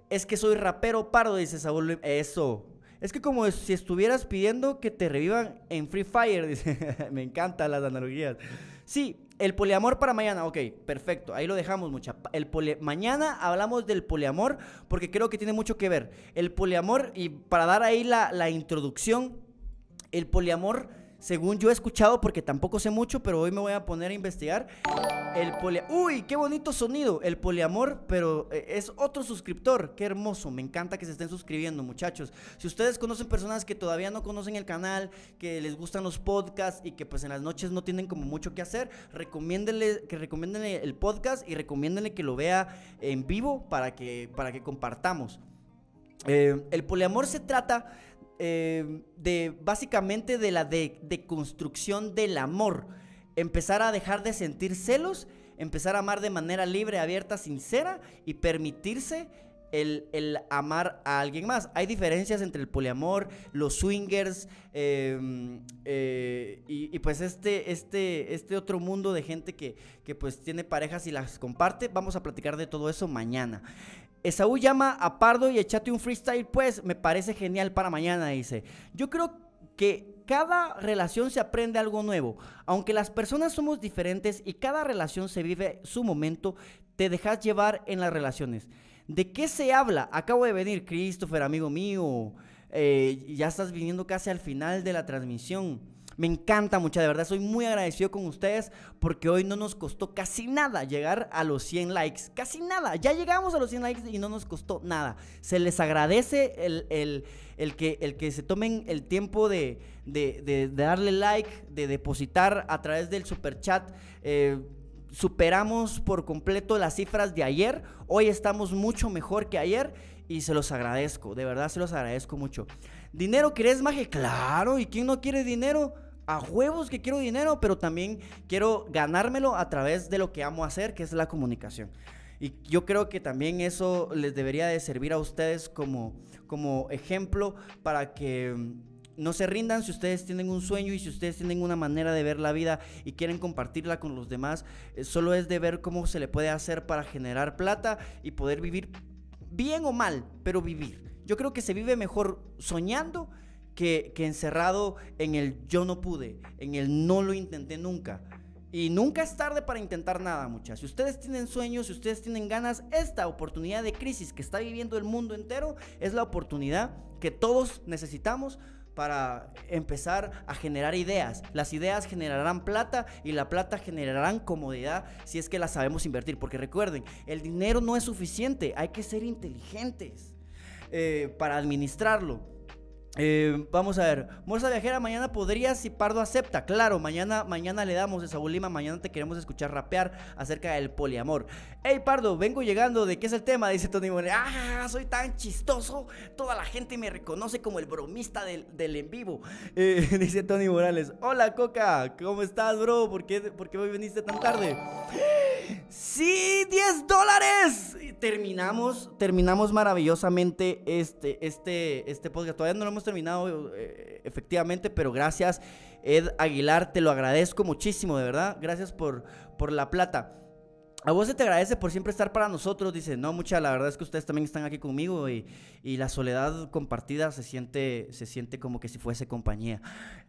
Es que soy rapero pardo, dice Saúl. Eso, es que como si estuvieras pidiendo que te revivan en Free Fire, dice. Me encantan las analogías. Sí, el poliamor para mañana, ok, perfecto, ahí lo dejamos mucha. El mañana hablamos del poliamor porque creo que tiene mucho que ver. El poliamor, y para dar ahí la, introducción, el poliamor según yo he escuchado, porque tampoco sé mucho, pero hoy me voy a poner a investigar. El poli... Uy, qué bonito sonido. El poliamor, pero eh, es otro suscriptor. Qué hermoso. Me encanta que se estén suscribiendo, muchachos. Si ustedes conocen personas que todavía no conocen el canal, que les gustan los podcasts y que pues en las noches no tienen como mucho que hacer, recomiéndenle que recomiéndenle el podcast y recomiéndenle que lo vea en vivo para que, para que compartamos. Eh, el poliamor se trata eh, de básicamente de la deconstrucción del amor. Empezar a dejar de sentir celos, empezar a amar de manera libre, abierta, sincera y permitirse el, amar a alguien más. Hay diferencias entre el poliamor, los swingers em, eh, y, pues este, este, este otro mundo de gente que, que pues tiene parejas y las comparte. Vamos a platicar de todo eso mañana. Esaú llama a Pardo y échate un freestyle, pues me parece genial para mañana, dice. Yo creo que cada relación se aprende algo nuevo. Aunque las personas somos diferentes y cada relación se vive su momento, te dejas llevar en las relaciones. ¿De qué se habla? Acabo de venir, Christopher, amigo mío. Eh, ya estás viniendo casi al final de la transmisión. Me encanta mucho, de verdad, soy muy agradecido con ustedes porque hoy no nos costó casi nada llegar a los 100 likes. Casi nada. Ya llegamos a los 100 likes y no nos costó nada. Se les agradece el, que, el que se tomen el tiempo de, darle like, de depositar a través del super chat. Eh, superamos por completo las cifras de ayer. Hoy estamos mucho mejor que ayer y se los agradezco. De verdad se los agradezco mucho. ¿Dinero querés, maje? Claro. ¿Y quién no quiere dinero? A huevos que quiero dinero, pero también quiero ganármelo a través de lo que amo hacer, que es la comunicación. Y yo creo que también eso les debería de servir a ustedes como, como ejemplo para que mm, no se rindan si ustedes tienen un sueño y si ustedes tienen una manera de ver la vida y quieren compartirla con los demás. Eh, solo es de ver cómo se le puede hacer para generar plata y poder vivir bien o mal, pero vivir. Yo creo que se vive mejor soñando que, encerrado en el yo no pude, en el no lo intenté nunca. Y nunca es tarde para intentar nada, muchachos. Si ustedes tienen sueños, si ustedes tienen ganas, esta oportunidad de crisis que está viviendo el mundo entero es la oportunidad que todos necesitamos para empezar a generar ideas. Las ideas generarán plata y la plata generarán comodidad si es que la sabemos invertir. Porque recuerden, el dinero no es suficiente, hay que ser inteligentes eh, para administrarlo. Eh, vamos a ver, Morsa Viajera, mañana podrías si Pardo acepta. Claro, mañana, mañana le damos esa Lima, mañana te queremos escuchar rapear acerca del poliamor. Hey Pardo, vengo llegando, ¿de qué es el tema? Dice Tony Morales. Ah, soy tan chistoso. Toda la gente me reconoce como el bromista del, en vivo. Eh, dice Tony Morales. Hola Coca, ¿cómo estás, bro? ¿Por qué, ¿Por qué hoy viniste tan tarde? Sí, 10 dólares. Terminamos, terminamos maravillosamente este, este, este podcast. Todavía no lo hemos terminado eh, efectivamente, pero gracias Ed Aguilar, te lo agradezco muchísimo, de verdad. Gracias por, por la plata. A vos se te agradece por siempre estar para nosotros. Dice, no, mucha, la verdad es que ustedes también están aquí conmigo y, la soledad compartida se siente, se siente como que si fuese compañía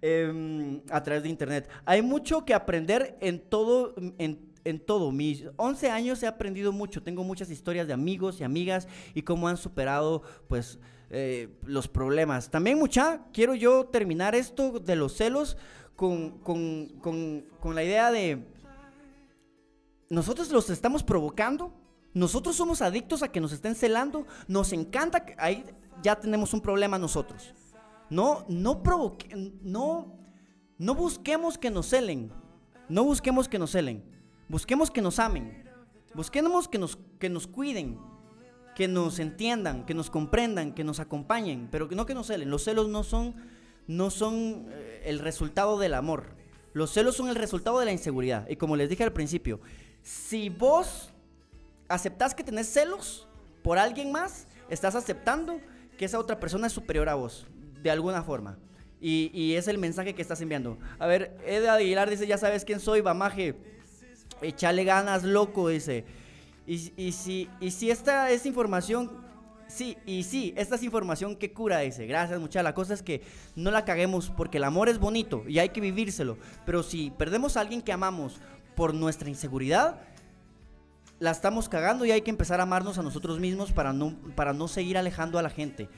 em, a través de internet. Hay mucho que aprender en todo, en, en todo. Mis 11 años he aprendido mucho. Tengo muchas historias de amigos y amigas y cómo han superado, pues, eh, los problemas. También, mucha, quiero yo terminar esto de los celos con, la idea de nosotros los estamos provocando, nosotros somos adictos a que nos estén celando, nos encanta que ahí ya tenemos un problema nosotros. No, no provoque, no, no busquemos que nos celen, no busquemos que nos celen, busquemos que nos amen, busquemos que nos, que nos cuiden, que nos entiendan, que nos comprendan, que nos acompañen, pero no que nos celen. Los celos no son, no son eh, el resultado del amor. Los celos son el resultado de la inseguridad. Y como les dije al principio, si vos aceptás que tenés celos por alguien más, estás aceptando que esa otra persona es superior a vos, de alguna forma. Y, y es el mensaje que estás enviando. A ver, Ed Aguilar dice, ya sabes quién soy, Bamaje. Echale ganas, loco, dice. Y, si, y si esta es información, sí, y sí, esta es información que cura, dice. Gracias, mucha. La cosa es que no la caguemos porque el amor es bonito y hay que vivírselo. Pero si perdemos a alguien que amamos por nuestra inseguridad, la estamos cagando y hay que empezar a amarnos a nosotros mismos para no, para no seguir alejando a la gente.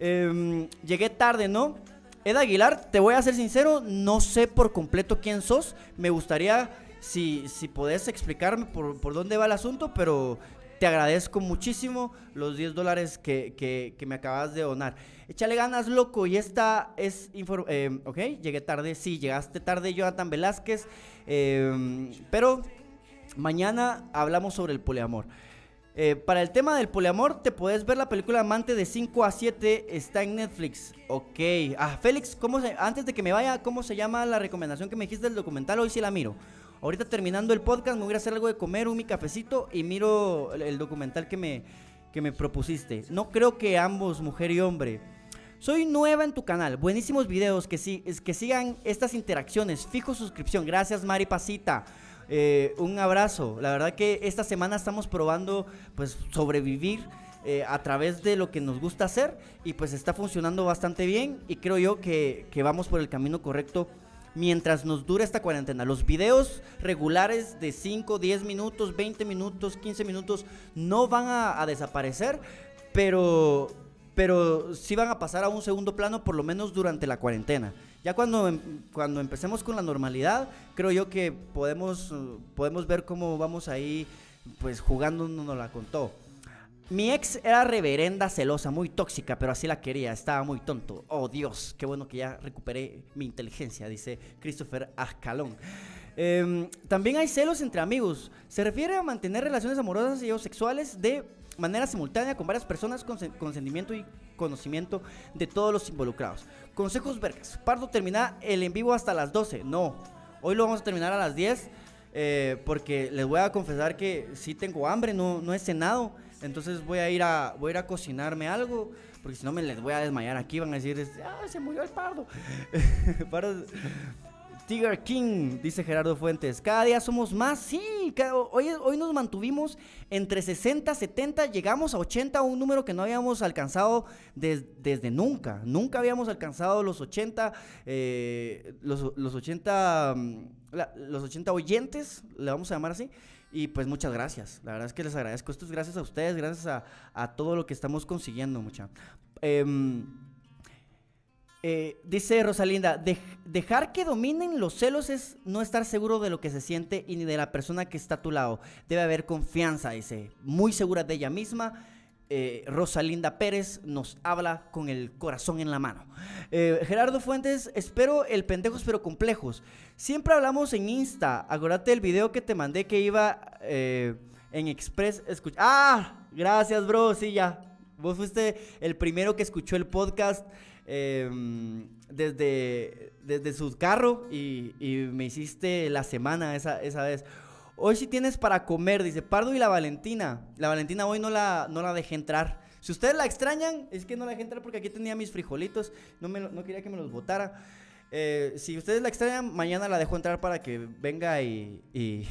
Em, llegué tarde, ¿no? Ed Aguilar, te voy a ser sincero, no sé por completo quién sos. Me gustaría si, si podés explicarme por, por dónde va el asunto, pero te agradezco muchísimo los 10 dólares que, que- me acabas de donar. Échale ganas, loco. Y esta es. eh, ok, llegué tarde. Sí, llegaste tarde, Jonathan Velázquez. eh, pero mañana hablamos sobre el poliamor. Eh, para el tema del poliamor, te puedes ver la película Amante de 5 a 7. Está en Netflix. Ok. Ah, Félix, ¿cómo antes de que me vaya, ¿cómo se llama la recomendación que me dijiste del documental? Hoy sí la miro. Ahorita terminando el podcast, me voy a hacer algo de comer, un mi cafecito y miro el, el documental que me, que me propusiste. No creo que ambos, mujer y hombre. Soy nueva en tu canal. Buenísimos videos. Que, si, que sigan estas interacciones. Fijo suscripción. Gracias, Mari Pasita. Eh, un abrazo. La verdad que esta semana estamos probando pues sobrevivir eh, a través de lo que nos gusta hacer y pues está funcionando bastante bien y creo yo que, que vamos por el camino correcto mientras nos dure esta cuarentena. Los videos regulares de 5, 10 minutos, 20 minutos, 15 minutos no van a, desaparecer, pero, pero sí van a pasar a un segundo plano por lo menos durante la cuarentena. Ya cuando, em- cuando empecemos con la normalidad, creo yo que podemos, podemos ver cómo vamos ahí pues jugándonos la contó. Mi ex era reverenda celosa, muy tóxica, pero así la quería, estaba muy tonto. Oh Dios, qué bueno que ya recuperé mi inteligencia, dice Christopher Ascalón. Em, también hay celos entre amigos. Se refiere a mantener relaciones amorosas y o sexuales de manera simultánea con varias personas con sen- consentimiento y conocimiento de todos los involucrados. Consejos vergas. Pardo termina el en vivo hasta las 12. No, hoy lo vamos a terminar a las 10 eh, porque les voy a confesar que sí tengo hambre, no, no he cenado. Entonces voy a ir a voy a ir a cocinarme algo, porque si no me les voy a desmayar aquí, van a decir, ah, se murió el pardo. Tiger King, dice Gerardo Fuentes. Cada día somos más, sí. ca- hoy, hoy nos mantuvimos entre 60, 70, llegamos a 80, un número que no habíamos alcanzado des- desde nunca. Nunca habíamos alcanzado los 80, eh, los, los 80, mm, los 80 oyentes, le vamos a llamar así. Y pues muchas gracias. La verdad es que les agradezco. Esto es gracias a ustedes, gracias a, todo lo que estamos consiguiendo, mucha. Em, eh, dice Rosalinda, "Dej- dejar que dominen los celos es no estar seguro de lo que se siente y ni de la persona que está a tu lado. Debe haber confianza, dice. Muy segura de ella misma. Eh, Rosalinda Pérez nos habla con el corazón en la mano. Eh, Gerardo Fuentes, espero el pendejos pero complejos. Siempre hablamos en Insta. Acuérdate del video que te mandé que iba eh, en Express. escuch- ah, gracias, bro. Sí, ya. Vos fuiste el primero que escuchó el podcast eh, desde, desde su carro y, y me hiciste la semana esa, esa vez. Hoy sí tienes para comer, dice Pardo y la Valentina. La Valentina hoy no la, no la dejé entrar. Si ustedes la extrañan, es que no la dejé entrar porque aquí tenía mis frijolitos. No, me quería que me los botara. Eh, si ustedes la extrañan, mañana la dejo entrar para que venga y, y,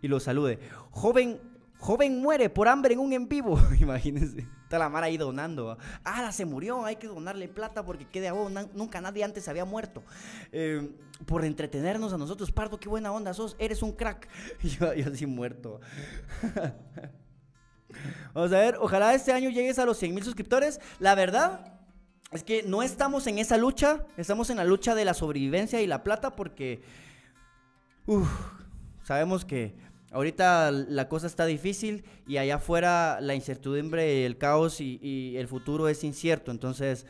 y lo salude. Joven, joven muere por hambre en un en vivo. Imagínense. La Mara ahí donando. Ah, se murió. Hay que donarle plata porque quede a Nunca nadie antes había muerto. Eh, por entretenernos a nosotros. Pardo, qué buena onda sos. Eres un crack. Y yo, yo así muerto. Vamos a ver. Ojalá este año llegues a los 100 mil suscriptores. La verdad. Es que no estamos en esa lucha, estamos en la lucha de la sobrevivencia y la plata porque uf, sabemos que ahorita la cosa está difícil y allá afuera la incertidumbre, el caos y, el futuro es incierto. Entonces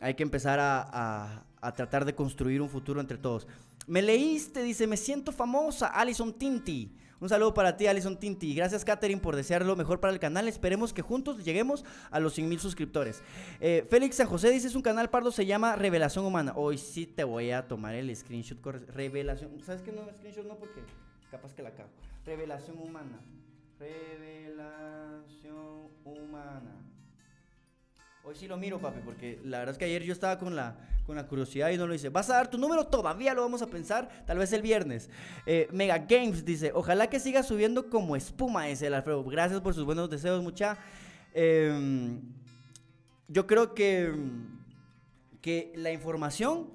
hay que empezar a, tratar de construir un futuro entre todos. Me leíste, dice, me siento famosa, Alison Tinti. Un saludo para ti, Alison Tinti. Gracias, Katherine, por desear lo mejor para el canal. Esperemos que juntos lleguemos a los 100 mil suscriptores. Eh, Félix San José dice, es un canal pardo, se llama Revelación Humana. Hoy sí te voy a tomar el screenshot. Revelación, ¿sabes qué no? Screenshot no, porque capaz que la cago. Revelación Humana. Revelación Humana. Hoy sí lo miro, papi, porque la verdad es que ayer yo estaba con la, con la curiosidad y no lo hice. ¿Vas a dar tu número? Todavía lo vamos a pensar, tal vez el viernes. Eh, Mega Games dice, ojalá que siga subiendo como espuma ese el Alfredo. Gracias por sus buenos deseos, mucha. Em, yo creo que, que la información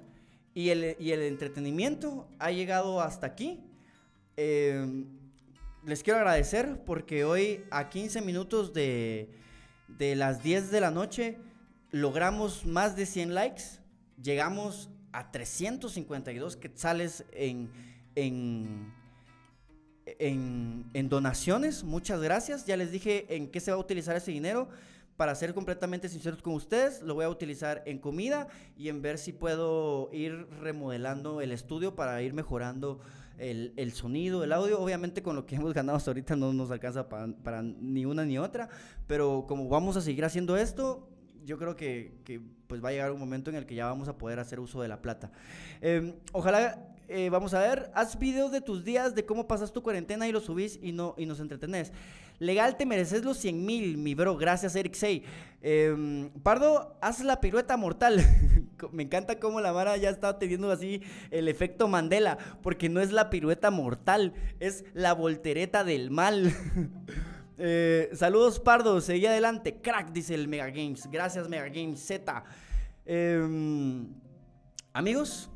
y el, y el entretenimiento ha llegado hasta aquí. Em, les quiero agradecer porque hoy a 15 minutos de, de las 10 de la noche logramos más de 100 likes. llegamos a 352 quetzales en, en, en, en donaciones. Muchas gracias. Ya les dije en qué se va a utilizar ese dinero. Para ser completamente sinceros con ustedes, lo voy a utilizar en comida y en ver si puedo ir remodelando el estudio para ir mejorando el, el sonido, el audio. Obviamente con lo que hemos ganado hasta ahorita no nos alcanza pa- para ni una ni otra, pero como vamos a seguir haciendo esto, yo creo que, que, pues va a llegar un momento en el que ya vamos a poder hacer uso de la plata. Eh, ojalá, eh, vamos a ver, haz videos de tus días, de cómo pasas tu cuarentena y los subís y, no, y nos entretenés. Legal, te mereces los 100 mil, mi bro. Gracias, Eric Say. Eh, Pardo, haz la pirueta mortal. Me encanta cómo la Mara ya está teniendo así el efecto Mandela, porque no es la pirueta mortal, es la voltereta del mal. Eh, saludos, Pardo. Seguí adelante. Crack, dice el Mega Games. Gracias, Mega Games Z. Em, amigos,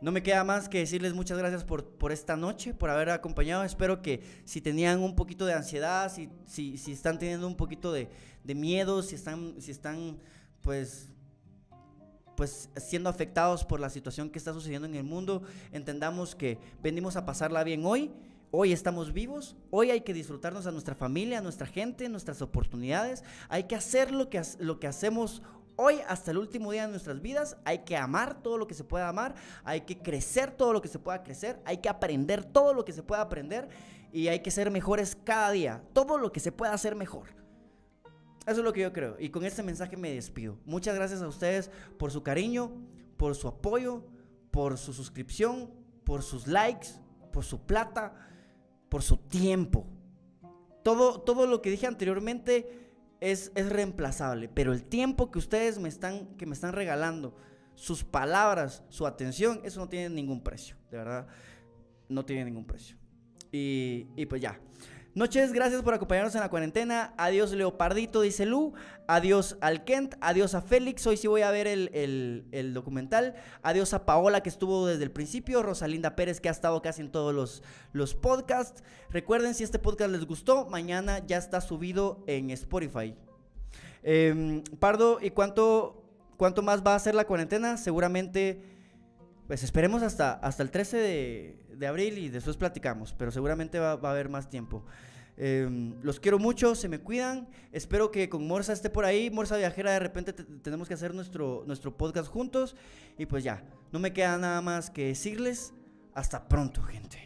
no me queda más que decirles muchas gracias por, por esta noche, por haber acompañado. Espero que si tenían un poquito de ansiedad, si, si, si están teniendo un poquito de, de miedo, si están, si están pues, pues siendo afectados por la situación que está sucediendo en el mundo, entendamos que venimos a pasarla bien hoy. Hoy estamos vivos, hoy hay que disfrutarnos a nuestra familia, a nuestra gente, nuestras oportunidades. Hay que hacer lo que, lo que hacemos hoy hasta el último día de nuestras vidas. Hay que amar todo lo que se pueda amar, hay que crecer todo lo que se pueda crecer, hay que aprender todo lo que se pueda aprender y hay que ser mejores cada día. Todo lo que se pueda hacer mejor. Eso es lo que yo creo. Y con este mensaje me despido. Muchas gracias a ustedes por su cariño, por su apoyo, por su suscripción, por sus likes, por su plata, por su tiempo. Todo, todo lo que dije anteriormente es, es reemplazable, pero el tiempo que ustedes me están, que me están regalando, sus palabras, su atención, eso no tiene ningún precio, de verdad, no tiene ningún precio. Y, y pues ya. Noches, gracias por acompañarnos en la cuarentena. Adiós Leopardito, dice Lu. Adiós al Kent. Adiós a Félix. Hoy sí voy a ver el, el- el documental. Adiós a Paola que estuvo desde el principio. Rosalinda Pérez que ha estado casi en todos los, los podcasts. Recuerden si este podcast les gustó, mañana ya está subido en Spotify. Em, Pardo, ¿y cuánto, cuánto más va a ser la cuarentena? Seguramente, pues esperemos hasta, hasta el 13 de, de abril y después platicamos, pero seguramente va, va a haber más tiempo. Em, los quiero mucho, se me cuidan. Espero que con Morsa esté por ahí. Morsa Viajera, de repente te- tenemos que hacer nuestro, nuestro podcast juntos. Y pues ya, no me queda nada más que decirles. Hasta pronto, gente.